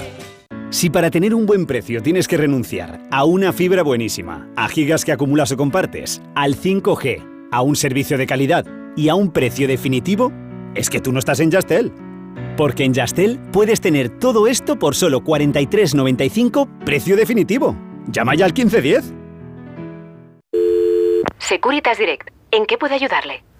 Si para tener un buen precio tienes que renunciar a una fibra buenísima, a gigas que acumulas o compartes, al 5G, a un servicio de calidad y a un precio definitivo, es que tú no estás en Yastel. Porque en Yastel puedes tener todo esto por solo 43.95 precio definitivo. Llama ya al 1510. Securitas Direct. ¿En qué puedo ayudarle?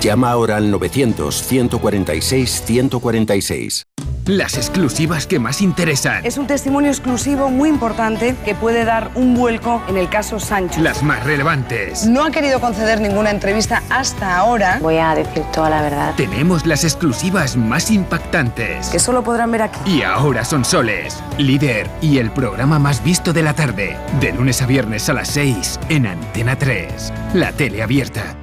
Llama ahora al 900 146 146. las exclusivas que más interesan. Es un testimonio exclusivo muy importante que puede dar un vuelco en el caso Sancho. Las más relevantes. No ha querido conceder ninguna entrevista hasta ahora. Voy a decir toda la verdad. Tenemos las exclusivas más impactantes. Que solo podrán ver aquí. Y ahora son soles, líder y el programa más visto de la tarde, de lunes a viernes a las 6 en Antena 3, la tele abierta.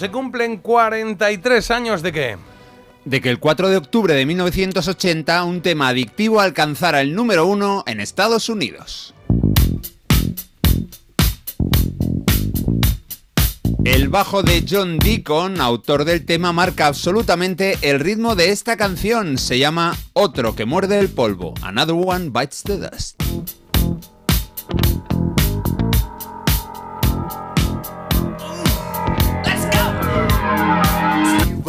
Se cumplen 43 años de qué? De que el 4 de octubre de 1980 un tema adictivo alcanzara el número uno en Estados Unidos. El bajo de John Deacon, autor del tema, marca absolutamente el ritmo de esta canción. Se llama Otro que muerde el polvo. Another one bites the dust.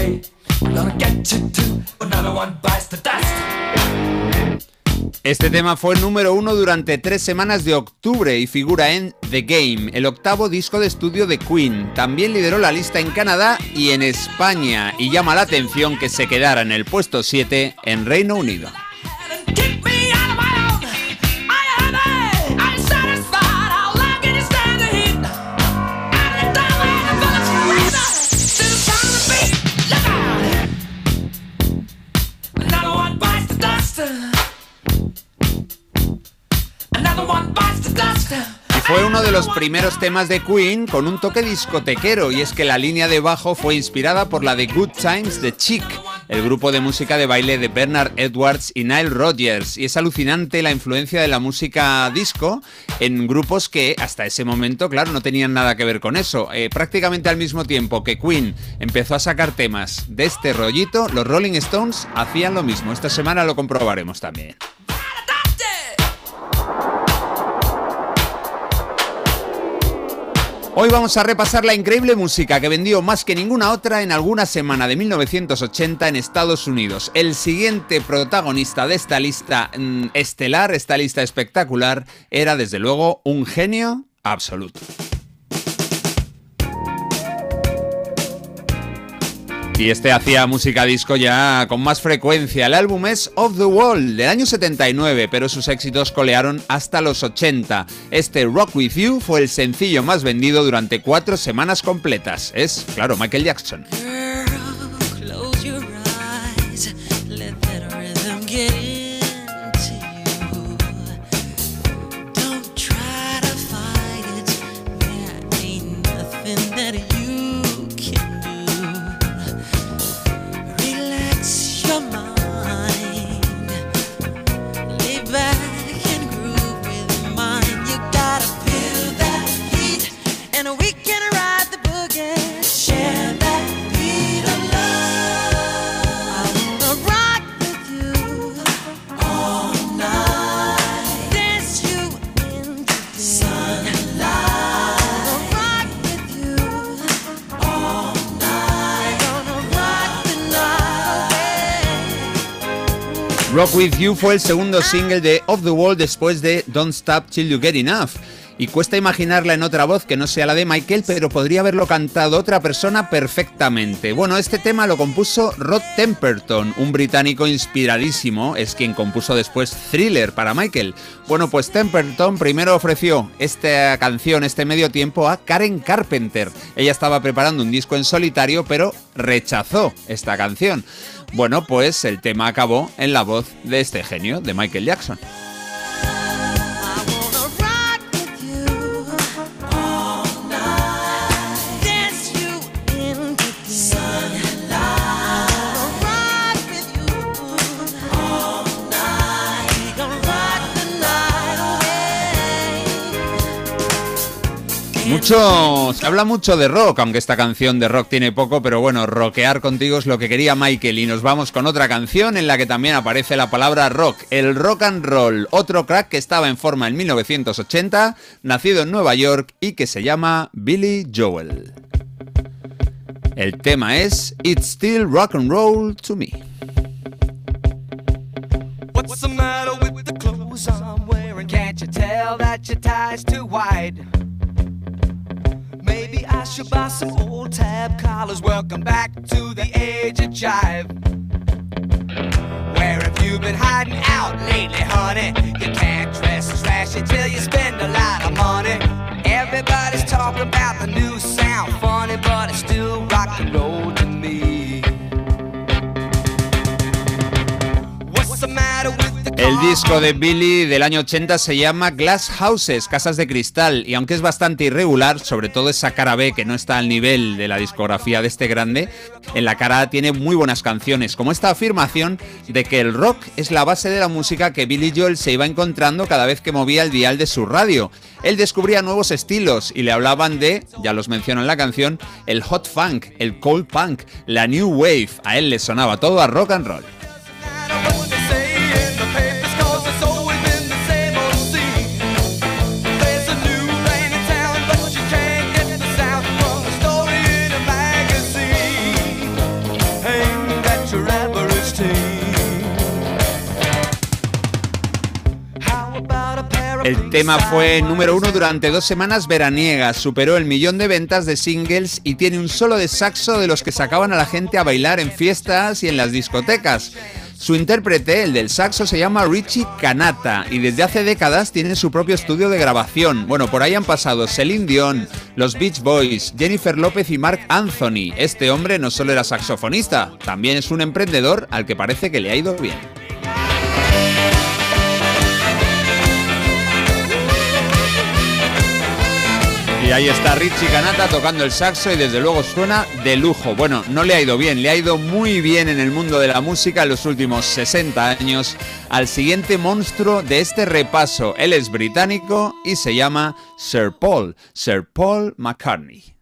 hey, I'm gonna get you too. Another one bites the dust. Este tema fue número uno durante tres semanas de octubre y figura en The Game, el octavo disco de estudio de Queen. También lideró la lista en Canadá y en España y llama la atención que se quedara en el puesto 7 en Reino Unido. Fue uno de los primeros temas de Queen con un toque discotequero y es que la línea de bajo fue inspirada por la de Good Times de Chic, el grupo de música de baile de Bernard Edwards y Nile Rodgers. Y es alucinante la influencia de la música disco en grupos que hasta ese momento, claro, no tenían nada que ver con eso. Eh, prácticamente al mismo tiempo que Queen empezó a sacar temas de este rollito, los Rolling Stones hacían lo mismo. Esta semana lo comprobaremos también. Hoy vamos a repasar la increíble música que vendió más que ninguna otra en alguna semana de 1980 en Estados Unidos. El siguiente protagonista de esta lista mm, estelar, esta lista espectacular, era desde luego un genio absoluto. Y este hacía música disco ya con más frecuencia. El álbum es Of the Wall del año 79, pero sus éxitos colearon hasta los 80. Este Rock With You fue el sencillo más vendido durante cuatro semanas completas. Es, claro, Michael Jackson. Rock With You fue el segundo single de Off the Wall después de Don't Stop Till You Get Enough. Y cuesta imaginarla en otra voz que no sea la de Michael, pero podría haberlo cantado otra persona perfectamente. Bueno, este tema lo compuso Rod Temperton, un británico inspiradísimo, es quien compuso después Thriller para Michael. Bueno, pues Temperton primero ofreció esta canción, este medio tiempo, a Karen Carpenter. Ella estaba preparando un disco en solitario, pero rechazó esta canción. Bueno, pues el tema acabó en la voz de este genio, de Michael Jackson. Mucho, se habla mucho de rock, aunque esta canción de rock tiene poco, pero bueno, rockear contigo es lo que quería Michael y nos vamos con otra canción en la que también aparece la palabra rock, el rock and roll, otro crack que estaba en forma en 1980, nacido en Nueva York y que se llama Billy Joel. El tema es It's Still Rock and Roll to Me. Can't you tell that your tie's too? Maybe I should buy some old tab collars. Welcome back to the age of jive. Where have you been hiding out lately, honey? You can't dress as flashy till you spend a lot of money. Everybody's talking about the new sound, funny, but it's still rock and roll to me. What's the matter with El disco de Billy del año 80 se llama Glass Houses, Casas de Cristal, y aunque es bastante irregular, sobre todo esa cara B que no está al nivel de la discografía de este grande, en la cara A tiene muy buenas canciones, como esta afirmación de que el rock es la base de la música que Billy Joel se iba encontrando cada vez que movía el dial de su radio. Él descubría nuevos estilos y le hablaban de, ya los menciono en la canción, el hot funk, el cold punk, la new wave. A él le sonaba todo a rock and roll. Tema fue número uno durante dos semanas veraniegas, superó el millón de ventas de singles y tiene un solo de saxo de los que sacaban a la gente a bailar en fiestas y en las discotecas. Su intérprete, el del saxo, se llama Richie Kanata y desde hace décadas tiene su propio estudio de grabación. Bueno, por ahí han pasado Celine Dion, los Beach Boys, Jennifer López y Mark Anthony. Este hombre no solo era saxofonista, también es un emprendedor al que parece que le ha ido bien. Y ahí está Richie Kanata tocando el saxo y desde luego suena de lujo. Bueno, no le ha ido bien, le ha ido muy bien en el mundo de la música en los últimos 60 años al siguiente monstruo de este repaso. Él es británico y se llama Sir Paul, Sir Paul McCartney.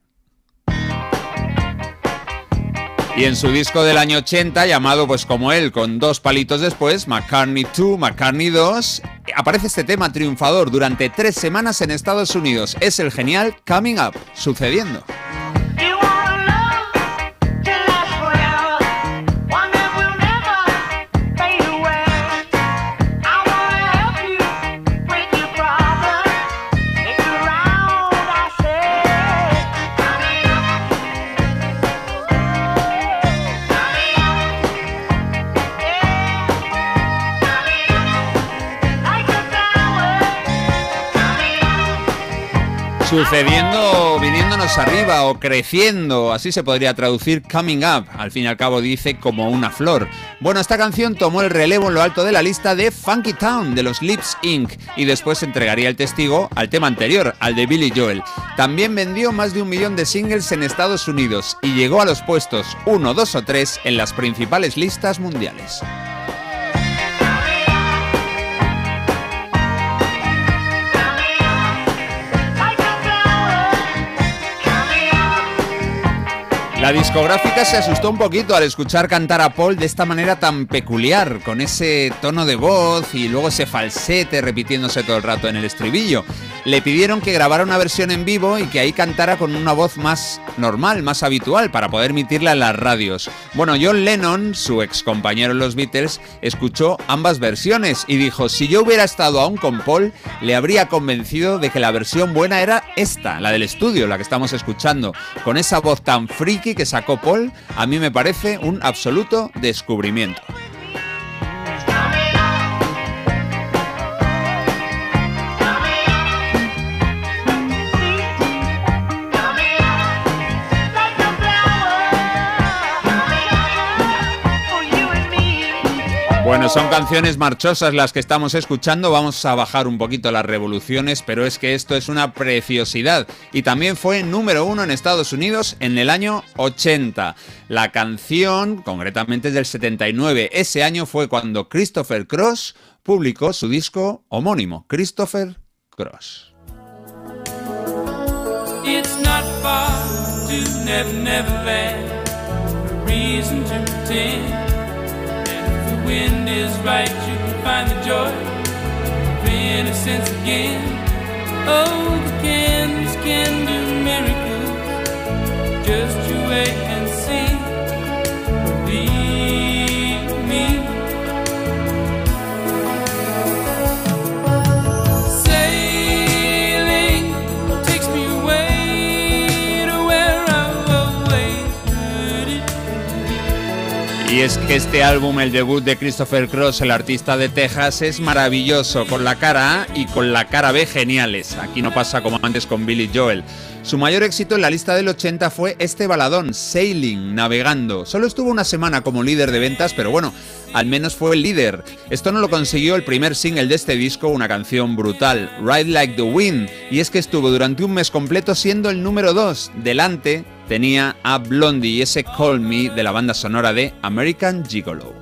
Y en su disco del año 80, llamado pues como él, con dos palitos después, McCartney 2, McCartney 2, aparece este tema triunfador durante tres semanas en Estados Unidos. Es el genial Coming Up, sucediendo. Sucediendo, viniéndonos arriba o creciendo, así se podría traducir coming up, al fin y al cabo dice como una flor. Bueno, esta canción tomó el relevo en lo alto de la lista de Funky Town de los Lips Inc. y después entregaría el testigo al tema anterior, al de Billy Joel. También vendió más de un millón de singles en Estados Unidos y llegó a los puestos 1, 2 o 3 en las principales listas mundiales. La discográfica se asustó un poquito al escuchar cantar a Paul de esta manera tan peculiar, con ese tono de voz y luego ese falsete repitiéndose todo el rato en el estribillo. Le pidieron que grabara una versión en vivo y que ahí cantara con una voz más normal, más habitual, para poder emitirla en las radios. Bueno, John Lennon, su ex compañero en los Beatles, escuchó ambas versiones y dijo, si yo hubiera estado aún con Paul, le habría convencido de que la versión buena era esta, la del estudio, la que estamos escuchando, con esa voz tan friki que sacó Paul, a mí me parece un absoluto descubrimiento. Son canciones marchosas las que estamos escuchando. Vamos a bajar un poquito las revoluciones, pero es que esto es una preciosidad. Y también fue número uno en Estados Unidos en el año 80. La canción, concretamente es del 79. Ese año fue cuando Christopher Cross publicó su disco homónimo, Christopher Cross. Wind is right, you can find the joy of innocence again. Oh, the candles can do miracles. Just you wait and see. Y es que este álbum, el debut de Christopher Cross, el artista de Texas, es maravilloso, con la cara A y con la cara B geniales. Aquí no pasa como antes con Billy Joel. Su mayor éxito en la lista del 80 fue este baladón, Sailing, Navegando. Solo estuvo una semana como líder de ventas, pero bueno, al menos fue el líder. Esto no lo consiguió el primer single de este disco, una canción brutal, Ride Like the Wind, y es que estuvo durante un mes completo siendo el número 2. Delante tenía a Blondie y ese Call Me de la banda sonora de American Gigolo.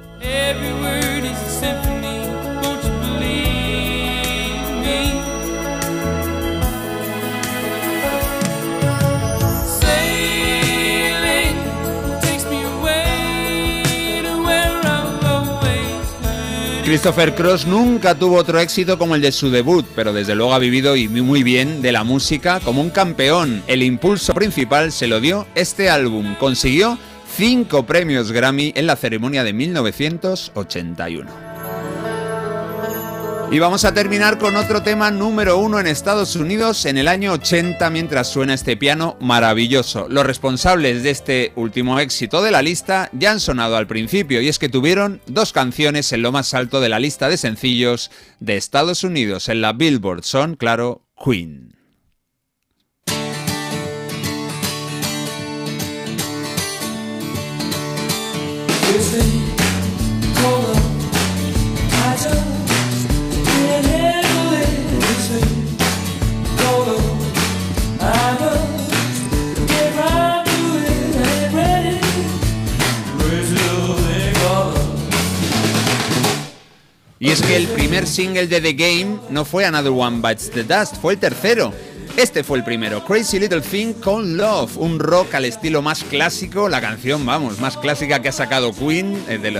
Christopher Cross nunca tuvo otro éxito como el de su debut, pero desde luego ha vivido y muy bien de la música como un campeón. El impulso principal se lo dio este álbum. Consiguió cinco premios Grammy en la ceremonia de 1981. Y vamos a terminar con otro tema número uno en Estados Unidos en el año 80 mientras suena este piano maravilloso. Los responsables de este último éxito de la lista ya han sonado al principio y es que tuvieron dos canciones en lo más alto de la lista de sencillos de Estados Unidos en la Billboard. Son, claro, Queen. Y es que el primer single de The Game no fue Another One Bites the Dust, fue el tercero. Este fue el primero, Crazy Little Thing con Love, un rock al estilo más clásico, la canción, vamos, más clásica que ha sacado Queen eh, de,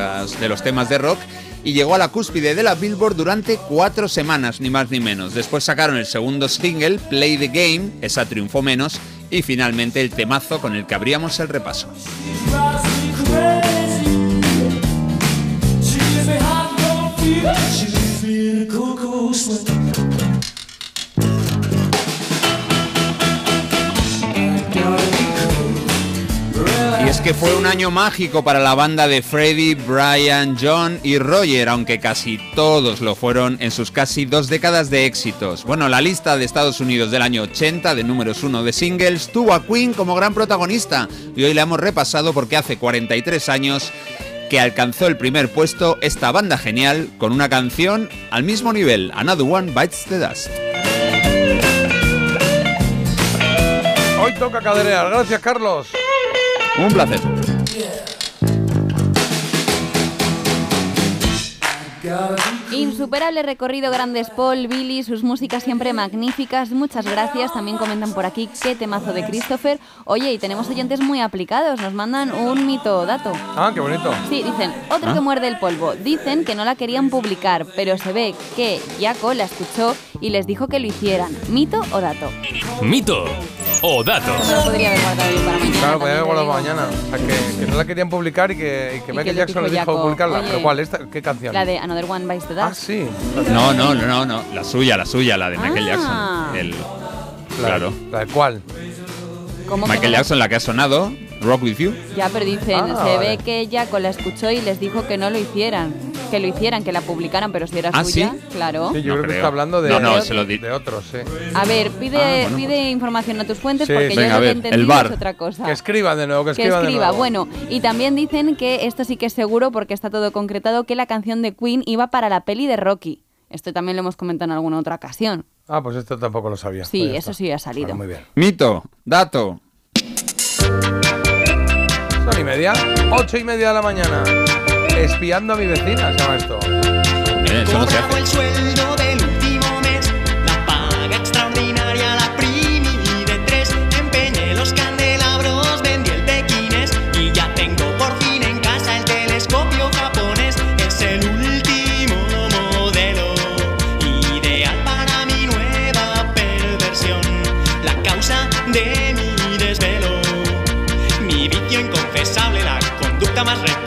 los temas de rock. Y llegó a la cúspide de la Billboard durante cuatro semanas, ni más ni menos. Después sacaron el segundo single, Play the Game, esa triunfó menos. Y finalmente el temazo con el que abríamos el repaso. Y es que fue un año mágico para la banda de Freddie, Brian, John y Roger, aunque casi todos lo fueron en sus casi dos décadas de éxitos. Bueno, la lista de Estados Unidos del año 80 de números uno de singles tuvo a Queen como gran protagonista y hoy la hemos repasado porque hace 43 años que alcanzó el primer puesto esta banda genial con una canción al mismo nivel, Another One Bites the Dust. Hoy toca caderear. Gracias, Carlos. Un placer. Insuperable recorrido Grandes Paul, Billy, sus músicas siempre magníficas. Muchas gracias. También comentan por aquí qué temazo de Christopher. Oye, y tenemos oyentes muy aplicados. Nos mandan un mito o dato. Ah, qué bonito. Sí, dicen, otro Ah. que muerde el polvo. Dicen que no la querían publicar, pero se ve que Jaco la escuchó y les dijo que lo hicieran. ¿Mito o dato? Mito o dato. Lo podría haber guardado yo para mañana. Claro, podía haber guardado mañana. O sea, que, que no la querían publicar y que, y que Y Michael que Jackson le dijo dijo Jaco, publicarla. oye, ¿Pero cuál? Esta, ¿Qué canción? La de Another One Bites the Ah, sí. No, no, no, no, no, la suya, la suya, la de Michael Ah. Jackson. El- La- claro. ¿La de cuál? ¿Cómo Michael que- Jackson, la que ha sonado, Rock With You. Ya, pero dicen, Ah, se vale. ve que Jaco la escuchó y les dijo que no lo hicieran. Que lo hicieran, que la publicaran, pero si era ¿Ah, suya, sí? claro. Sí, yo No creo que está hablando de, No, no, de, se lo di- de otros, sí. A ver, pide, Ah, bueno, pide información a tus fuentes Sí, porque venga, yo lo que he entendido bar. es otra cosa. Que escriban de nuevo, que que escriban de escriba. nuevo. Bueno, y también dicen que esto sí que es seguro porque está todo concretado que la canción de Queen iba para la peli de Rocky. Esto también lo hemos comentado en alguna otra ocasión. Ah, pues esto tampoco lo sabía. Sí, Pues eso está. sí ha salido. Muy bien. Mito, dato. Son y media, ocho y media de la mañana. Espiando a mi vecina, se llama esto. Bien, eso no se hace. Conducta más.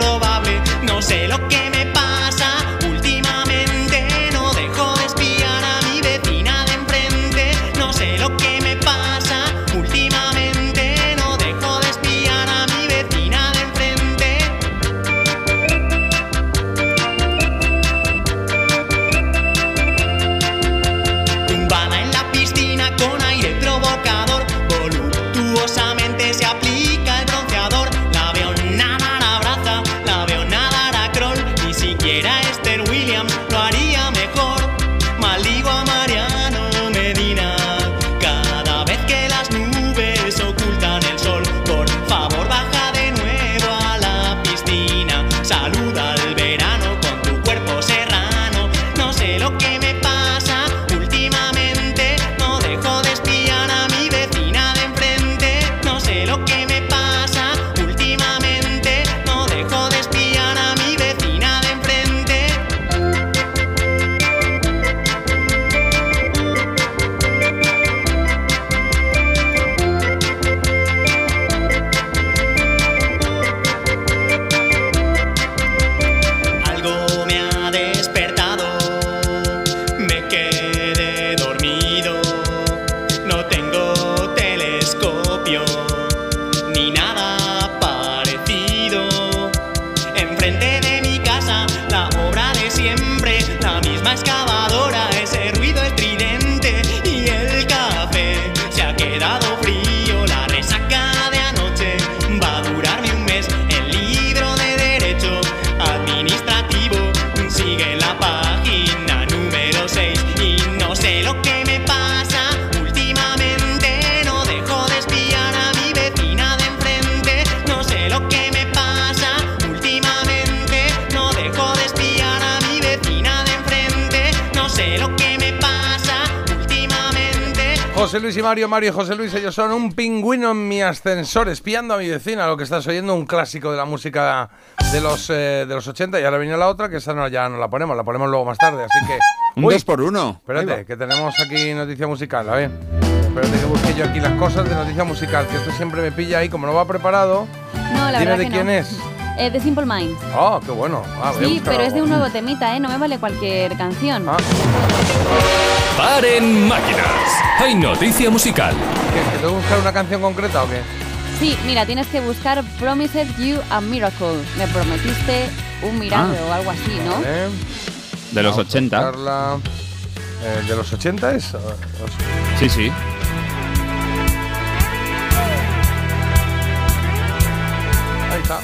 José Luis y Mario, Mario y José Luis, ellos son un pingüino en mi ascensor, espiando a mi vecina, lo que estás oyendo, un clásico de la música de los, eh, de los 80. Y ahora viene la otra, que esa no, ya no la ponemos, la ponemos luego más tarde, así que... Un Uy, dos por uno. Espérate, que tenemos aquí noticia musical, a ver. Espérate que busque yo aquí las cosas de noticia musical, que esto siempre me pilla ahí, como no va preparado. No, la Dime verdad de que quién no. es. Eh, de Simple Minds. Ah, qué bueno. Ah, Sí, pero es de un nuevo temita, ¿eh? No me vale cualquier canción. Ah. Paren máquinas. Hay noticia musical. ¿Qué, que tengo que buscar una canción concreta o qué? Sí, mira, tienes que buscar Promised You a Miracle. Me prometiste un milagro Ah. o algo así, ¿no? Vale. De los Vamos a 80. buscarla. Eh, ¿De los 80 es? Sí, sí. Ahí está.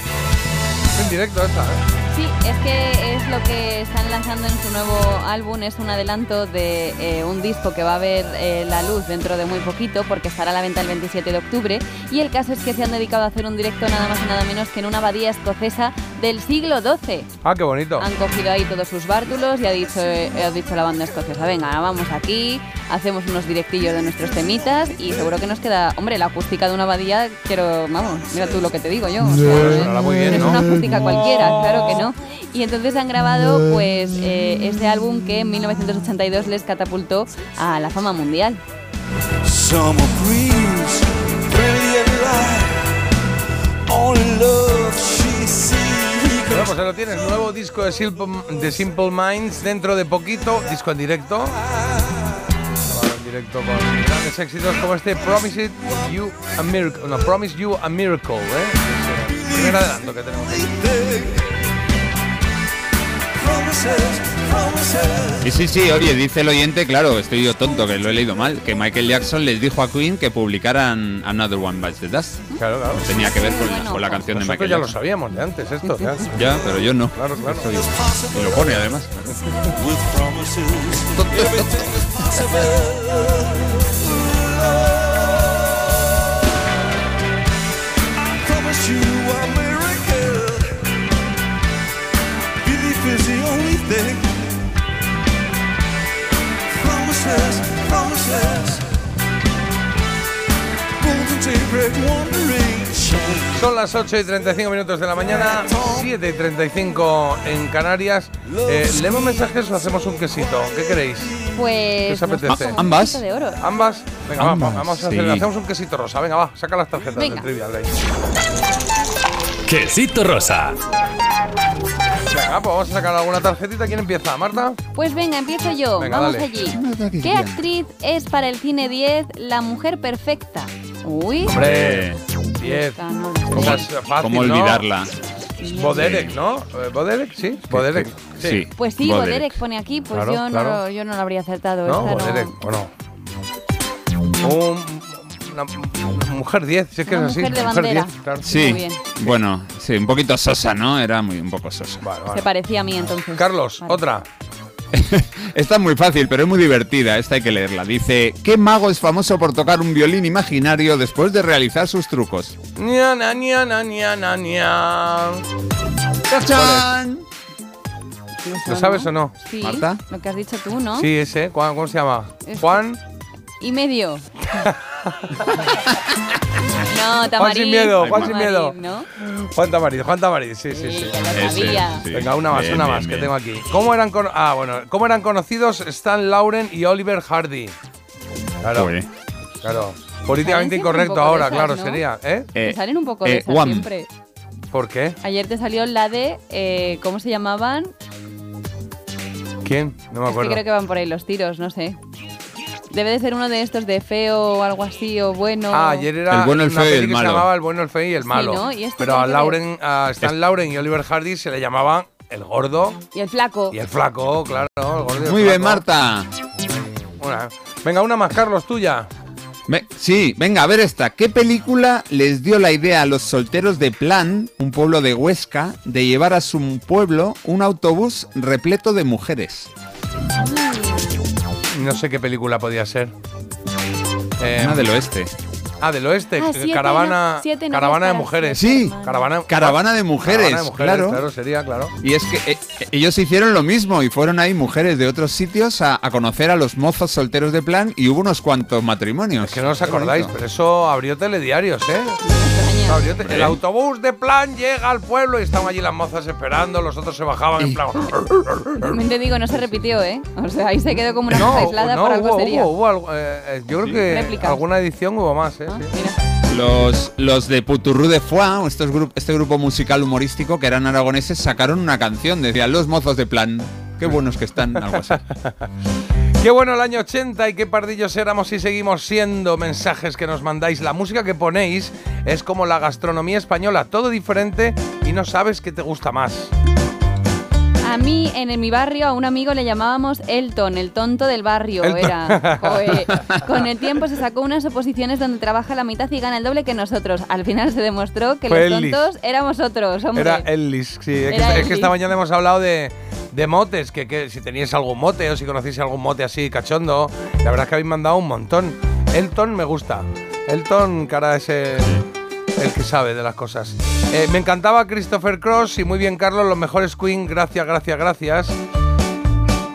En directo esta, ¿eh? Sí, es que es lo que están lanzando en su nuevo álbum, es un adelanto de eh, un disco que va a ver eh, la luz dentro de muy poquito porque estará a la venta el 27 de octubre y el caso es que se han dedicado a hacer un directo nada más y nada menos que en una abadía escocesa del siglo XII. Ah, qué bonito. Han cogido ahí todos sus bártulos y ha dicho, eh, ha dicho la banda escocesa, venga, vamos aquí, hacemos unos directillos de nuestros temitas y seguro que nos queda, hombre, la acústica de una abadía, quiero, vamos, mira tú lo que te digo yo. o sea, sonará muy bien, es una acústica cualquiera, claro que no. Y entonces han grabado pues eh, este álbum que en 1982 les catapultó a la fama mundial. Bueno, pues ahí lo tienes, nuevo disco de Simple, de Simple Minds dentro de poquito, disco en directo. Grabado en directo con grandes éxitos como este Promise You a Miracle, no, Promise You a Miracle, ¿eh? Es el primer adelanto que tenemos aquí. Promises, promises. Y sí, sí, oye, dice el oyente, claro, estoy yo tonto, que lo he leído mal, que Michael Jackson les dijo a Queen que publicaron Another One Bites the Dust. Claro, claro. Tenía que ver con la, con la canción de Michael ya lo Jackson. sabíamos de antes esto, ya. Ya, pero yo no. Claro, claro. Estoy- y lo pone además. Promises, promises. Son las 8 y 35 minutos de la mañana, 7 y 35 en Canarias. Eh, ¿Leemos mensajes o hacemos un quesito? ¿Qué queréis? ¿Qué Pues os apetece? nos quesito de oro. ¿Ambas? Venga, va, Ambas, vamos a hacer, sí. hacemos un quesito rosa. Venga, va, saca las tarjetas Venga. del trivial ahí. Quesito rosa. Venga, pues vamos a sacar alguna tarjetita. ¿Quién empieza? ¿Marta? Pues venga, empiezo yo. Venga, Vamos dale. allí. ¿Qué actriz es para el cine 10 la mujer perfecta? Uy. Hombre, 10. Ah, no lo sé. Esa es fácil, ¿Cómo ¿no? olvidarla? Boderek, ¿no? Eh, ¿Boderek? Sí, Boderek. Sí. Pues sí, Boderek. Boderek pone aquí, pues Claro, yo, no claro. yo no lo habría acertado. ¿No? esta no. Boderek, bueno. Un- una, una mujer 10, si es que Una es así. mujer de bandera. 10, claro. Sí, Muy bien. bueno, sí, un poquito sosa, ¿no? Era muy un poco sosa. Vale, Se parecía a mí entonces. Carlos, Vale. otra. Esta es muy fácil, pero es muy divertida. Esta hay que leerla. Dice, ¿qué mago es famoso por tocar un violín imaginario después de realizar sus trucos? Ñana, ñana, ñana, ña. ¡Tachán! ¿Lo sabes o no? Sí, ¿Marta? lo que has dicho tú, ¿no? Sí, ese. ¿Cuál- ¿Cómo se llama? Es- Juan. Y medio. no, Tamariz. Juan sin miedo, Juan sin Tamariz, miedo. ¿no? Juan Tamariz, Juan Tamariz, sí, sí, sí. ya lo Ese, sabía. sí. Venga, una más, Bien, una bien, más que bien. tengo aquí. ¿Cómo eran, cono- ah, bueno, ¿Cómo eran conocidos Stan Lauren y Oliver Hardy? Claro, claro. Políticamente un incorrecto poco de ahora, esas, claro, ¿no? sería. ¿Eh? Eh, salen un poco de eh, esas siempre. ¿Por qué? Ayer te salió la de, eh, ¿cómo se llamaban? ¿Quién? No me Es que acuerdo. creo que van por ahí los tiros, no sé. Debe de ser uno de estos de feo o algo así, o bueno. Ah, ayer era El bueno, el una feo y el que malo. se llamaba El bueno, el feo y el Sí, malo. ¿no? Y este Pero a Lauren, a Stan Lauren y Oliver Hardy se le llamaban el gordo Y el flaco. y el flaco, claro. El gordo y el Muy bien. Marta. Una. Venga, una más, Carlos, tuya. Ve- sí, venga, a ver esta. ¿Qué película les dio la idea a los solteros de Plan, un pueblo de Huesca, de llevar a su pueblo un autobús repleto de mujeres? No sé qué película podía ser. Eh, Una del oeste. Ah, del oeste. Ah, siete caravana no- siete novias caravana de para mujeres. Sí. Caravana, Caravana de mujeres, Caravana de mujeres, claro. claro, sería, claro. Y es que eh, ellos hicieron lo mismo y fueron ahí mujeres de otros sitios a, a conocer a los mozos solteros de plan y hubo unos cuantos matrimonios. Que no os Qué acordáis, bonito. pero eso abrió telediarios, ¿eh? Abrió te- el autobús de plan llega al pueblo y estaban allí las mozas esperando, los otros se bajaban en plan. También te digo, no se repitió, ¿eh? O sea, ahí se quedó como una No, cosa aislada no, por algo hubo, sería. hubo, hubo algo, eh, eh, yo creo que Réplicas. alguna edición hubo más, ¿eh? Los, los de Puturru de Foix, estos este grupo musical humorístico que eran aragoneses, sacaron una canción, decían los mozos de plan. Qué buenos que están, algo así. Qué bueno el año 80 y qué pardillos éramos y seguimos siendo mensajes que nos mandáis. La música que ponéis es como la gastronomía española, todo diferente y no sabes qué te gusta más. A mí, en mi barrio, a un amigo le llamábamos Elton, el tonto del barrio. Era. Con el tiempo se sacó unas oposiciones donde trabaja la mitad y gana el doble que nosotros. Al final se demostró que Fue los Ellis. tontos éramos otros, hombre. Era Ellis, sí. Es, que, Era es que esta mañana hemos hablado de, de motes, que, que si teníais algún mote o si conocéis algún mote así cachondo, la verdad es que habéis mandado un montón. Elton me gusta. Elton, cara, es el, el que sabe de las cosas. Eh, me encantaba Christopher Cross y muy bien, Carlos, los mejores Queen. Gracias, gracias, gracias.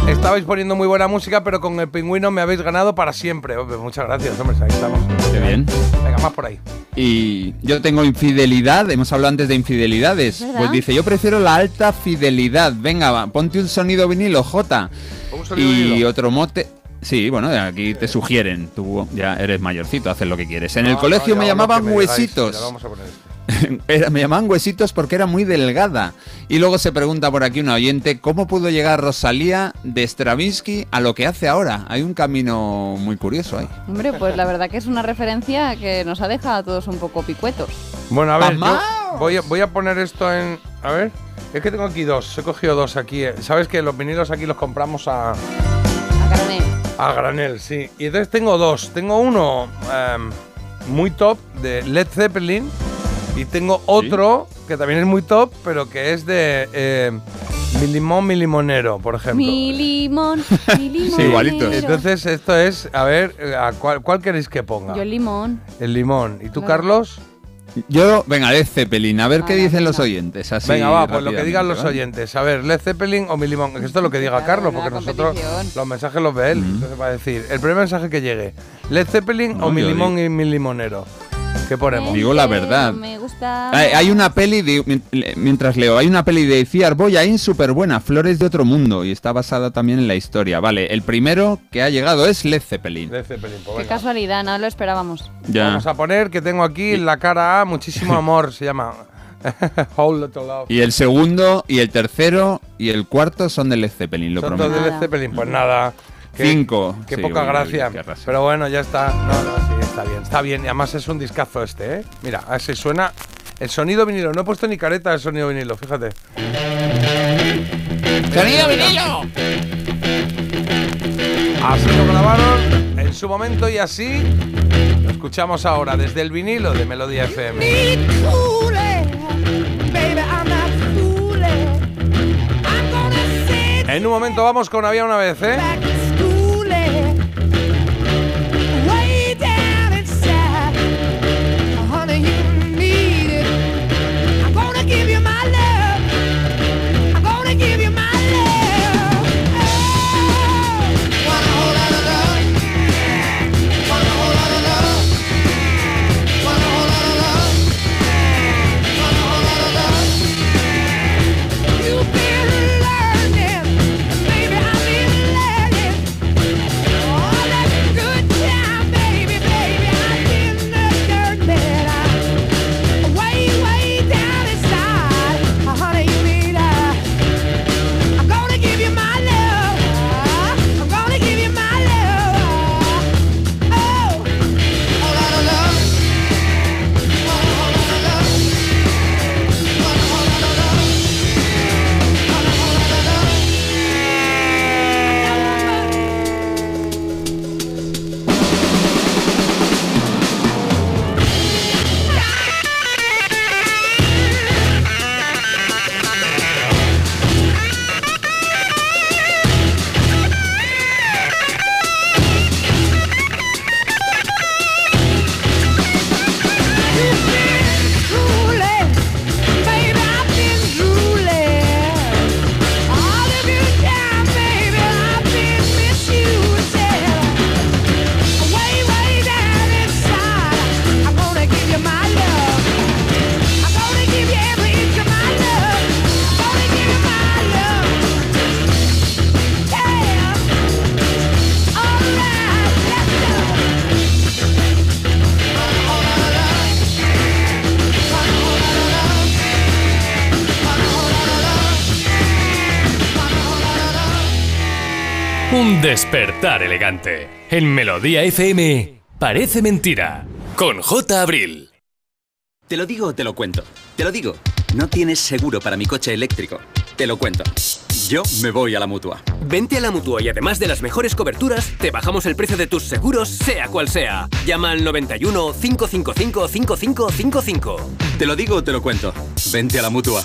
Estabais poniendo muy buena música, pero con el pingüino me habéis ganado para siempre. Hombre, muchas gracias, hombre, ahí estamos. Qué bien. Venga, más por ahí. Y yo tengo infidelidad, hemos hablado antes de infidelidades. ¿Verdad? Pues dice, yo prefiero la alta fidelidad. Venga, va, ponte un sonido vinilo, J. Un sonido Y vinilo. otro mote. Sí, bueno, aquí te sugieren. Tú ya eres mayorcito, haces lo que quieres. En el colegio no, me llamaban digáis, a. Era- me llamaban huesitos porque era muy delgada. Y luego se pregunta por aquí una oyente, ¿cómo pudo llegar Rosalía de Stravinsky a lo que hace ahora? Hay un camino muy curioso ahí. Hombre, pues la verdad que es una referencia que nos ha dejado a todos un poco picuetos. Bueno, a ver, yo voy a, voy a poner esto en. A ver, es que tengo aquí dos. He cogido dos aquí. eh. Sabes que los vinilos aquí los compramos a. A granel, sí. Y entonces tengo dos. Tengo uno em, muy top de Led Zeppelin y tengo otro que también es muy top, pero que es de eh, Mi Limón, Mi Limonero, por ejemplo. Mi limón, mi limón. Sí, igualitos. Entonces esto es, a ver, ¿a cuál, cuál queréis que ponga? Yo el limón. El limón. ¿Y tú, Claro. Carlos? Yo, venga, Led Zeppelin, a ver qué dicen los oyentes. Así Venga, va, pues lo que digan los oyentes. A ver, Led Zeppelin o Mi Limón. Que Esto es lo que diga Claro, Carlos, porque nosotros los mensajes los ve él. Entonces va a decir, el primer mensaje que llegue, Led Zeppelin No, o Mi Limón y Mi Limonero. ¿Qué ponemos? Digo la verdad. Me gusta. Hay, hay una peli, de- mientras leo, hay una peli de Ciar Boyain súper buena, Flores de otro mundo, y está basada también en la historia. Vale, el primero que ha llegado es Led Zeppelin. Led Zeppelin, pues Qué venga. casualidad, no lo esperábamos. Ya. Vamos a poner que tengo aquí en la cara A muchísimo amor, se llama. Whole Lotta Love. Y el segundo, y el tercero, y el cuarto son de Led Zeppelin, lo Son todos prometo. de Led Zeppelin, pues nada. Qué- Cinco. Qué Sí, poca uy, uy, gracia. Pero bueno, ya está. No, no, sí, está bien. Está bien. Y además es un discazo este, ¿eh? Mira, así suena el sonido vinilo. No he puesto ni careta del sonido vinilo, fíjate. ¡Sonido vinilo! Así lo grabaron en su momento y así lo escuchamos ahora desde el vinilo de Melodía FM. En un momento vamos con Había una vez, ¿eh? Despertar elegante. En Melodía FM, parece mentira. Con J. Abril. Te lo digo o te lo cuento. Te lo digo. No tienes seguro para mi coche eléctrico. Te lo cuento. Yo me voy a la mutua. Vente a la mutua y además de las mejores coberturas, te bajamos el precio de tus seguros, sea cual sea. Llama al 91 555 5555. Te lo digo o te lo cuento. Vente a la mutua.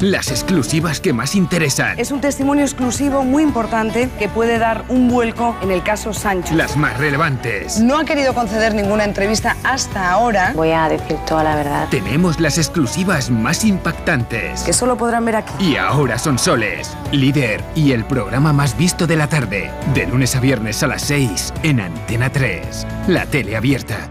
Las exclusivas que más interesan. Es un testimonio exclusivo muy importante que puede dar un vuelco en el caso Sancho. Las más relevantes. No ha querido conceder ninguna entrevista hasta ahora. Voy a decir toda la verdad. Tenemos las exclusivas más impactantes. Que solo podrán ver aquí. Y ahora son soles, líder y el programa más visto de la tarde, de lunes a viernes a las 6 en Antena 3, la tele abierta.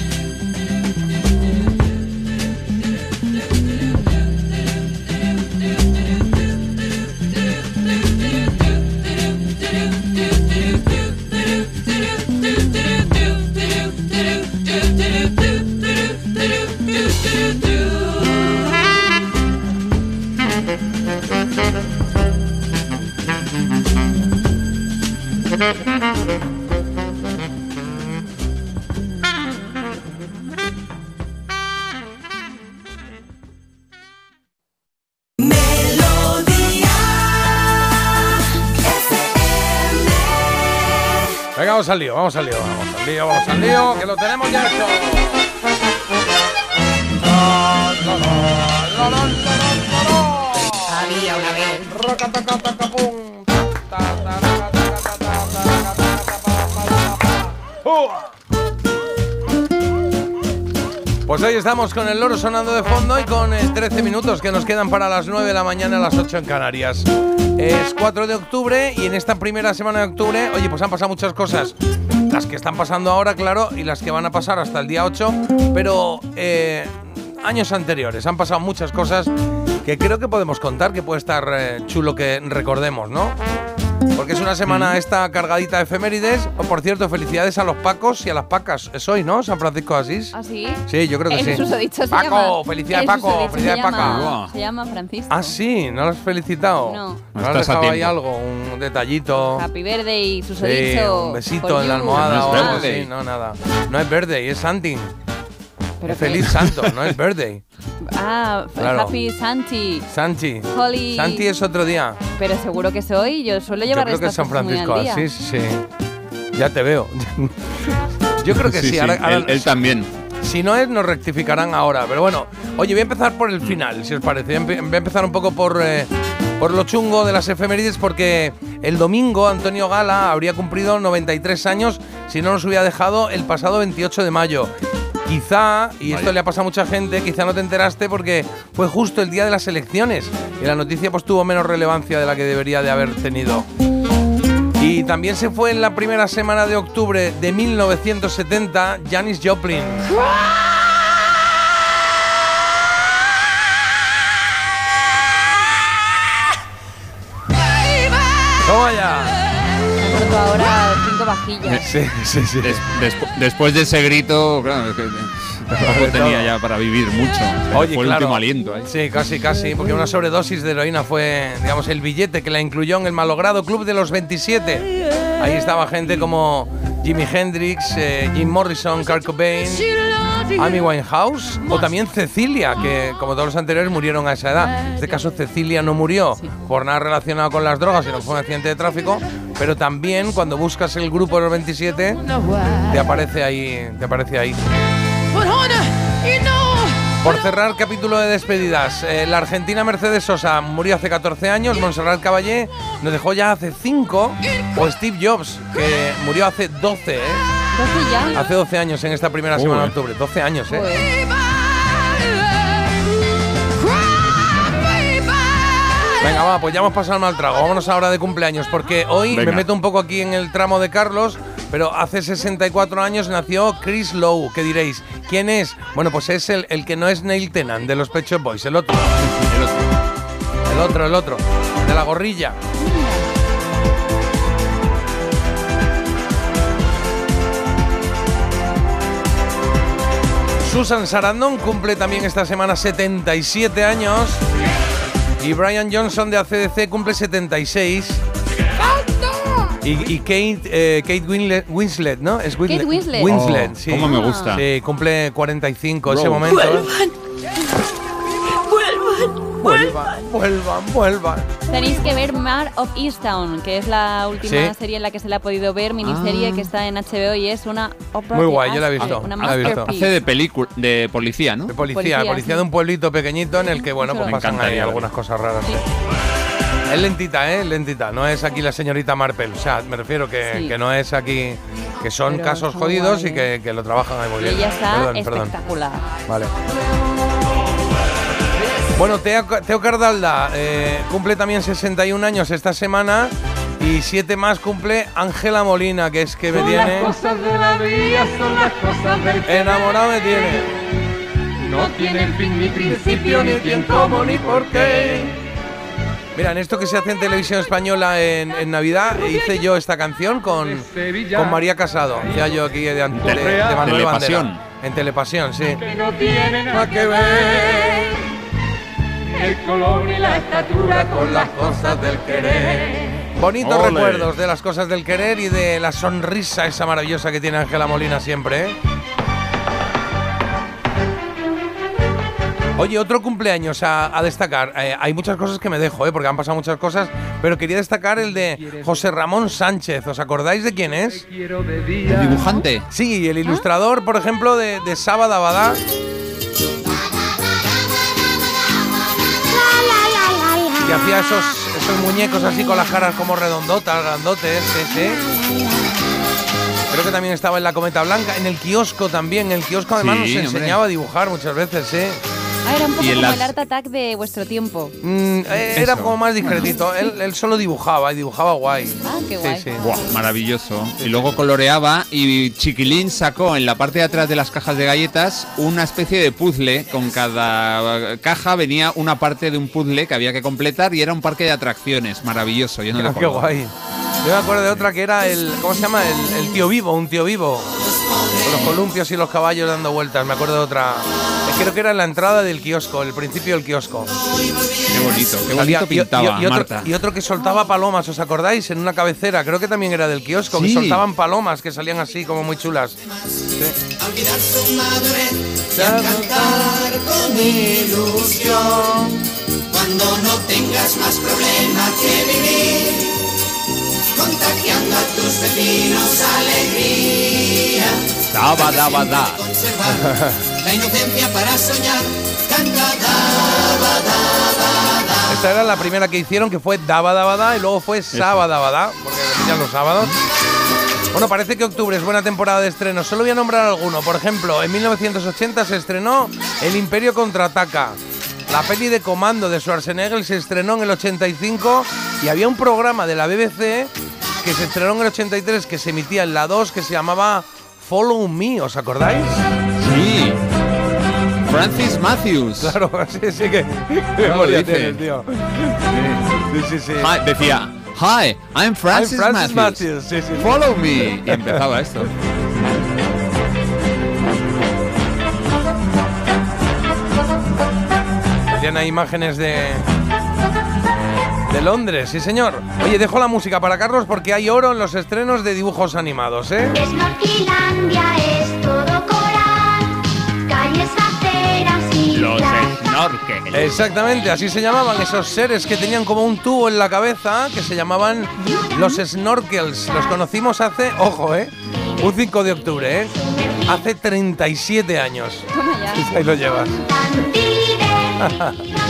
Venga, vamos al lío, vamos al lío, vamos al lío, vamos al lío, que lo tenemos ya hecho. Había una vez. Pues hoy estamos con el loro sonando de fondo y con eh, 13 minutos que nos quedan para las 9 de la mañana a las 8 en Canarias. Es 4 de octubre y en esta primera semana de octubre, oye, pues han pasado muchas cosas. Las que están pasando ahora, claro, y las que van a pasar hasta el día 8, pero eh, años anteriores han pasado muchas cosas que creo que podemos contar, que puede estar eh, chulo que recordemos, ¿no? Porque es una semana esta cargadita de efemérides. Oh, por cierto, felicidades a los Pacos y a las Pacas. Es hoy, ¿no? San Francisco de Asís. ¿Ah, sí? Sí, yo creo que En sí. susodicho se Paco, llama. felicidades, Paco, susodicho se felicidades, llama- Paca. Se llama Francisco. Ah, sí, ¿no lo has felicitado? No. ¿No Estás has a dejado ahí tiempo. algo? Un detallito. Happy birthday y Sí, susodicho. un besito for en la you. almohada No o es algo así. No, nada. No es birthday, es Santing. ¿Pero Es qué? feliz santo, no es birthday. Ah, Claro. Happy Santi. Sanchi. Holly. Santi es otro día. Pero seguro que soy. Yo suelo llevar Yo creo que es San cosas muy al Francisco. día. Sí, sí, sí. Ya te veo. Yo creo que sí. Sí, sí, ahora- ahora- él- él también. Si no es, nos rectificarán ahora. Pero bueno, oye, voy a empezar por el final, si os parece. Voy a empe- voy a empezar un poco por, eh, por lo chungo de las efemérides, porque el domingo Antonio Gala habría cumplido 93 años si no nos hubiera dejado el pasado 28 de mayo. Quizá, y esto le ha pasado a mucha gente, quizá no te enteraste porque fue justo el día de las elecciones y la noticia pues tuvo menos relevancia de la que debería de haber tenido. Y también se fue en la primera semana de octubre de 1970 Janis Joplin. ¡Toma ya! Ahora Sí, sí, sí. Des- despu- después de ese grito, claro, es que tampoco tenía ya para vivir mucho. Oye, fue el último aliento. ¿eh? Sí, casi, casi, porque una sobredosis de heroína fue, digamos, el billete que la incluyó en el malogrado Club de los 27. Ahí estaba gente como Jimi Hendrix, eh, Jim Morrison, Kurt Cobain, Amy Winehouse o también Cecilia, que como todos los anteriores murieron a esa edad. En este caso Cecilia no murió por nada relacionado con las drogas, sino fue un accidente de tráfico, pero también cuando buscas el grupo de los 27 te aparece ahí, te aparece ahí. Por cerrar capítulo de despedidas, eh, la argentina Mercedes Sosa murió hace 14 años, Montserrat Caballé nos dejó ya hace 5, o Steve Jobs, que murió hace 12, ¿eh? 12 ya. Hace 12 años en esta primera semana de octubre, 12 años, ¿eh? Venga, va, pues ya hemos pasado el mal trago. Vámonos ahora de cumpleaños, porque hoy Venga. me meto un poco aquí en el tramo de Carlos, pero hace 64 años nació Chris Lowe. ¿Qué diréis? ¿Quién es? Bueno, pues es el, el que no es Neil Tennant de los Pet Shop Boys, el otro. El otro. El otro, el otro. De la gorrilla. Susan Sarandon cumple también esta semana 77 años. Y Brian Johnson de ACDC cumple 76. Y, y Kate, eh, Kate Winslet, Winslet, ¿no? Es Kate Winslet. Winslet, Oh, sí. cómo me gusta. Sí, cumple 45 ese momento. ¿eh? Vuelvan, vuelvan, vuelvan. Tenéis que ver Mar of Easttown, que es la última Sí. serie en la que se le ha podido ver, miniserie Ah. que está en HBO y es una Muy guay, yo la he visto, Una la he visto. Hace de película, de policía, ¿no? De policía, Policía, policía, sí. de un pueblito pequeñito en el que, bueno, pues Me pasan ahí algunas cosas raras. Es lentita, ¿eh? Lentita. No es aquí la señorita Marple. O sea, me refiero que, Sí. que no es aquí. que son Pero casos jodidos guay, y que, que lo trabajan ahí muy Y bien. ella está Perdón, perdón. espectacular. Vale. Bueno, Teo, Teo Cardalda eh, cumple también 61 años esta semana y siete más cumple Ángela Molina, que es que me tiene... de la vida, son las cosas del Enamorado me tiene. No tienen fin ni principio, ni quién, cómo, ni por qué. Mira, en esto que se hace en televisión española en, en Navidad, hice yo esta canción con, con María Casado. Ya yo aquí de, de, de Manuel Telepasión. Bandera. En Telepasión, sí. Que no tiene nada que ver el color ni la estatura con las cosas del querer. Bonitos Ole. recuerdos de las cosas del querer y de la sonrisa esa maravillosa que tiene Ángela Molina siempre, ¿eh? Oye, otro cumpleaños a, a destacar. Eh, hay muchas cosas que me dejo, ¿eh? porque han pasado muchas cosas, pero quería destacar el de José Ramón Sánchez. ¿Os acordáis de quién es? El dibujante. Sí, el ilustrador, por ejemplo, de, de Sábado Abadá. Que hacía esos, esos muñecos así con las caras como redondotas, grandotes, sí. Creo que también estaba en la Cometa Blanca, en el kiosco también. En el kiosco además Sí, nos hombre. enseñaba a dibujar muchas veces, sí. Ah, era un poco Y como las- el Art Attack de vuestro tiempo. Mm, eh, era Eso. como más discretito. Él, él solo dibujaba y dibujaba guay. Ah, qué Sí, guay. sí. Buah, maravilloso. Y luego coloreaba y Chiquilín sacó en la parte de atrás de las cajas de galletas una especie de puzzle. Con cada caja venía una parte de un puzzle que había que completar y era un parque de atracciones. Maravilloso. Yo no Ah, qué guay. Yo me acuerdo de otra que era el. ¿Cómo se llama? El, el tío vivo, un tío vivo. Con los columpios y los caballos dando vueltas. Me acuerdo de otra. Creo que era en la entrada del kiosco, el principio del kiosco. Qué bonito, qué Salía- bonito y- y- pintaba, y, otro, Marta. y otro que soltaba palomas, ¿os acordáis? En una cabecera, creo que también era del kiosco, que Sí. soltaban palomas que salían así como muy chulas. Olvidar su madurez y a cantar con ilusión. Cuando no tengas más problema que vivir, contagiando a tus vecinos alegría. Daba, daba, da. Conservar la inocencia para soñar, canta daba, daba, da. Esta era la primera que hicieron, que fue Daba Daba Da, y luego fue Saba Daba Da, porque repetían los sábados. Bueno, parece que octubre es buena temporada de estreno. Solo voy a nombrar alguno. Por ejemplo, en 1980 se estrenó El Imperio Contraataca. La peli de Comando de Schwarzenegger se estrenó en el 85 y había un programa de la BBC que se estrenó en el 83 que se emitía en la 2 que se llamaba Follow Me, ¿os acordáis? Sí. Francis Matthews. Claro, sí, sí que. Claro, memoria tienes, tío. Sí, sí, sí. Hi, decía, Hi, I'm Francis, I'm Francis Matthews. Matthews, sí, sí. Follow me. Y empezaba esto. Ahí imágenes de. De Londres, sí señor. Oye, dejo la música para Carlos porque hay oro en los estrenos de dibujos animados, ¿eh? Snorkelandia es todo coral, calles, aceras y playas. snorkel. Exactamente, así se llamaban esos seres que tenían como un tubo en la cabeza, que se llamaban los snorkels. Los conocimos hace, ojo, ¿eh? Un 5 de octubre, ¿eh? Hace 37 años. Ahí lo llevas.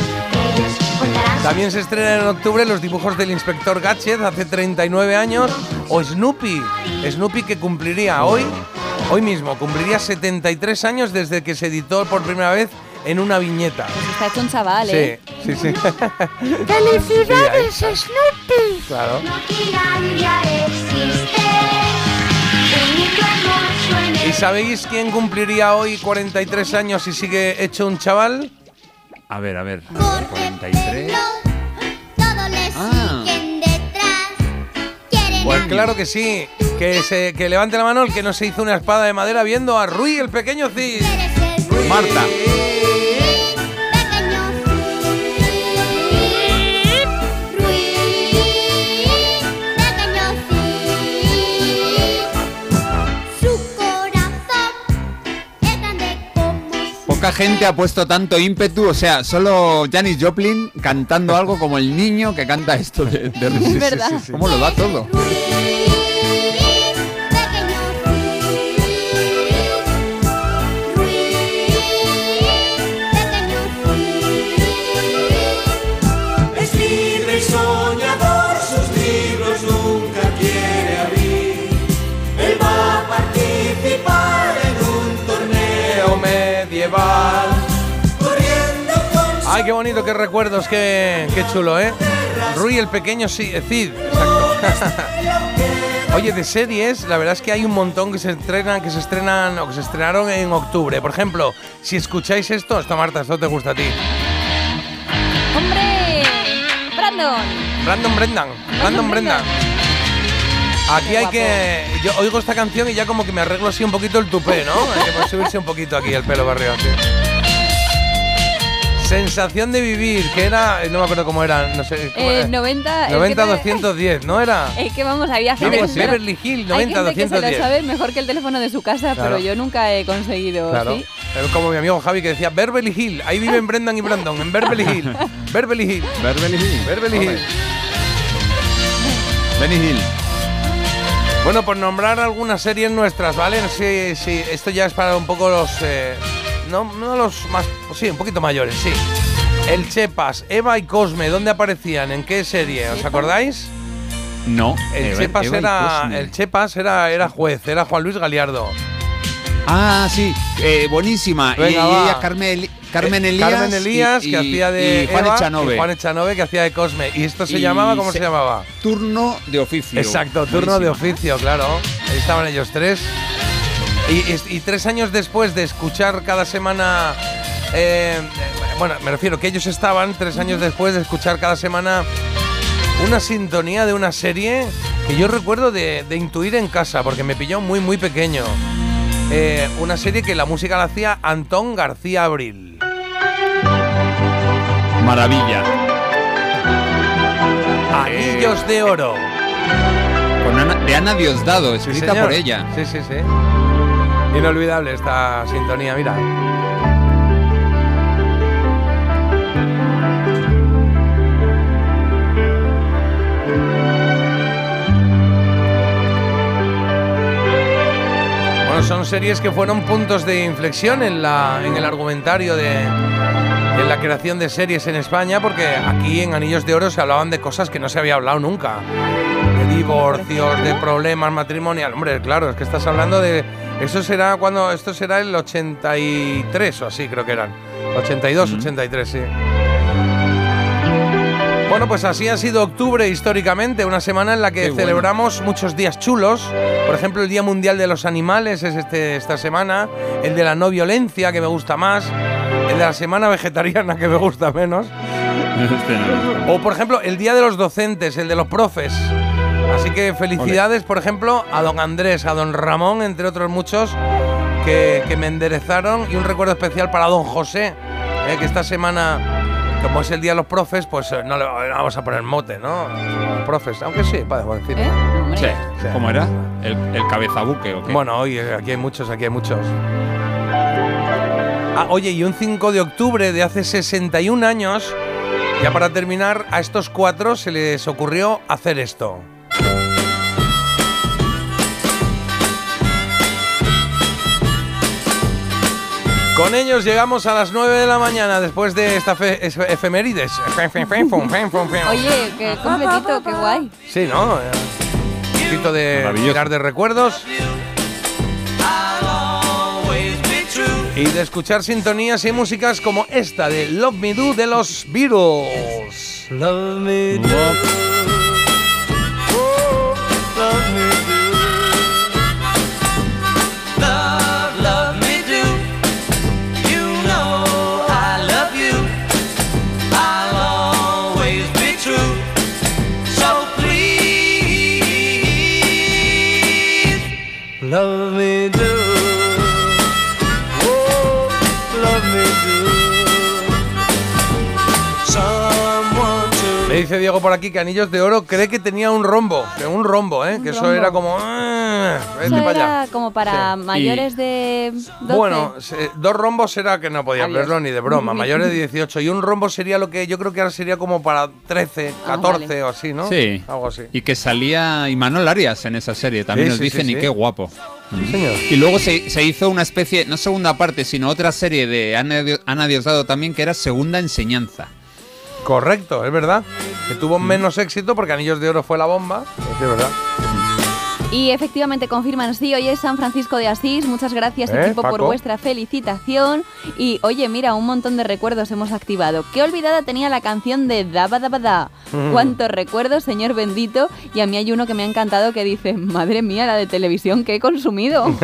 También se estrenan en octubre los dibujos del inspector Gadget hace 39 años o Snoopy. Snoopy que cumpliría hoy, hoy mismo, cumpliría 73 años desde que se editó por primera vez en una viñeta. Pues está hecho un chaval, ¿eh? Sí, sí, sí. ¡Felicidades, Snoopy! Claro. ¿Y sabéis quién cumpliría hoy 43 años y sigue hecho un chaval? A ver, a ver. 43. Pues claro que sí. Que, se, que levante la mano el que no se hizo una espada de madera viendo a Rui el pequeño Cid. Marta. Poca gente ha puesto tanto ímpetu, o sea, solo Janis Joplin cantando algo como el niño que canta esto de, de Es verdad. ¿Cómo lo da todo? Qué bonito, qué recuerdos, qué, qué chulo, ¿eh? Rui el pequeño sí, eh, Cid, exacto. Oye, de series, la verdad es que hay un montón que se estrenan, que se estrenan o que se estrenaron en octubre. Por ejemplo, si escucháis esto, esto Marta, esto te gusta a ti. ¡Hombre! ¡Brandon! Brandon Brendan, Brandon Brendan. Aquí hay que. Yo oigo esta canción y ya como que me arreglo así un poquito el tupé, ¿no? Hay que subirse un poquito aquí el pelo barrio. sí. Sensación de vivir, que era. No me acuerdo cómo era, no sé. ¿cómo Eh, era? 90. es que 90 te- 210, ¿no era? Es que vamos, había gente. Beverly, Hill, Hay 90 gente que se lo 210. sabe mejor que el teléfono de su casa, Claro. pero yo nunca he conseguido. Claro. ¿sí? Pero como mi amigo Javi que decía Beverly Hill, ahí viven Brendan y Brandon, en Beverly Hill. Beverly Hill. Beverly Hill. Beverly Hill. Benny Hill. Bueno, por nombrar algunas series nuestras, ¿vale? No sé si esto ya es para un poco los. eh, no, no los más. Sí, un poquito mayores, sí. El Chepas, Eva y Cosme, ¿dónde aparecían? ¿En qué serie? ¿Os acordáis? No. El Eva- Chepas Eva y era. El Chepas era, era juez, era Juan Luis Galiardo. Ah, sí. eh, buenísima. y Venga, va. ella, Carmen, Eli- Carmen Eh, Elías. Carmen Elías, y- que y- hacía de. y Juan Eva, Echanove. y Juan Echanove, que hacía de Cosme. ¿Y esto se Y llamaba? ¿Cómo se, se- llamaba? Turno de oficio. Exacto, turno de oficio, claro. Ahí estaban ellos tres. Y, y- y tres años después de escuchar cada semana. eh, eh, bueno, me refiero que ellos estaban tres años después de escuchar cada semana una sintonía de una serie que yo recuerdo de, de intuir en casa, porque me pilló muy, muy pequeño. eh, una serie que la música la hacía Antón García Abril. Maravilla. Anillos de oro. Con Ana- de Ana Diosdado, escrita por ella. Sí, sí, sí. Inolvidable esta sintonía, mira. Bueno, son series que fueron puntos de inflexión en, la, en el argumentario de, de la creación de series en España, porque aquí en Anillos de Oro se hablaban de cosas que no se había hablado nunca. De divorcios, de problemas matrimoniales. Hombre, claro, es que estás hablando de. Eso será cuando. Esto será el 83 o así, creo que eran. 82, 83, sí. Bueno, pues así ha sido octubre históricamente, una semana en la que Qué bueno. celebramos muchos días chulos. Por ejemplo, el Día Mundial de los Animales es este, esta semana, el de la no violencia, que me gusta más, el de la Semana Vegetariana, que me gusta menos. O, por ejemplo, el Día de los Docentes, el de los profes. Así que felicidades, por ejemplo, a don Andrés, a don Ramón, entre otros muchos, que, que me enderezaron. Y un recuerdo especial para don José, eh, que esta semana, como es el Día de los Profes, pues eh, no le vamos a poner mote, ¿no? Los profes, aunque sí, podemos decir. Sí. ¿Cómo era? ¿El, el cabezabuque o qué? Bueno, hoy eh, aquí hay muchos, aquí hay muchos. Ah, oye, y un 5 de octubre de hace 61 años, ya para terminar, a estos cuatro se les ocurrió hacer esto. Con ellos llegamos a las 9 de la mañana después de esta fe- es- efemérides. Oye, qué completito, qué guay. Sí, ¿no? Eh, Un poquito de mirar de recuerdos. Y de escuchar sintonías y músicas como esta de Love Me Do de los Beatles. Love me do. Diego por aquí que Anillos de Oro cree que tenía un rombo. Que un rombo, ¿eh? que eso rombo. era como. "Ah, Eso para allá". era como para mayores de 12. Bueno, dos rombos será que no podían Adiós. verlo ni de broma, mayores de 18. Y un rombo sería lo que yo creo que ahora sería como para 13, Ah, 14 o así, ¿no? Sí. Algo así. Y que salía Imanol Arias en esa serie, también Sí, nos sí, dicen, sí, y sí. qué guapo. señor. Y luego se, se hizo una especie, no segunda parte, sino otra serie de Ana, Ana Diosdado también, que era Segunda Enseñanza. Correcto, es verdad. Que tuvo menos éxito porque Anillos de Oro fue la bomba. Es verdad. Y efectivamente confirman, sí, hoy es San Francisco de Asís. Muchas gracias ¿Eh, equipo por vuestra felicitación. Y oye, mira, un montón de recuerdos hemos activado. Qué olvidada tenía la canción de Daba Daba Da. Mm. Cuántos recuerdos, señor bendito. Y a mí hay uno que me ha encantado que dice, madre mía, la de televisión que he consumido.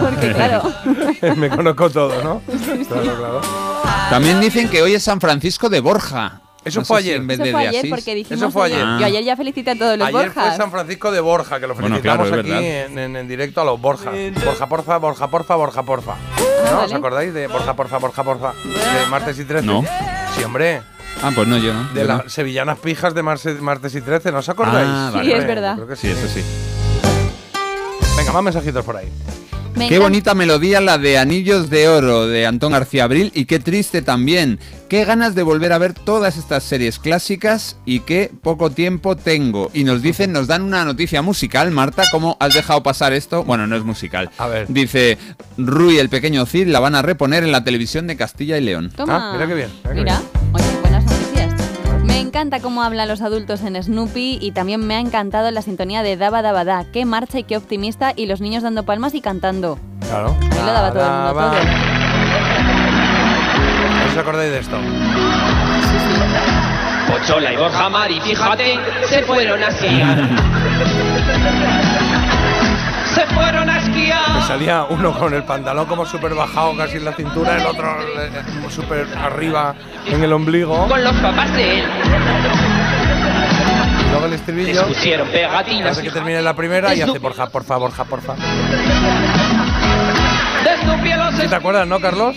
Porque claro, Me conozco todo, ¿no? Claro, claro. También dicen que hoy es San Francisco de Borja. Eso No fue si ayer. en vez eso de fue de ayer Asís. porque dijimos... Eso fue ayer- ayer. Yo ayer ya felicité a todos los Ayer fue Borjas. San Francisco de Borja, que lo Bueno, felicitamos claro, es aquí en, en- en directo a los Borja. Borja, porfa, Borja, porfa, Borja, porfa. ¿No? ¿Os acordáis de Borja, porfa, Borja, porfa? De martes y 13. No. Sí, hombre. Ah, pues no, yo no. De yo las no. sevillanas pijas de martes y 13, ¿no os acordáis? Ah, Sí, es verdad. Creo que Sí, eso sí. Venga, más mensajitos por ahí. Me Qué encanta- bonita melodía la de Anillos de Oro de Antón García Abril y qué triste también. Qué ganas de volver a ver todas estas series clásicas y qué poco tiempo tengo. Y nos dicen, nos dan una noticia musical, Marta, ¿cómo has dejado pasar esto? Bueno, no es musical. A ver. Dice, Rui el pequeño Cid la van a reponer en la televisión de Castilla y León. Toma. Ah, mira qué bien, mira qué Mira, oye, buenas noticias. Me encanta cómo hablan los adultos en Snoopy y también me ha encantado la sintonía de Daba Daba Da. Qué marcha y qué optimista y los niños dando palmas y cantando. Claro. Ahí lo daba todo el mundo, Daba. todo. ¿No os acordáis de esto? Pochola y Borja Mari, fíjate, se fueron a esquiar. Se fueron. Salía uno con el pantalón como súper bajado casi en la cintura, el otro eh, como súper arriba en el ombligo. Con los papás de él. Y luego el estribillo. Les pusieron pegatinas. Hace que termine la primera y hace porja, porfa, Borja, porfa. los ¿Sí te acuerdas, no, Carlos?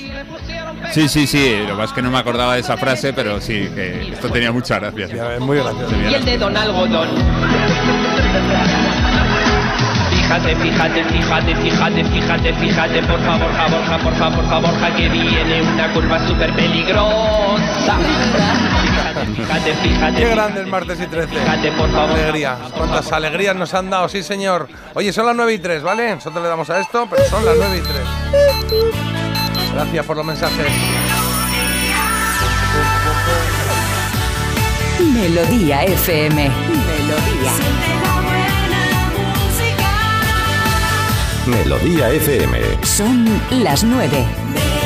Sí, sí, sí. Lo que pasa es que no me acordaba de esa frase, pero sí, que esto tenía mucha gracia. sí. Es muy gracioso. y el dedo en algodón. Fíjate, fíjate, fíjate, fíjate, fíjate, fíjate, por favor, ja, Borja, por favor, por favor, ja, que viene una curva súper peligrosa. Fíjate, fíjate, fíjate. Qué grande el martes y 13. Fíjate, por favor. Alegrías. Cuántas alegrías nos han dado, sí, señor. Oye, son las 9 y 3, ¿vale? Nosotros le damos a esto, pero son las 9 y 3. Gracias por los mensajes. Melodía FM. Melodía. Melodía FM. Son las nueve.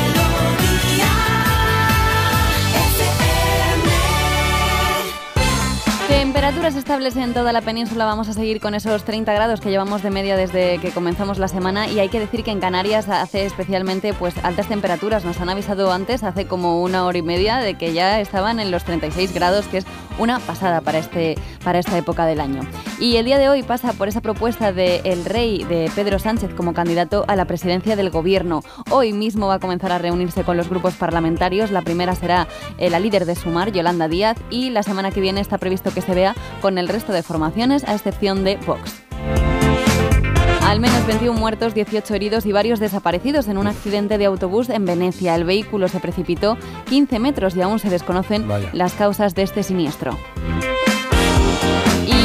Temperaturas estables en toda la península. Vamos a seguir con esos 30 grados que llevamos de media desde que comenzamos la semana. Y hay que decir que en Canarias hace especialmente pues altas temperaturas. Nos han avisado antes, hace como una hora y media, de que ya estaban en los 36 grados, que es una pasada para, este, para esta época del año. Y el día de hoy pasa por esa propuesta del rey de Pedro Sánchez como candidato a la presidencia del gobierno. Hoy mismo va a comenzar a reunirse con los grupos parlamentarios. La primera será eh, la líder de Sumar, Yolanda Díaz, y la semana que viene está previsto que se vea con el resto de formaciones, a excepción de Vox. Al menos 21 muertos, 18 heridos y varios desaparecidos en un accidente de autobús en Venecia. El vehículo se precipitó 15 metros y aún se desconocen Vaya. las causas de este siniestro.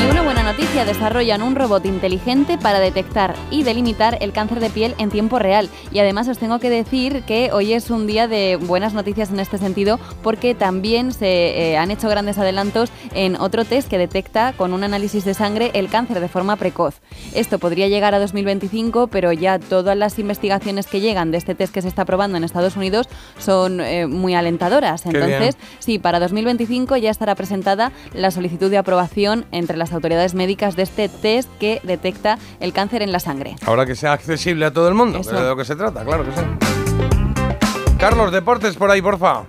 Una buena noticia, desarrollan un robot inteligente para detectar y delimitar el cáncer de piel en tiempo real. Y además os tengo que decir que hoy es un día de buenas noticias en este sentido porque también se eh, han hecho grandes adelantos en otro test que detecta con un análisis de sangre el cáncer de forma precoz. Esto podría llegar a 2025, pero ya todas las investigaciones que llegan de este test que se está probando en Estados Unidos son eh, muy alentadoras. Entonces, Sí, para 2025 ya estará presentada la solicitud de aprobación entre las autoridades médicas de este test que detecta el cáncer en la sangre. Ahora que sea accesible a todo el mundo, Eso. de lo que se trata, claro que sí. Carlos, deportes por ahí, porfa.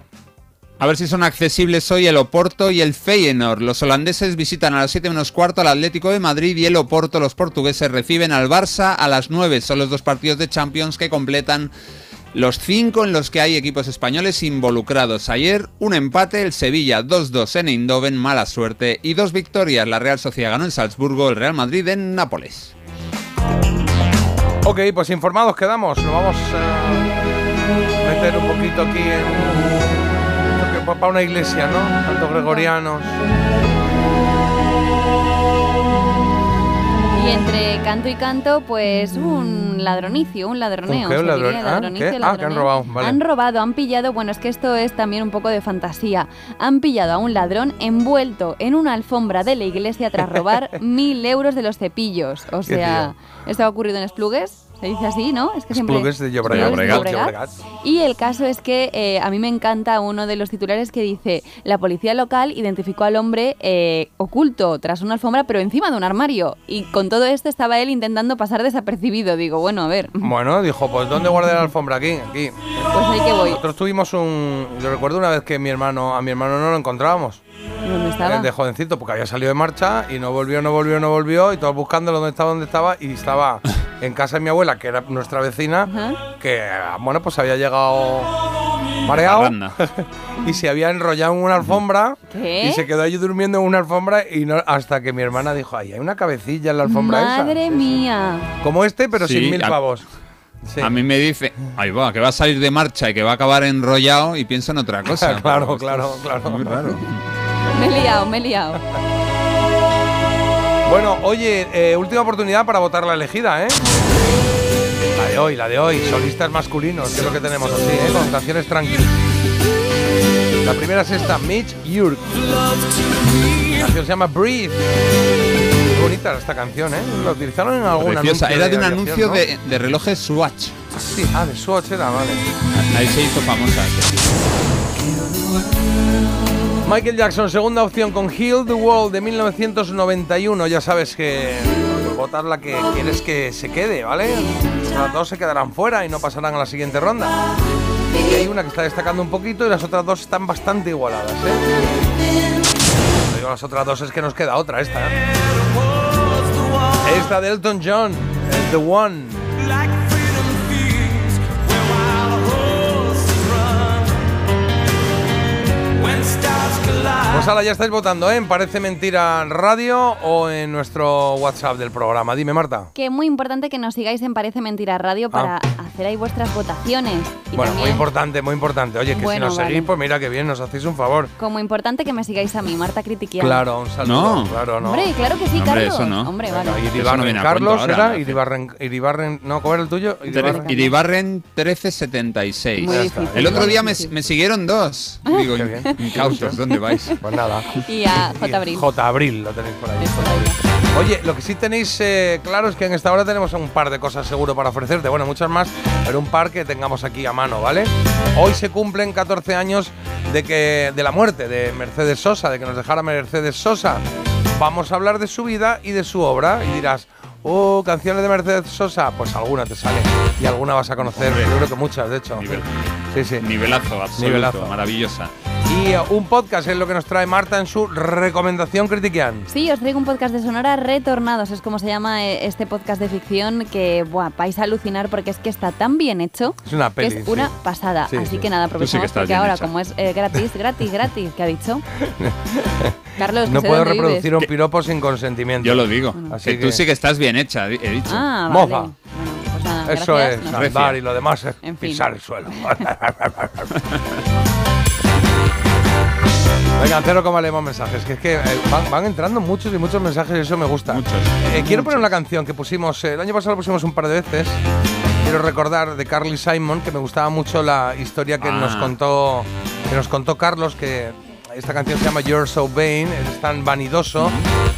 A ver si son accesibles hoy el Oporto y el Feyenoord. Los holandeses visitan a las 7 menos cuarto al Atlético de Madrid y el Oporto, los portugueses, reciben al Barça a las 9. Son los dos partidos de Champions que completan los cinco en los que hay equipos españoles involucrados. Ayer un empate, el Sevilla 2-2 en Eindhoven, mala suerte, y dos victorias. La Real Sociedad ganó en Salzburgo, el Real Madrid en Nápoles. Ok, pues informados quedamos. Nos vamos a meter un poquito aquí en. Para una iglesia, ¿no? Tantos gregorianos. Y entre canto y canto, pues un ladronicio, un ladroneo. ¿Un qué? Ah, ladronicio, ¿qué? Ah, que han robado, vale. Han robado, han pillado, bueno, es que esto es también un poco de fantasía. Han pillado a un ladrón envuelto en una alfombra de la iglesia tras robar mil euros de los cepillos. O sea, esto ha ocurrido en Esplugues. Se dice así, ¿no? Es que siempre. Esplugues de Llobregat. Llobregat. Llobregat. Y el caso es que eh, a mí me encanta uno de los titulares que dice: La policía local identificó al hombre eh, oculto tras una alfombra, pero encima de un armario. Y con todo esto estaba él intentando pasar desapercibido. Digo, bueno, a ver. Bueno, dijo, pues ¿dónde guardé la alfombra? Aquí, aquí. Pues ahí que voy. Nosotros tuvimos un. Yo recuerdo una vez que mi hermano, a mi hermano no lo encontrábamos. ¿Dónde estaba? De jovencito, porque había salido de marcha y no volvió, no volvió, no volvió. Y todos buscándolo dónde estaba, dónde estaba. Y estaba en casa de mi abuela, que era nuestra vecina, que, bueno, pues había llegado mareado y se había enrollado en una alfombra ¿Qué? y se quedó allí durmiendo en una alfombra y no, hasta que mi hermana dijo, ay, hay una cabecilla en la alfombra Madre esa. mía. Como este, pero Sí, sin mil pavos. A mí me dice, ahí va, que va a salir de marcha y que va a acabar enrollado y pienso en otra cosa. claro, Pero claro, claro. Muy raro. Me he liado, me he liado. Bueno, oye, eh, última oportunidad para votar la elegida, ¿eh? La de hoy, la de hoy, solistas masculinos, que es lo que tenemos así, ¿eh? Con canciones tranquilas. La primera es esta, Mitch York. La canción se llama Breathe. Qué bonita esta canción, ¿eh? La utilizaron en algún Preciosa. anuncio Era de un aviación, anuncio ¿no? de, de relojes Swatch. Sí, ah, de Swatch era, vale. Ahí se hizo famosa. Michael Jackson, segunda opción con Heal the World de 1991. Ya sabes que votar la que quieres que se quede, ¿vale? Las dos se quedarán fuera y no pasarán a la siguiente ronda. Y hay una que está destacando un poquito y las otras dos están bastante igualadas, ¿eh? Digo las otras dos es que nos queda otra esta, ¿eh? Esta de Elton John, The One. Pues ahora ya estáis votando, ¿eh? En Parece Mentira Radio o en nuestro WhatsApp del programa. Dime, Marta. Que es muy importante que nos sigáis en Parece Mentira Radio para hacer ahí vuestras votaciones. Y Ah. Bueno, muy importante, muy importante. Oye, que Bueno, si nos vale. seguís, pues mira que bien, nos hacéis un favor. como importante que me sigáis a mí, Marta Critiquian. Claro, un saludo. No. Claro, no. Hombre, claro que sí, Hombre, Carlos. eso no. Hombre, vale. No Iribarren a Carlos, cuento ¿era? ahora. Iribarren, Iribarren, no, ¿cómo era el tuyo? Iribarren. Iribarren 1376. Muy difícil, El otro día me, me siguieron dos. Digo, Qué bien. incautos, ¿dónde vais? Pues nada. Y a J. Abril. J. Abril lo tenéis por ahí. Oye, lo que sí tenéis eh, claro es que en esta hora tenemos un par de cosas seguro para ofrecerte. Bueno, muchas más, pero un par que tengamos aquí a mano, ¿vale? Hoy se cumplen 14 años de, que, de la muerte de Mercedes Sosa, de que nos dejara Mercedes Sosa. Vamos a hablar de su vida y de su obra. Y dirás, oh, canciones de Mercedes Sosa. Pues alguna te sale. Y alguna vas a conocer. Hombre. Yo creo que muchas, de hecho. Nivel. Sí, sí. Nivelazo, absoluto, Nivelazo. maravillosa. Y eh, un podcast es lo que nos trae Marta en su recomendación critiquian. Sí, os traigo un podcast de Sonora Retornados, es como se llama eh, este podcast de ficción que buah, vais a alucinar porque es que está tan bien hecho Es una que peli, es una sí. pasada. Sí, Así sí. que nada, que aprovechamos estás porque ahora hecha. como es eh, gratis, gratis, gratis, ¿qué ha dicho? Carlos, que No puedo reproducir vives. un piropo sin consentimiento. Yo lo digo. Así que tú que- sí que estás bien hecha, he dicho. Ah, vale. Mofa. Bueno, pues nada, Eso gracias, es, no. andar y lo demás es En fin. pisar el suelo. Venga, cero coma leemos mensajes, que es que eh, van, van entrando muchos y muchos mensajes y eso me gusta. Muchos. Eh, quiero poner una canción que pusimos, eh, el año pasado la pusimos un par de veces. Quiero recordar de Carly Simon, que me gustaba mucho la historia que Ah. nos contó que nos contó Carlos, que esta canción se llama You're So Vain, es tan vanidoso,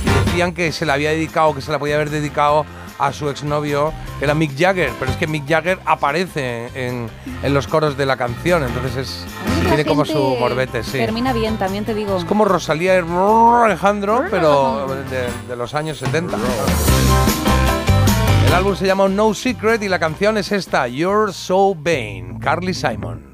y decían que se la había dedicado, que se la podía haber dedicado a su exnovio, que era Mick Jagger, pero es que Mick Jagger aparece en, en los coros de la canción, entonces es, tiene como su morbete, sí. Termina bien, también te digo. Es como Rosalía y Alejandro, pero de, de los años 70. El álbum se llama No Secret y la canción es esta, You're So Vain, Carly Simon.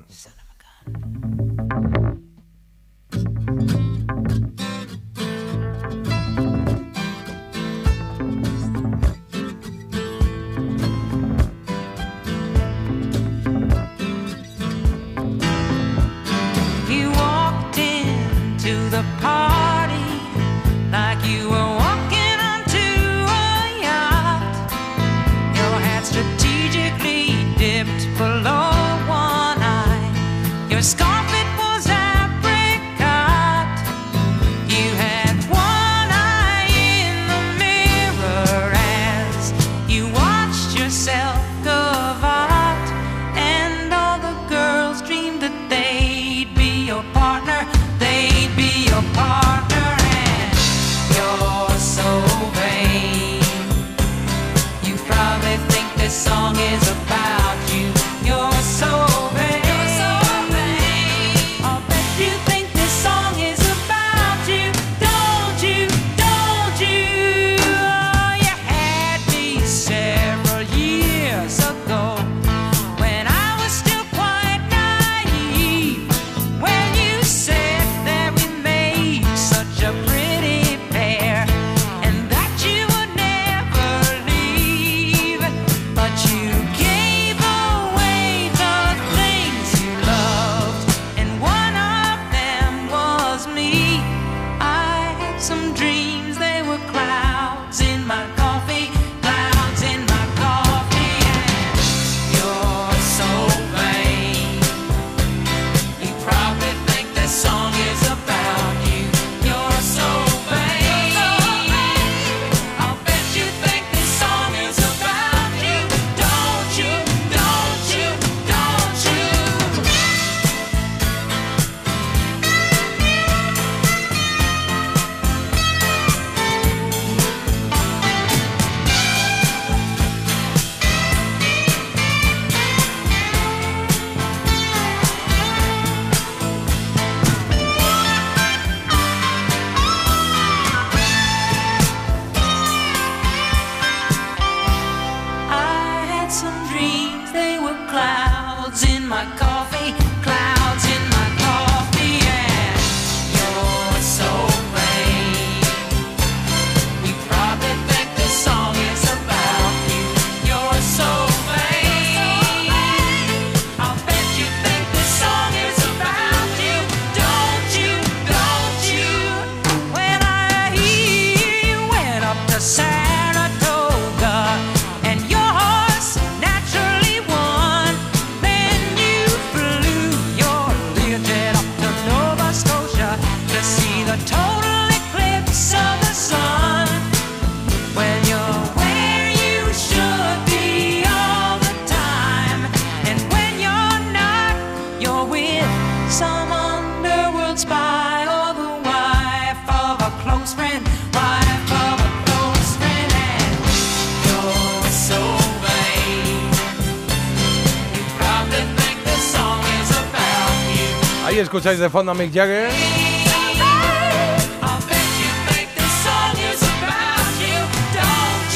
Escucháis de fondo a Mick Jagger.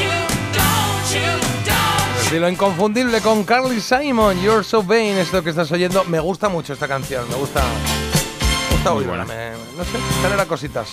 You, don't Estilo inconfundible con Carly Simon, You're So Vain, es lo que estás oyendo. Me gusta mucho esta canción, me gusta. Me gusta oírla, me- no sé, genera cositas.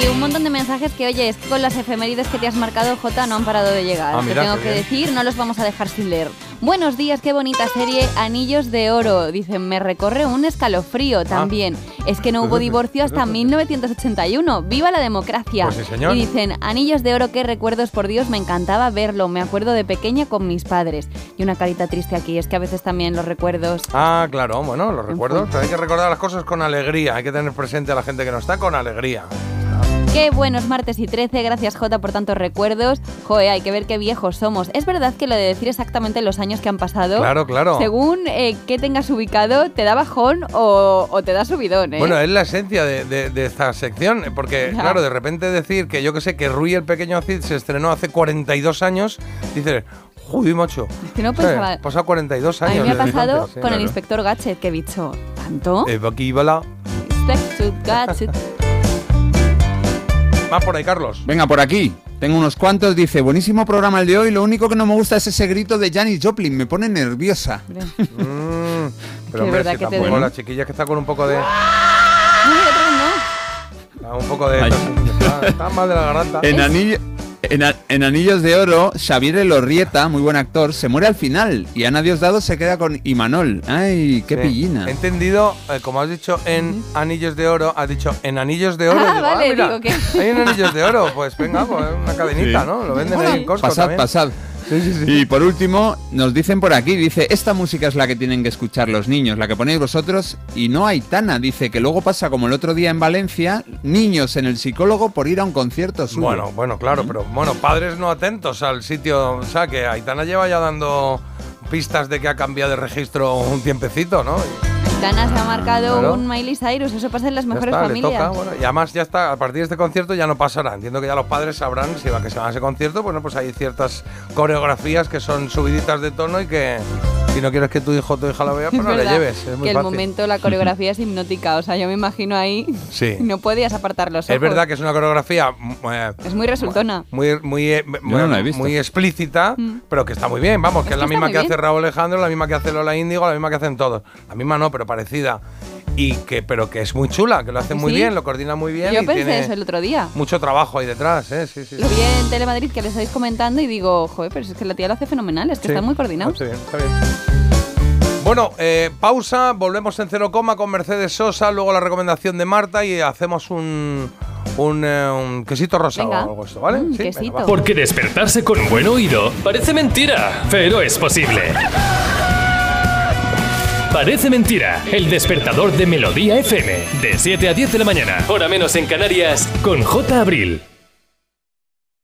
Y un montón de mensajes que, oye, es que con las efemérides que te has marcado, Jota, no han parado de llegar. Ah, te mira, tengo qué que bien. decir, no los vamos a dejar sin leer. Buenos días, qué bonita serie, Anillos de Oro. Dicen, me recorre un Ah. escalofrío también. Es que no hubo divorcio hasta 1981. ¡Viva la democracia! Pues sí, señor. Y dicen, Anillos de Oro, qué recuerdos, por Dios, me encantaba verlo. Me acuerdo de pequeña con mis padres. Y una carita triste aquí, es que a veces también los recuerdos... Ah, claro, bueno, los recuerdo. Pero hay que recordar las cosas con alegría. Hay que tener presente a la gente que no está con alegría. Qué buenos martes y 13, gracias Jota por tantos recuerdos. Joe, hay que ver qué viejos somos. Es verdad que lo de decir exactamente los años que han pasado, Claro, claro. según eh, qué tengas ubicado, te da bajón o, o te da subidón, ¿eh? Bueno, es la esencia de, de- de esta sección, porque, Ya. claro, de repente decir que yo que sé, que Rui el pequeño Cid se estrenó hace 42 años, dices, ¡Joder, macho! Es que no pensaba- Ha pasado 42 a años. mí me ha pasado sí, con el inspector Gadget, que he dicho, ¿tanto? Eh, aquí Más por ahí, Carlos. Venga, por aquí. Tengo unos cuantos. Dice, buenísimo programa el de hoy. Lo único que no me gusta es ese grito de Janis Joplin. Me pone nerviosa. Mm, pero hombre, verdad si que tampoco la chiquilla que está con un poco de... Vez no. ah, Un poco de... Está mal de la garganta. En, anillo- en a- en Anillos de Oro, Xavier Elorrieta, muy buen actor, se muere al final. Y Ana Diosdado se queda con Imanol. ¡Ay, qué Sí. pillina! He entendido, eh, como has dicho en Anillos de Oro, has dicho en Anillos de Oro. Ah, Digo, vale, mira, digo que- Hay en Anillos de Oro. Pues venga, pues una cadenita, Sí. ¿no? Lo venden ahí en Costco Pasad, también. pasad. Y por último, nos dicen por aquí, dice, esta música es la que tienen que escuchar los niños, la que ponéis vosotros, y no Aitana, dice que luego pasa como el otro día en Valencia, niños en el psicólogo por ir a un concierto suyo. Bueno, bueno, claro, pero bueno, padres no atentos al sitio. O sea, que Aitana lleva ya dando pistas de que ha cambiado de registro un tiempecito, ¿no? Tana se ha marcado Claro. un Miley Cyrus, eso pasa en las Ya mejores está, le familias. toca, bueno, y además ya está, a partir de este concierto ya no pasará. Entiendo que ya los padres sabrán si va que se van a ese concierto, bueno, pues hay ciertas coreografías que son subiditas de tono y que si no quieres que tu hijo o tu hija la vea, pues Es no le verdad lleves. Es muy que el fácil. momento, la coreografía es hipnótica. O sea, yo me imagino ahí. Sí. No podías apartar los ojos. Es verdad que es una coreografía eh, Es muy resultona. muy, muy, eh, no la he visto. muy explícita, Mm. pero que está muy bien. Vamos, que es, la está misma que bien. hace Raúl Alejandro, la misma que hace Lola Índigo, la misma que hacen todos. La misma no, pero parecida. Y que, pero que es muy chula, que lo hace ¿Que muy sí? bien, lo coordina muy bien. Yo y pensé tiene eso el otro día. mucho trabajo ahí detrás, ¿eh? Sí, sí. Lo vi en Telemadrid que le estáis comentando y digo, joder, pero es que la tía lo hace fenomenal, es que Sí, están muy coordinados. Está bien, está bien. Bueno, eh, pausa, volvemos en cero coma con Mercedes Sosa, luego la recomendación de Marta y hacemos un, un, eh, un quesito rosado Venga. o algo esto, ¿vale? Mm, Sí, venga, quesito. va. Porque despertarse con buen oído parece mentira, pero es posible. Parece mentira, el despertador de Melodía FM, de 7 a 10 de la mañana, hora menos en Canarias, con J. Abril.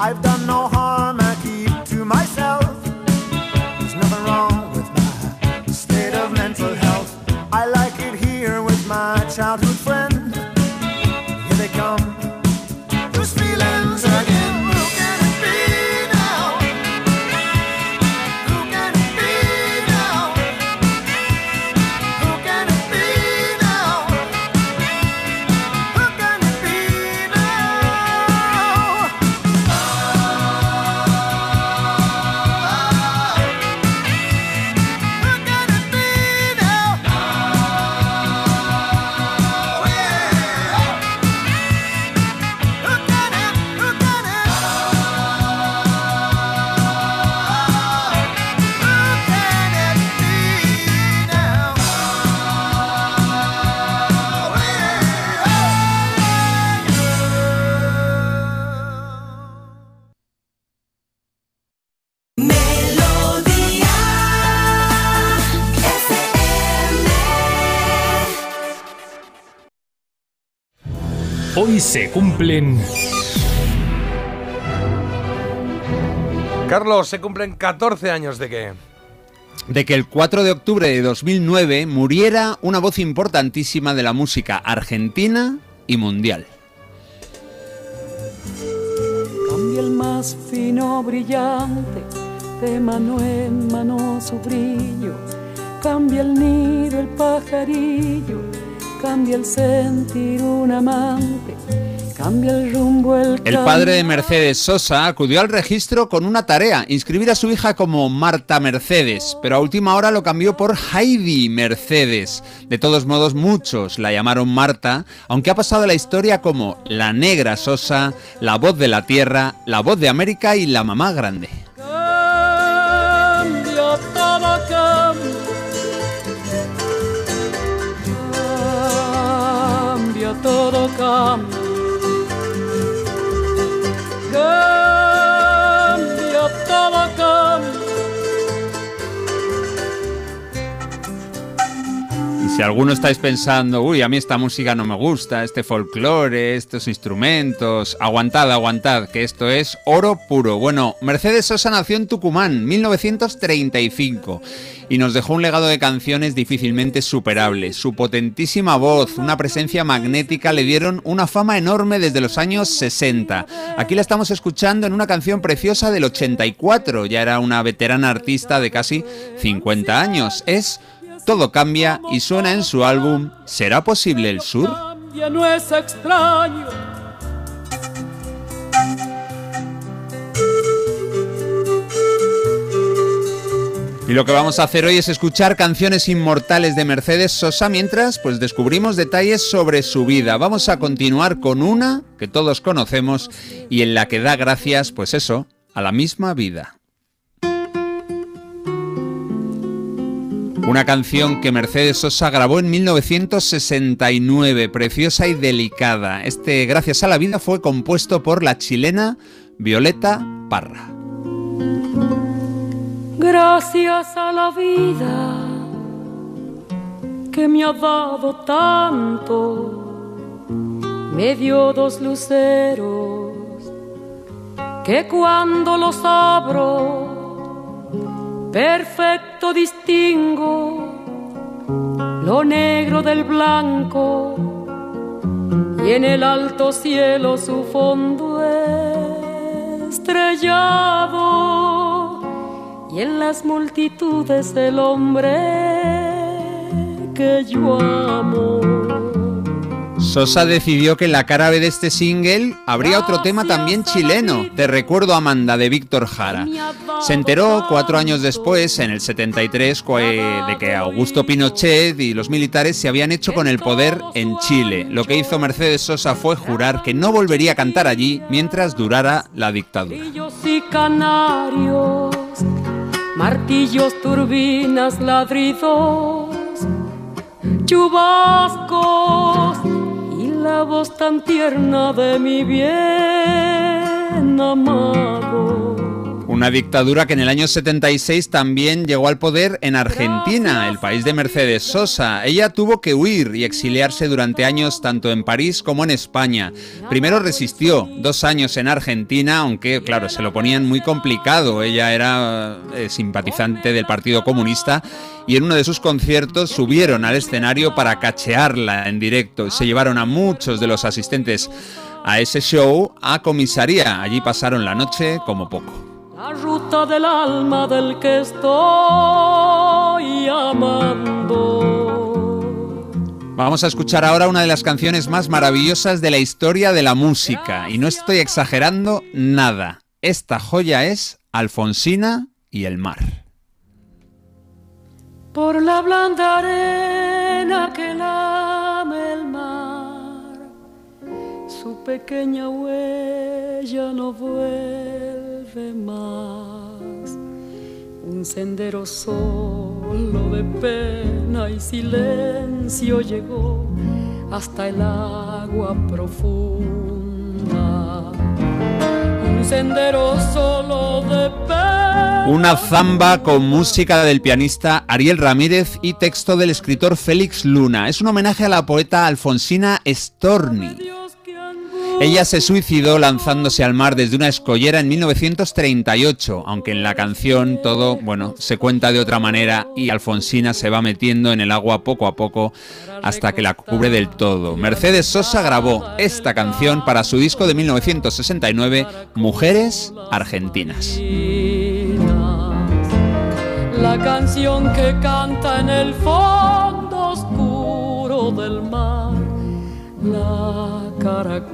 I've done no Hoy se cumplen Carlos, se cumplen 14 años de qué? de que el 4 de octubre de 2009 muriera una voz importantísima de la música argentina y mundial. Cambia el más fino brillante de mano en mano su brillo. Cambia el nido, el pajarillo. Cambia el sentir un amante. Cambia el rumbo, el El padre de Mercedes Sosa acudió al registro con una tarea, inscribir a su hija como Marta Mercedes, pero a última hora lo cambió por Heidi Mercedes. De todos modos, muchos la llamaron Marta, aunque ha pasado a la historia como la negra Sosa, la voz de la tierra, la voz de América y la mamá grande. Cambia, todo cambia. Cambia, todo. Cambia, si alguno estáis pensando, uy, a mí esta música no me gusta, este folclore, estos instrumentos, aguantad, aguantad, que esto es oro puro. Bueno, Mercedes Sosa nació en Tucumán, 1935, y nos dejó un legado de canciones difícilmente superable. Su potentísima voz, una presencia magnética le dieron una fama enorme desde los años 60. Aquí la estamos escuchando en una canción preciosa del 84, ya era una veterana artista de casi 50 años. Es todo cambia y suena en su álbum ¿Será posible el sur? No es extraño. Y lo que vamos a hacer hoy es escuchar canciones inmortales de Mercedes Sosa mientras pues descubrimos detalles sobre su vida. Vamos a continuar con una que todos conocemos y en la que da gracias pues eso, a la misma vida. Una canción que Mercedes Sosa grabó en 1969, preciosa y delicada. Este Gracias a la vida fue compuesto por la chilena Violeta Parra. Gracias a la vida que me ha dado tanto, me dio dos luceros que cuando los abro, perfecto distingo lo negro del blanco y en el alto cielo su fondo estrellado y en las multitudes el hombre que yo amo. Sosa decidió que en la cara B de este single habría otro tema también chileno, Te recuerdo Amanda, de Víctor Jara. Se enteró cuatro años después, en el 73, cu- eh, de que Augusto Pinochet y los militares se habían hecho con el poder en Chile. Lo que hizo Mercedes Sosa fue jurar que no volvería a cantar allí mientras durara la dictadura. Martillos turbinas, ladridos, chubascos la voz tan tierna de mi bien amado. Una dictadura que en el año 76 también llegó al poder en Argentina, el país de Mercedes Sosa. Ella tuvo que huir y exiliarse durante años tanto en París como en España. Primero resistió dos años en Argentina, aunque claro, se lo ponían muy complicado. Ella era eh, simpatizante del Partido Comunista y en uno de sus conciertos subieron al escenario para cachearla en directo. Se llevaron a muchos de los asistentes a ese show a comisaría. Allí pasaron la noche como poco. La ruta del alma del que estoy amando. Vamos a escuchar ahora una de las canciones más maravillosas de la historia de la música. Y no estoy exagerando nada. Esta joya es Alfonsina y el mar. Por la blanda arena que lame el mar, su pequeña huella no vuelve más. Un sendero solo de pena y silencio llegó hasta el agua profunda. Un sendero solo de pena. Una zamba con música del pianista Ariel Ramírez y texto del escritor Félix Luna. Es un homenaje a la poeta Alfonsina Storni. Ella se suicidó lanzándose al mar desde una escollera en 1938, aunque en la canción todo, bueno, se cuenta de otra manera y Alfonsina se va metiendo en el agua poco a poco hasta que la cubre del todo. Mercedes Sosa grabó esta canción para su disco de 1969, Mujeres Argentinas. La canción que canta en el fondo oscuro del mar, la caracola.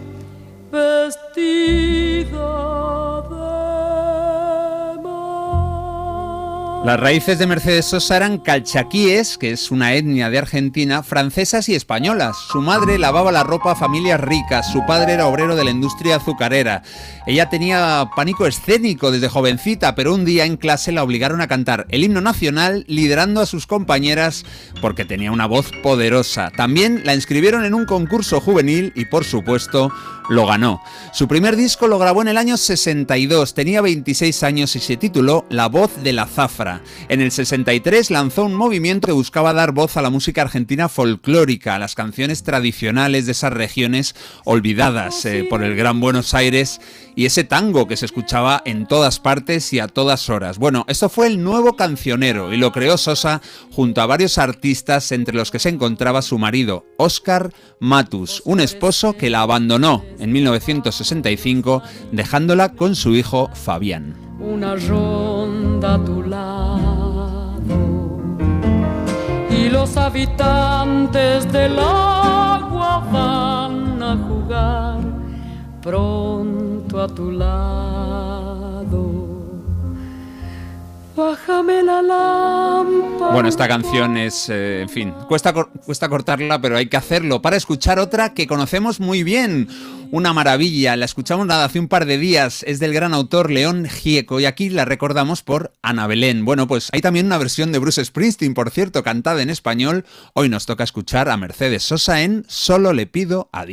vestida de Las raíces de Mercedes Sosa eran calchaquíes, que es una etnia de Argentina, francesas y españolas. Su madre lavaba la ropa a familias ricas, su padre era obrero de la industria azucarera. Ella tenía pánico escénico desde jovencita, pero un día en clase la obligaron a cantar el himno nacional liderando a sus compañeras porque tenía una voz poderosa. También la inscribieron en un concurso juvenil y por supuesto lo ganó. Su primer disco lo grabó en el año 62, tenía 26 años y se tituló La voz de la zafra. En el 63 lanzó un movimiento que buscaba dar voz a la música argentina folclórica, a las canciones tradicionales de esas regiones olvidadas eh, por el Gran Buenos Aires y ese tango que se escuchaba en todas partes y a todas horas. Bueno, esto fue el nuevo cancionero y lo creó Sosa junto a varios artistas entre los que se encontraba su marido, Oscar Matus, un esposo que la abandonó en 1965 dejándola con su hijo Fabián. Una ronda a tu lado y los habitantes del agua van a jugar pronto a tu lado. Bájame la lámpara. Bueno, esta canción es, eh, en fin, cuesta, cuesta cortarla, pero hay que hacerlo para escuchar otra que conocemos muy bien. Una maravilla, la escuchamos nada, hace un par de días, es del gran autor León Gieco y aquí la recordamos por Ana Belén. Bueno, pues hay también una versión de Bruce Springsteen, por cierto, cantada en español. Hoy nos toca escuchar a Mercedes Sosa en Solo le pido a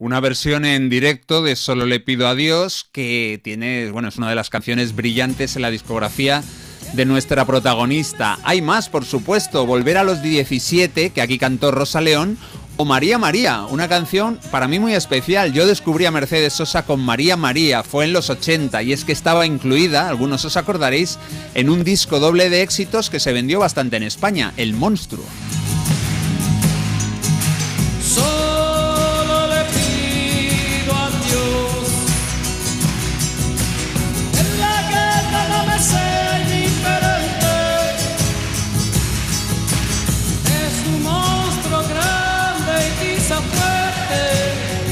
Una versión en directo de Solo le pido a Dios que tiene, bueno, es una de las canciones brillantes en la discografía de nuestra protagonista. Hay más, por supuesto, Volver a los 17, que aquí cantó Rosa León, o María María, una canción para mí muy especial. Yo descubrí a Mercedes Sosa con María María, fue en los 80 y es que estaba incluida, algunos os acordaréis, en un disco doble de éxitos que se vendió bastante en España, El Monstruo.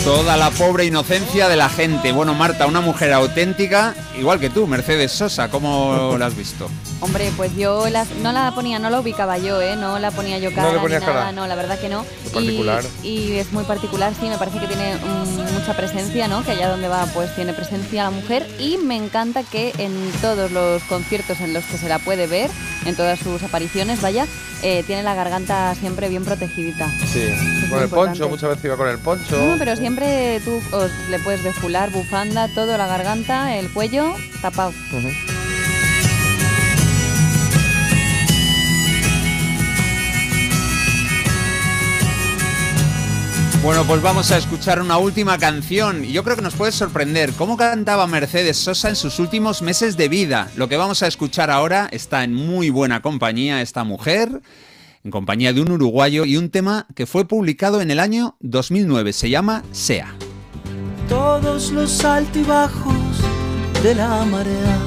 Toda la pobre inocencia de la gente. Bueno, Marta, una mujer auténtica, igual que tú, Mercedes Sosa, ¿cómo la has visto? Hombre, pues yo las- no la ponía, no la ubicaba yo, ¿eh? No la ponía yo cara le ponías ni nada, cara. no, la verdad que no. Y- particular. Y, es muy particular, sí, me parece que tiene mm, mucha presencia, ¿no? Que allá donde va, pues tiene presencia la mujer. Y me encanta que en todos los conciertos en los que se la puede ver, en todas sus apariciones, vaya, eh, tiene la garganta siempre bien protegidita. Sí, con el importante. poncho, muchas veces iba con el poncho. No, pero siempre tú os le puedes desfular, bufanda, todo, la garganta, el cuello, tapado. Bueno, pues vamos a escuchar una última canción yo creo que nos puede sorprender cómo cantaba Mercedes Sosa en sus últimos meses de vida. Lo que vamos a escuchar ahora está en muy buena compañía esta mujer, en compañía de un uruguayo y un tema que fue publicado en el año 2009, se llama Sea. todos los altibajos de la marea.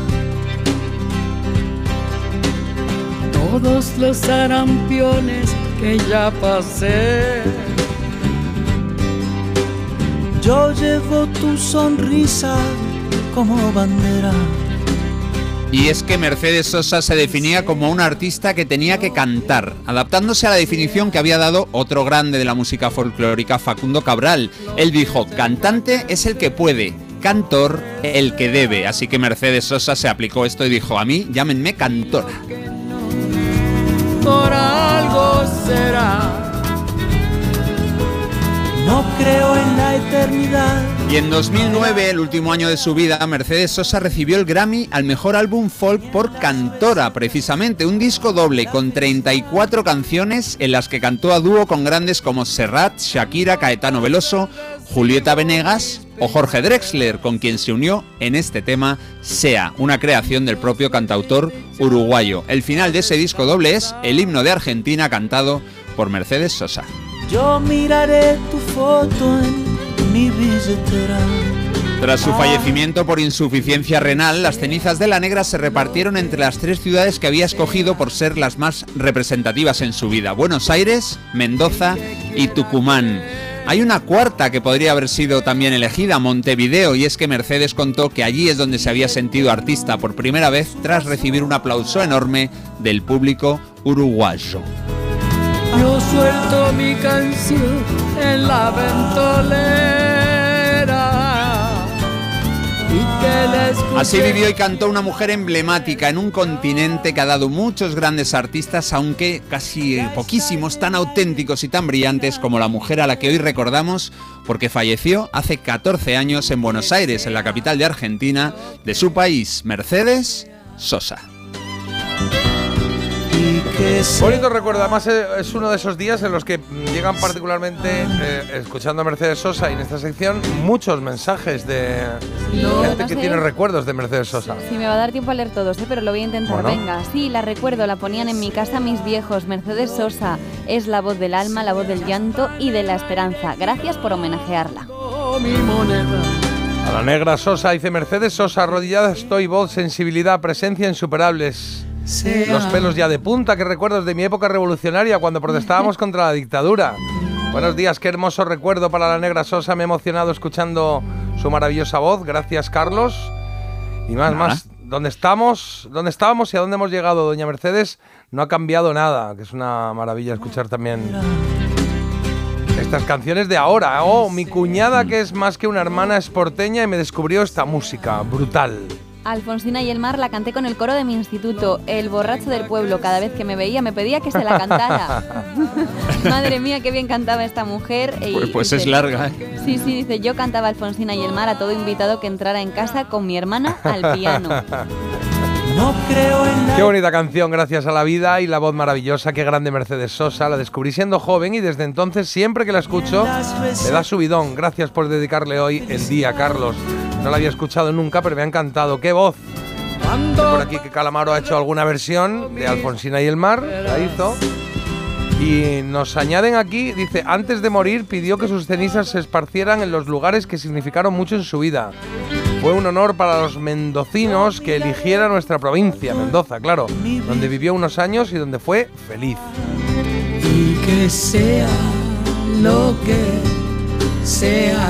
todos los sarampiones que ya pasé. Yo llevo tu sonrisa como bandera. Y es que Mercedes Sosa se definía como una artista que tenía que cantar, adaptándose a la definición que había dado otro grande de la música folclórica, Facundo Cabral. Él dijo, cantante es el que puede, cantor el que debe. Así que Mercedes Sosa se aplicó esto y dijo, a mí llámenme cantora. Por algo será. No creo en la eternidad. Y en 2009, el último año de su vida, Mercedes Sosa recibió el Grammy al mejor álbum folk por Cantora, precisamente, un disco doble con 34 canciones en las que cantó a dúo con grandes como Serrat, Shakira, Caetano Veloso, Julieta Venegas o Jorge Drexler, con quien se unió en este tema Sea, una creación del propio cantautor uruguayo. El final de ese disco doble es el himno de Argentina cantado por Mercedes Sosa. Yo miraré tu foto en mi billetera. Tras su fallecimiento por insuficiencia renal, las cenizas de la negra se repartieron entre las tres ciudades que había escogido por ser las más representativas en su vida, Buenos Aires, Mendoza y Tucumán. Hay una cuarta que podría haber sido también elegida, Montevideo, y es que Mercedes contó que allí es donde se había sentido artista por primera vez tras recibir un aplauso enorme del público uruguayo. Yo suelto mi canción en la ventolera. Así vivió y cantó una mujer emblemática en un continente que ha dado muchos grandes artistas, aunque casi poquísimos tan auténticos y tan brillantes como la mujer a la que hoy recordamos, porque falleció hace 14 años en Buenos Aires, en la capital de Argentina, de su país, Mercedes Sosa. Bonito recuerdo, además eh, es uno de esos días en los que llegan particularmente, eh, escuchando a Mercedes Sosa y en esta sección, muchos mensajes de No, gente no que sé. tiene recuerdos de Mercedes Sosa. Sí, me va a dar tiempo a leer todos, ¿eh? pero lo voy a intentar. Bueno. Venga, sí, la recuerdo, la ponían en mi casa mis viejos. Mercedes Sosa es la voz del alma, la voz del llanto y de la esperanza. Gracias por homenajearla. mi moneda. A la negra Sosa dice Mercedes Sosa, arrodillada estoy, voz, sensibilidad, presencia insuperables. Sea. Los pelos ya de punta, que recuerdos de mi época revolucionaria cuando protestábamos contra la dictadura. Buenos días, qué hermoso recuerdo para la negra Sosa. Me he emocionado escuchando su maravillosa voz. Gracias, Carlos. Y más, Nada. más. ¿Dónde estamos? ¿Dónde estábamos y a dónde hemos llegado, doña Mercedes? No ha cambiado nada, que es una maravilla escuchar también estas canciones de ahora. Oh, mi cuñada, que es más que una hermana, es porteña y me descubrió esta música brutal. Alfonsina y el mar la canté con el coro de mi instituto. El borracho del pueblo, cada vez que me veía, me pedía que se la cantara. Madre mía, qué bien cantaba esta mujer. Y- Pues, pues es larga, ¿eh? Sí, sí, dice, yo cantaba Alfonsina y el mar a todo invitado que entrara en casa con mi hermana al piano. No creo en Qué bonita canción, gracias a la vida y la voz maravillosa, qué grande Mercedes Sosa. La descubrí siendo joven y desde entonces, siempre que la escucho, me da subidón. Gracias por dedicarle hoy el día, Carlos. No la había escuchado nunca, pero me ha encantado. ¡Qué voz! Por aquí que Calamaro ha hecho alguna versión de Alfonsina y el mar, la hizo. Y nos añaden aquí, dice, antes de morir pidió que sus cenizas se esparcieran en los lugares que significaron mucho en su vida. Fue un honor para los mendocinos que eligiera nuestra provincia, Mendoza, claro, donde vivió unos años y donde fue feliz. y que sea lo que sea.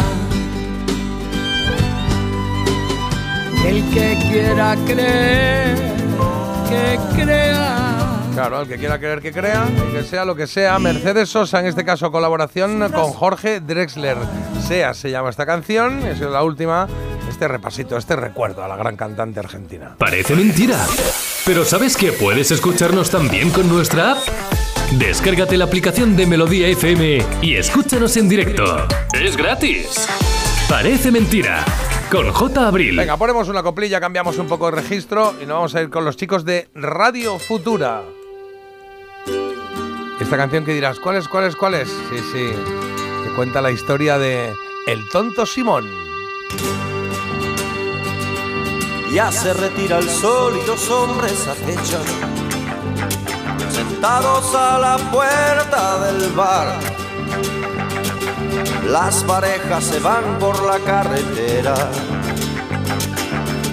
El que quiera creer, que crea. Claro, el que quiera creer que crea, y que sea lo que sea. Mercedes Sosa, en este caso, colaboración con Jorge Drexler. Sea se llama esta canción, es la última. Este repasito, este recuerdo a la gran cantante argentina. Parece mentira. Pero ¿sabes que puedes escucharnos también con nuestra app? Descárgate la aplicación de Melodía FM y escúchanos en directo. Es gratis. Parece mentira. Con J. Abril. Venga, ponemos una coplilla, cambiamos un poco de registro y nos vamos a ir con los chicos de Radio Futura. Esta canción que dirás, ¿cuál es, cuál es, cuál es? Sí, sí, que cuenta la historia de El Tonto Simón. Ya se retira el sol y dos hombres acechan, sentados a la puerta del bar. Las parejas se van por la carretera.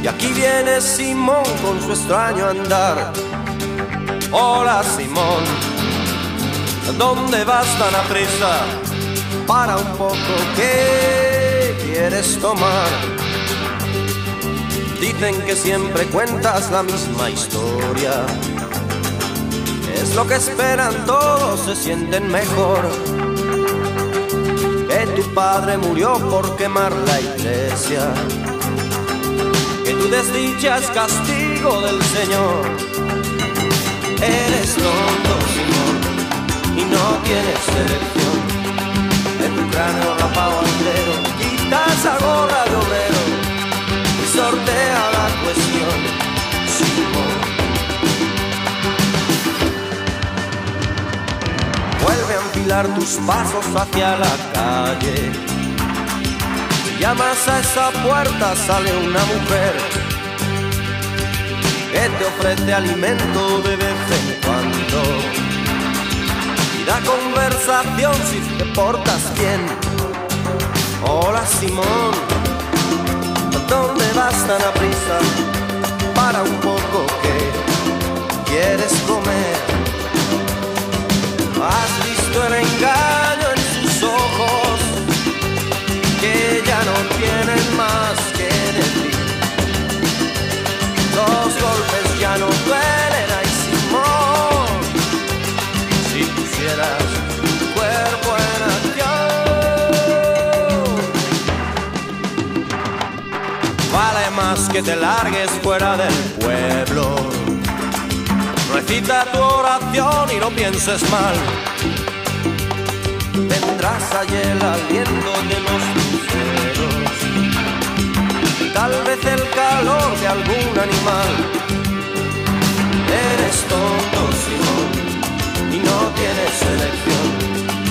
Y aquí viene Simón con su extraño andar. Hola Simón, ¿dónde vas tan a prisa? Para un poco, ¿qué quieres tomar? Dicen que siempre cuentas la misma historia. Es lo que esperan todos, se sienten mejor. Que tu padre murió por quemar la iglesia. Que tu desdicha es castigo del Señor. Eres tonto, Simón, y no tienes elección. En tu cráneo rapado entero, quita esa gorra de obrero y sortea la cuestión, Tus pasos hacia la calle. Si llamas a esa puerta sale una mujer que te ofrece alimento de vez en cuando y da conversación si te portas bien. Hola Simón, ¿dónde vas tan a prisa? Para un poco que quieres comer. Has visto el engaño en sus ojos, que ya no tienen más que decir. Los golpes ya no duelen, ay Simón, si pusieras tu cuerpo en acción. Vale más que te largues fuera del pueblo. Recita tu oración y no pienses mal. Tendrás allí el aliento de los luceros. Tal vez el calor de algún animal. Eres tonto, Simón, y no tienes elección.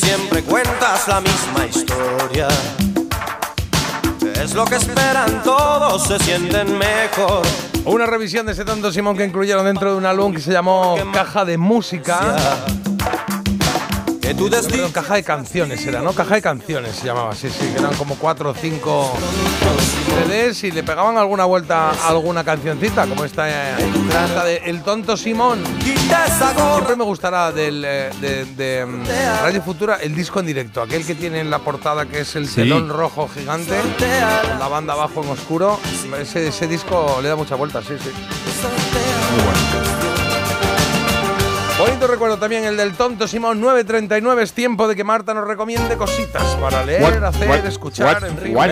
Siempre cuentas la misma historia. Es lo que esperan todos, se sienten mejor. Una revisión de ese tonto Simón que incluyeron dentro de un álbum que se llamó Caja de Música. Que tú Perdón, caja de canciones era, ¿no? Caja de canciones se llamaba, sí, sí, que eran como cuatro o cinco CDs y le pegaban alguna vuelta a alguna cancioncita, como esta, eh, esta de El Tonto Simón. Siempre me gustará del, eh, de, de, mm, Radio Futura el disco en directo, aquel que tiene en la portada que es el Sí. telón rojo gigante, con la banda abajo en oscuro. Ese, ese disco le da mucha vuelta, sí, sí. Muy bueno. Bonito recuerdo también el del tonto Simón 939. Es tiempo de que Marta nos recomiende cositas para leer, What- hacer, what- escuchar, what- en what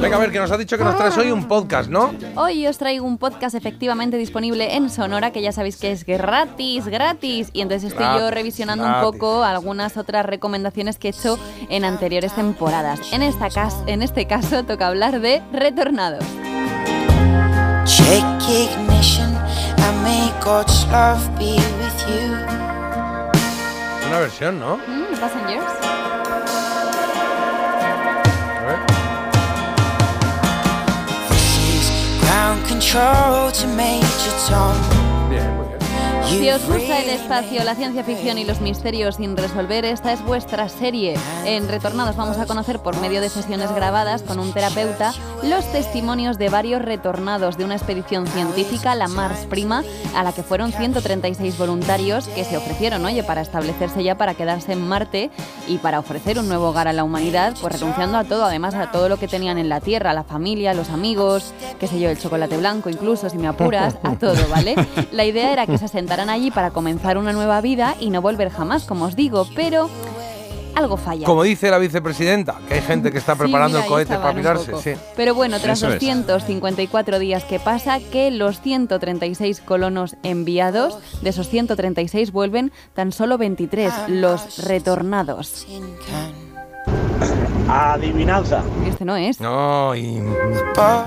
Venga, a ver, que nos ha dicho que nos traes hoy un podcast, ¿no? Hoy os traigo un podcast efectivamente disponible en Sonora, que ya sabéis que es gratis, gratis. Y entonces estoy yo revisionando gratis. un poco algunas otras recomendaciones que he hecho en anteriores temporadas. En, esta cas- en este caso toca hablar de retornados. You. Una versión, ¿no? Mm, control to Major Tom. Si os gusta el espacio, la ciencia ficción y los misterios sin resolver, esta es vuestra serie. En Retornados vamos a conocer por medio de sesiones grabadas con un terapeuta los testimonios de varios retornados de una expedición científica, la Mars Prima, a la que fueron 136 voluntarios que se ofrecieron, oye, para establecerse ya, para quedarse en Marte y para ofrecer un nuevo hogar a la humanidad, pues renunciando a todo, además a todo lo que tenían en la Tierra, la familia, los amigos, qué sé yo, el chocolate blanco incluso, si me apuras, a todo, ¿vale? La idea era que se asentaran allí para comenzar una nueva vida y no volver jamás, como os digo, pero algo falla. Como dice la vicepresidenta, que hay gente que está Sí, preparando mira, el cohete para pirarse. Sí. Pero bueno, tras Eso es. 254 días que pasa, que los 136 colonos enviados, de esos 136 vuelven tan solo 23, los retornados. Adivinanza. Este no es. No, y. A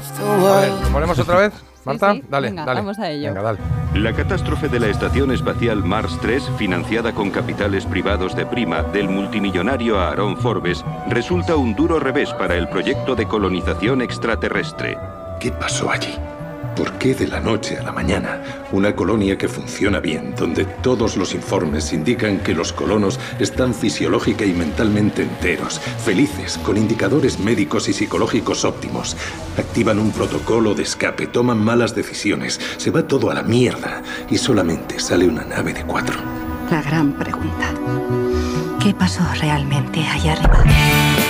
ver, ¿lo ponemos otra vez? Marta, sí. dale, Venga, dale. vamos a ello. Venga, dale. La catástrofe de la Estación Espacial Mars 3, financiada con capitales privados de prima del multimillonario Aaron Forbes, resulta un duro revés para el proyecto de colonización extraterrestre. ¿Qué pasó allí? ¿Por qué de la noche a la mañana una colonia que funciona bien, donde todos los informes indican que los colonos están fisiológica y mentalmente enteros, felices, con indicadores médicos y psicológicos óptimos, activan un protocolo de escape, toman malas decisiones, se va todo a la mierda y solamente sale una nave de cuatro? La gran pregunta. ¿Qué pasó realmente allá arriba?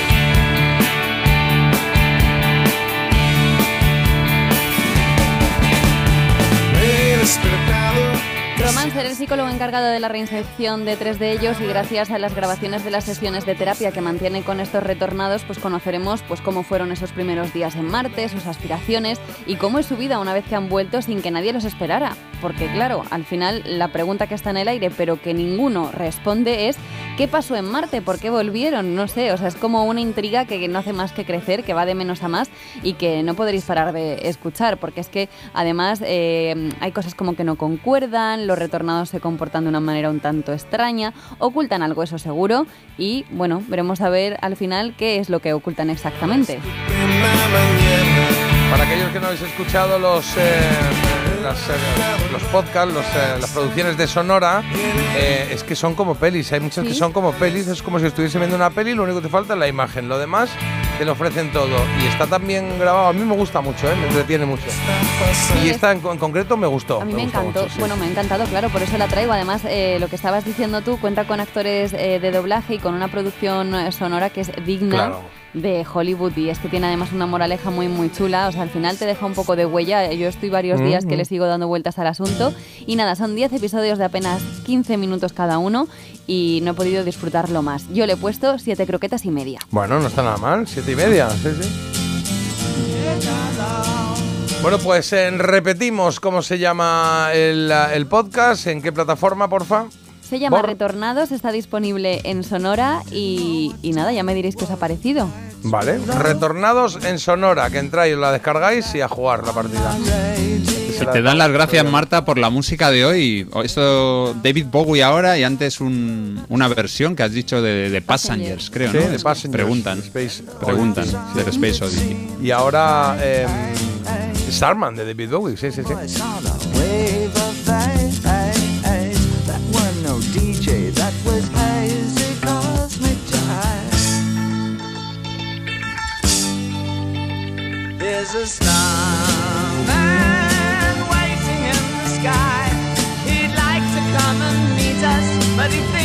Román será el psicólogo encargado de la reinserción de tres de ellos y gracias a las grabaciones de las sesiones de terapia que mantiene con estos retornados, pues conoceremos pues cómo fueron esos primeros días en Marte, sus aspiraciones y cómo es su vida una vez que han vuelto sin que nadie los esperara. Porque claro, al final la pregunta que está en el aire pero que ninguno responde es ¿qué pasó en Marte? ¿Por qué volvieron? No sé, o sea, es como una intriga que no hace más que crecer, que va de menos a más y que no podréis parar de escuchar porque es que además eh, hay cosas como que no concuerdan, los retornados se comportan de una manera un tanto extraña, ocultan algo, eso seguro, y bueno, veremos a ver al final qué es lo que ocultan exactamente. Para aquellos que no habéis escuchado los, eh, las, eh, los podcasts, los, eh, las producciones de Sonora, es que son como pelis. Hay muchas que son como pelis. Es como si estuviese viendo una peli, lo único que te falta es la imagen. Lo demás te lo ofrecen todo. Y está tan bien grabado. A mí me gusta mucho, me entretiene mucho. Y esta en, con- en concreto me gustó. A mí me, encantó, mucho, sí. bueno, me ha encantado, claro, por eso la traigo. Además, lo que estabas diciendo tú cuenta con actores de doblaje y con una producción sonora que es digna Claro. De Hollywood y es que tiene además una moraleja muy muy chula, o sea, al final te deja un poco de huella. Yo estoy varios Mm, días que mm. le sigo dando vueltas al asunto y nada, son 10 episodios de apenas 15 minutos cada uno y no he podido disfrutarlo más. Yo le he puesto 7 croquetas y media. Bueno, no está nada mal, siete y media, sí, sí. Bueno, pues eh, repetimos cómo se llama el, el podcast, en qué plataforma, porfa. Se llama Bor- Retornados, está disponible en Sonora y, y nada, ya me diréis qué os ha parecido. Vale, retornados en Sonora, que entráis, la descargáis y a jugar la partida. Te dan las gracias, Marta, por la música de hoy. Esto, David Bowie ahora y antes un- una versión que has dicho de, de Passengers, creo, Sí, ¿no? de Passengers, Preguntan. Space preguntan del Space Oddity. Y ahora eh, Starman de David Bowie, sí, sí, sí. There's a starman waiting in the sky. He'd like to come and meet us, but he thinks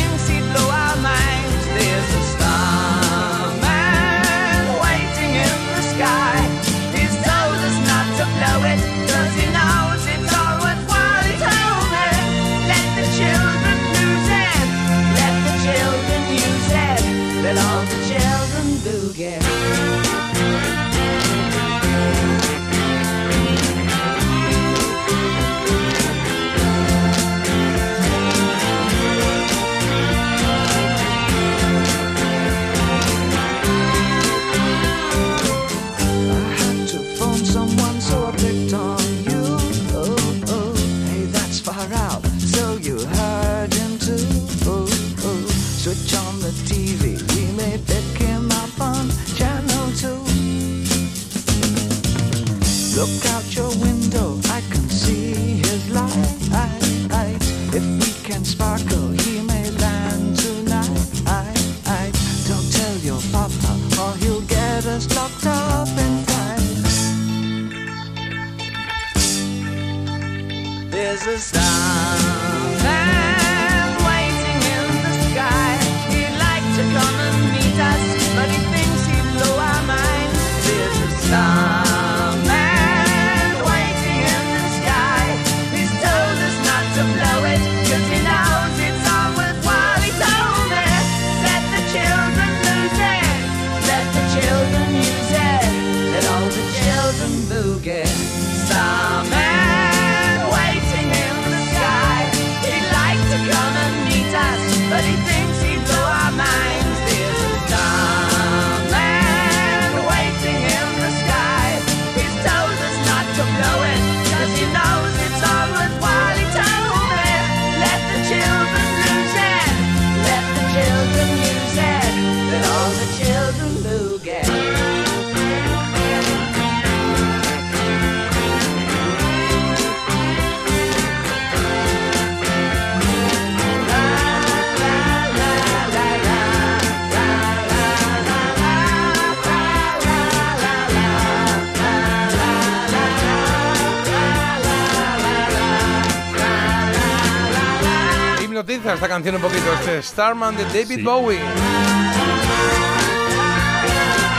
Esta canción un poquito, este Starman de David Bowie.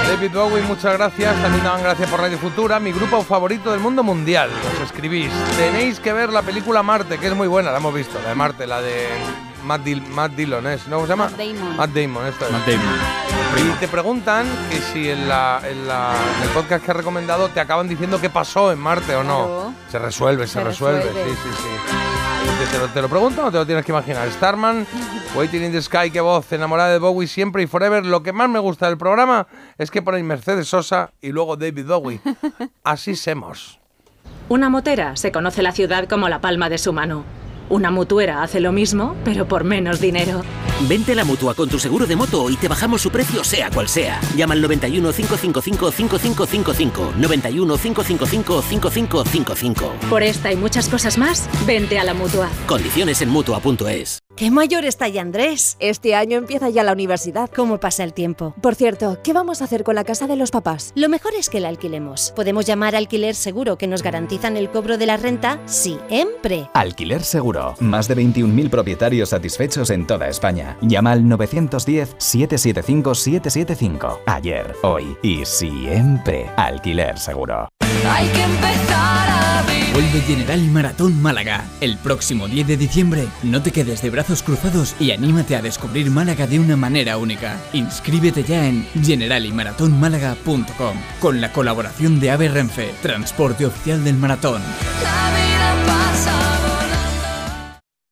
David Bowie, muchas gracias. También daban gracias por Radio Futura, mi grupo favorito del mundo mundial. Os escribís. Tenéis que ver la película Marte, que es muy buena, la hemos visto, la de Marte, la de Matt, Dil- Matt Dillon, ¿es? ¿no? ¿Cómo se llama? Matt Damon. Matt Damon, esto es. Matt Damon. Y te preguntan que si en, la, en, la- en el podcast que has recomendado te acaban diciendo qué pasó en Marte o no. Claro. Se resuelve, se, Se resuelve. resuelve. Sí, sí, sí. ¿Te, lo, te lo pregunto o te lo tienes que imaginar? Starman, Waiting in the Sky, qué voz, enamorada de Bowie siempre y forever. Lo que más me gusta del programa es que ponéis Mercedes Sosa y luego David Bowie. Así semos. Una motera se conoce la ciudad como la palma de su mano. Una mutuera hace lo mismo, pero por menos dinero. Vente a la mutua con tu seguro de moto y te bajamos su precio, sea cual sea. Llama al 91 555 5555. 91 555 5555. Por esta y muchas cosas más, vente a la mutua. Condiciones en mutua.es. ¡Qué mayor está ya Andrés! Este año empieza ya la universidad. ¿Cómo pasa el tiempo? Por cierto, ¿qué vamos a hacer con la casa de los papás? Lo mejor es que la alquilemos. Podemos llamar a alquiler seguro que nos garantizan el cobro de la renta siempre. Alquiler Seguro. Más de 21.000 propietarios satisfechos en toda España. Llama al 910-775-775. Ayer, hoy y siempre. Alquiler Seguro. Hay que empezar a vivir. Vuelve General Maratón Málaga. El próximo 10 de diciembre, no te quedes de brazos cruzados y anímate a descubrir Málaga de una manera única. Inscríbete ya en generaliMaratónmálaga.com con la colaboración de AVE Renfe, transporte oficial del maratón. La vida pasa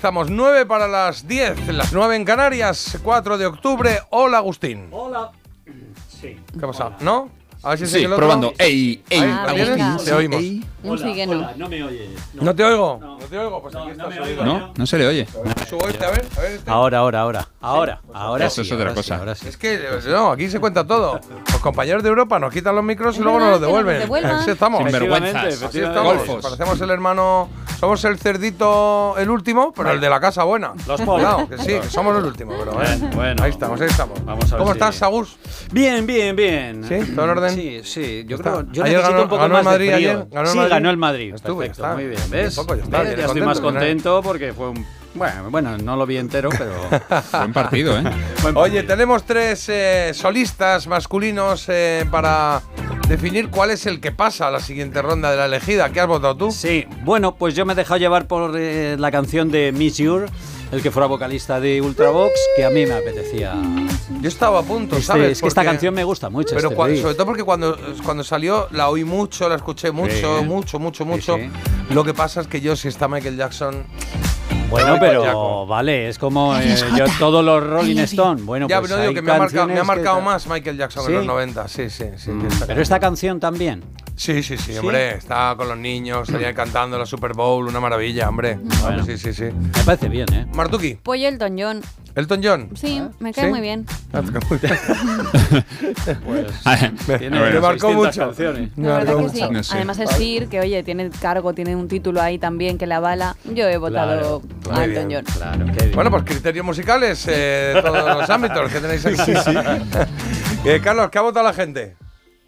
Estamos, 9 para las 10, las 9 en Canarias, 4 de octubre. Hola, Agustín. Hola. Sí. ¿Qué pasa? ¿No? A ver si Sí, sigue el otro. probando. Ey, ey. Agustín, Te oímos. ey. Hola, sí que no. hola, no me oye. ¿No te oigo? No, te oigo, pues aquí está sonido. ¿No? No se le oye. Subo este, a ver, a ver este. Ahora, ahora, ahora. Ahora, ahora Eso sí, es otra ahora sí, cosa. ahora sí. Es que, no, aquí se cuenta todo. Los compañeros de Europa nos quitan los micros y luego nos los devuelven. Así estamos. Sinvergüenzas. Así estamos. Golfos. Parecemos el hermano. Somos el cerdito, el último, pero el de la casa buena. Los pobres. Cuidado, que sí, que somos el último, pero eh. Bueno, bueno. Ahí estamos, ahí estamos. Vamos a ver ¿Cómo si- estás, Agus? Bien, bien, bien. ¿Sí? ¿Todo en orden? Sí, sí. Yo Está. creo. Yo Ayer necesito ganó- un poco ganó más el Madrid de frío. ayer, ganó el sí, Madrid. ganó el Madrid. Estuvo, ya Perfecto, está. muy bien. ¿Ves? poco, ya está, ¿Ves? Ya estoy más contento porque fue un. Bueno, bueno, no lo vi entero, pero. Buen partido, ¿eh? Oye, tenemos tres eh, solistas masculinos eh, para definir cuál es el que pasa a la siguiente ronda de la elegida. ¿Qué has votado tú? Sí, bueno, pues yo me he dejado llevar por eh, la canción de Miss Your, el que fuera vocalista de Ultravox, que a mí me apetecía. Yo estaba a punto, Este- ¿sabes? es que esta canción me gusta mucho. Pero este sobre todo porque cuando, cuando salió la oí mucho, la escuché mucho, Sí. mucho, mucho, mucho. Lo que pasa es que yo, si está Michael Jackson. Bueno, pero vale, es como eh, yo todos los Rolling I love you. Stone. Bueno, ya, pues pero no digo hay que me ha marcado, me ha que más Michael Jackson ¿Sí? en los 90. Sí, sí, sí. Mm, esta Pero esta canción también. Sí, sí, sí, ¿Sí? hombre. Estaba con los niños, salían cantando la Super Bowl, una maravilla, hombre. Bueno. Sí, sí, sí. Me parece bien, ¿eh? Martuki, Pollo Elton John. Elton John. Sí, me cae ¿Sí? muy bien. Ah, te cae muy bien. me, tiene me marcó 600 mucho. canciones. Me La verdad que sí. Además es Sir, que oye, tiene cargo, tiene un título ahí también que la avala. Yo he votado Claro, a muy Elton bien. John. Claro, qué bien. Bueno, pues criterios musicales eh, de todos los ámbitos que tenéis aquí. Eh, Carlos, ¿qué ha votado la gente?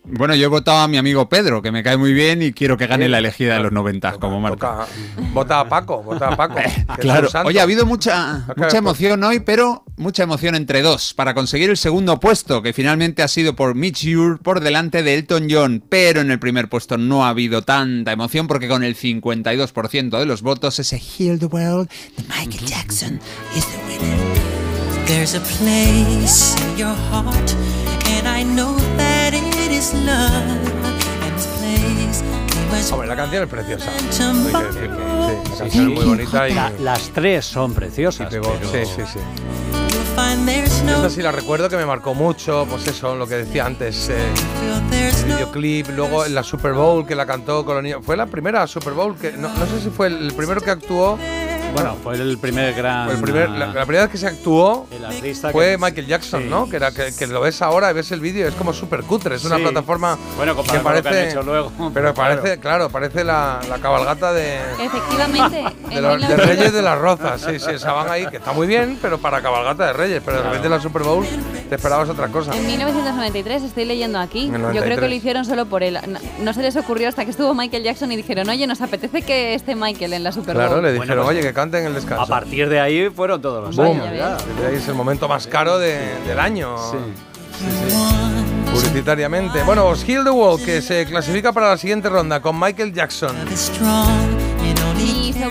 Bueno, yo he votado a mi amigo Pedro, que me cae muy bien y quiero que gane la elegida de los 90 como marca. Vota a Paco, vota a Paco. Claro, oye, ha habido mucha, mucha emoción hoy, pero mucha emoción entre dos, para conseguir el segundo puesto, que finalmente ha sido por Mitch Ure por delante de Elton John, pero en el primer puesto no ha habido tanta emoción porque con el 52% de los votos ese Heal the World de Michael Jackson is the winner. There's a place in your heart, and I know that Hombre, la canción es preciosa. Hay que decir que sí, la canción es muy bonita y, La- las tres son preciosas. pegó. pero- Sí, sí, sí. Esta sí la recuerdo que me marcó mucho, pues eso, lo que decía antes, eh, el videoclip, luego en la Super Bowl que la cantó con los niños. Fue la primera Super Bowl que, no, no sé si fue el primero que actuó, Bueno, fue el primer gran. fue el primer, la, la primera vez que se actuó el artista fue que- Michael Jackson, Sí. ¿no? Que, era, que, que lo ves ahora y ves el vídeo, es como súper cutre, es una Sí. plataforma Bueno, que con lo que han parece, hecho luego. pero parece, claro, parece la, la cabalgata de, Efectivamente. de, los- de 1900 Reyes de las Rozas, sí, sí, esa van ahí, que está muy bien, pero para cabalgata de Reyes, pero de repente en la Super Bowl te esperabas otra cosa. En 1993 estoy leyendo aquí. Yo creo 93. que lo hicieron solo por él. No, no se les ocurrió hasta que estuvo Michael Jackson y dijeron, oye, nos apetece que esté Michael en la Super Bowl. Claro, le dijeron, Bueno, pues, oye, que canten el A descanso. partir de ahí fueron todos los Boom. años. ya. Desde ahí es el momento más caro de- del año. Sí. Publicitariamente. Bueno, os Heal the World, que se clasifica para la siguiente ronda con Michael Jackson.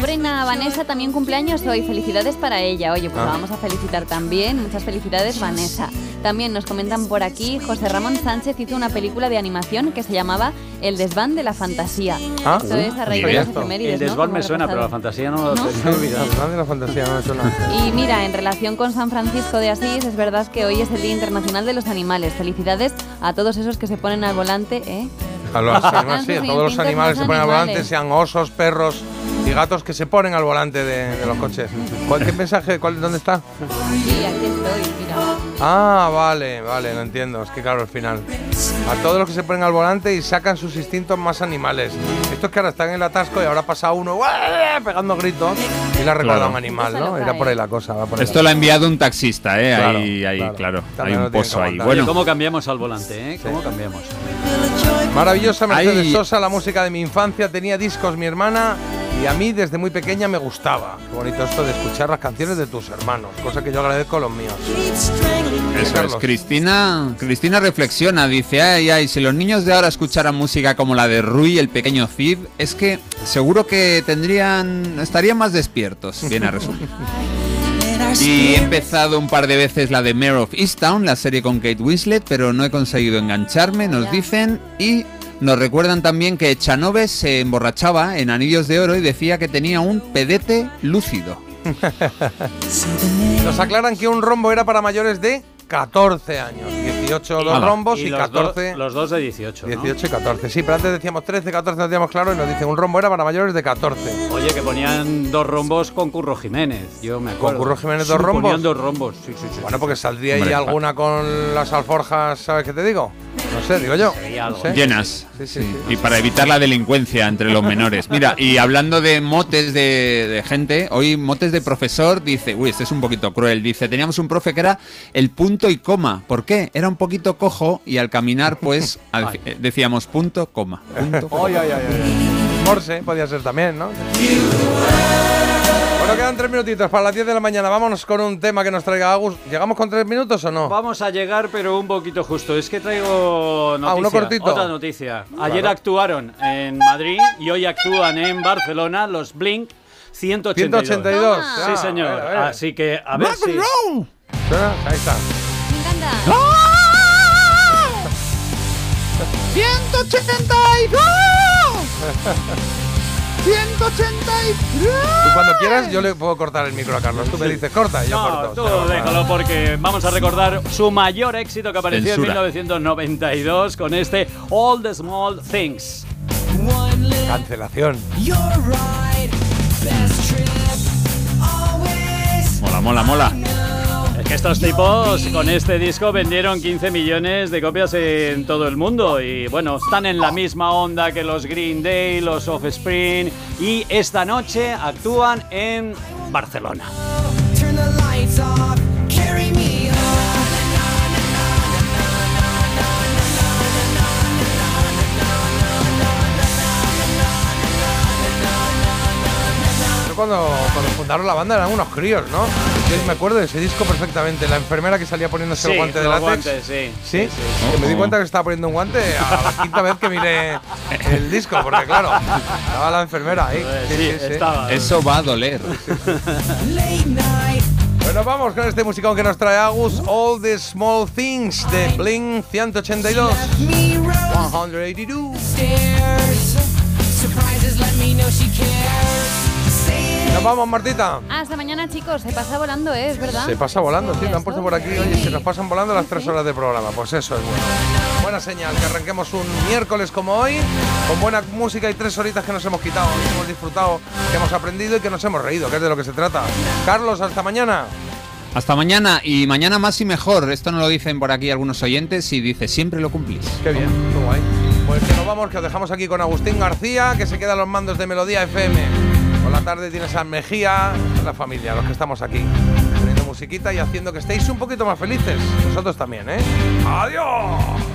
Sobrina Vanessa también cumpleaños hoy. Felicidades para ella. Oye, pues Ah. la vamos a felicitar también. Muchas felicidades, Vanessa. También nos comentan por aquí, José Ramón Sánchez hizo una película de animación que se llamaba El desván de la fantasía. Ah, Esto es a raíz de las El ¿no? desván Como me suena, pero la fantasía no lo ¿No? tenía olvidado. Grande la fantasía, no me suena. Y mira, en relación con San Francisco de Asís, es verdad que hoy es el Día Internacional de los Animales. Felicidades a todos esos que se ponen al volante, ¿eh? A los animales, sí, a todos los animales más se ponen al volante, sean osos, perros y gatos que se ponen al volante de, de los coches. ¿Cuál, ¿Qué mensaje? ¿Cuál, ¿Dónde está? Sí, aquí estoy, mira. Ah, vale, vale, lo entiendo. Es que claro, al final. A todos los que se ponen al volante y sacan sus instintos más animales. Estos que ahora están en el atasco y ahora pasa uno ¡uah! pegando gritos y le ha recordado a un animal, ¿no? Era por ahí la cosa. va por ahí. Esto lo ha enviado un taxista, ¿eh? Claro, ahí, ahí, claro. claro. Hay un pozo ahí. Bueno, ¿Cómo cambiamos al volante, eh? ¿Cómo cambiamos? Maravillosa Mercedes. Sosa, la música de mi infancia. Tenía discos mi hermana y a mí desde muy pequeña me gustaba. Qué bonito esto de escuchar las canciones de tus hermanos, cosa que yo agradezco a los míos. Eso es. Carlos. Cristina, Cristina reflexiona, dice, ay, ay, si los niños de ahora escucharan música como la de Rui, el pequeño Cid, es que seguro que tendrían, estarían más despiertos, viene a resumir. Y he empezado un par de veces la de Mayor of Easttown, la serie con Kate Winslet, pero no he conseguido engancharme, nos dicen, y nos recuerdan también que Chanove se emborrachaba en Anillos de Oro y decía que tenía un pedete lúcido. Nos aclaran que un rombo era para mayores de 14 años. 18 dos Ala. rombos y, los 14. do- los dos de 18. ¿no? 18 y 14. Sí, pero antes decíamos 13, 14, no teníamos claro y nos dicen un rombo era para mayores de 14. Oye, que ponían dos rombos con Curro Jiménez. Yo me acuerdo. Curro Jiménez dos Sí, rombos? Ponían dos rombos. Sí, sí, sí. Bueno, porque saldría ahí alguna con las alforjas, ¿sabes qué te digo? No sé, digo yo. No sé. Llenas. Sí, sí, Sí, sí. Y para evitar la delincuencia entre los menores. Mira, y hablando de motes de, de gente, hoy motes de profesor dice, uy, este es un poquito cruel, dice, teníamos un profe que era el punto y coma. ¿Por qué? Era un poquito cojo y al caminar, pues, al- eh, decíamos punto, coma. Punto, coma. Ay, ay, ay, ay. Morse podía ser también, ¿no? Bueno, quedan tres minutitos para las 10 de la mañana. Vámonos con un tema que nos traiga Agus. ¿Llegamos con tres minutos o no? Vamos a llegar, pero un poquito justo. Es que traigo noticia, Ah, uno cortito. otra noticia. Ayer Claro. actuaron en Madrid y hoy actúan en Barcelona los Blink 182. 182. Sí, Ah, señor. a ver, a ver. Así que a ver si... Ahí está. Me encanta. 182 182 Tú cuando quieras, yo le puedo cortar el micro a Carlos. Tú me dices corta y yo No, corto. tú déjalo porque vamos a recordar su mayor éxito que apareció Censura. en 1992 con este All the Small Things. Cancelación. Mola, mola, mola. Estos tipos con este disco vendieron 15 millones de copias en todo el mundo y bueno, están en la misma onda que los Green Day, los Offspring y esta noche actúan en Barcelona. Cuando, cuando fundaron la banda eran unos críos, ¿no? Me acuerdo de ese disco perfectamente. La enfermera que salía poniéndose el Sí, guante de látex. guantes, sí. ¿Sí? Sí, sí, Que me di Ojo. cuenta que estaba poniendo un guante a la quinta vez que miré el disco, porque claro, estaba la enfermera ahí. Sí, estaba. Eso va a doler. Bueno, vamos con este musicón que nos trae Agus, All the Small Things de Blink 182. 182. Nos vamos, Martita. Hasta mañana, chicos. Se pasa volando, ¿eh? Es verdad. Se pasa volando, sí, lo han puesto por aquí. Oye, se nos pasan volando las tres horas de programa. Pues eso es bueno. Buena señal, que arranquemos un miércoles como hoy, con buena música y tres horitas que nos hemos quitado, que hemos disfrutado, que hemos aprendido y que nos hemos reído, que es de lo que se trata. Carlos, hasta mañana. Hasta mañana y mañana más y mejor. Esto no lo dicen por aquí algunos oyentes y dice siempre lo cumplís. Qué bien, qué guay. Pues que nos vamos, que os dejamos aquí con Agustín García, que se queda a los mandos de Melodía FM. Tarde tienes a Mejía, la familia, los que estamos aquí, poniendo musiquita y haciendo que estéis un poquito más felices. Nosotros también, ¿eh? ¡Adiós!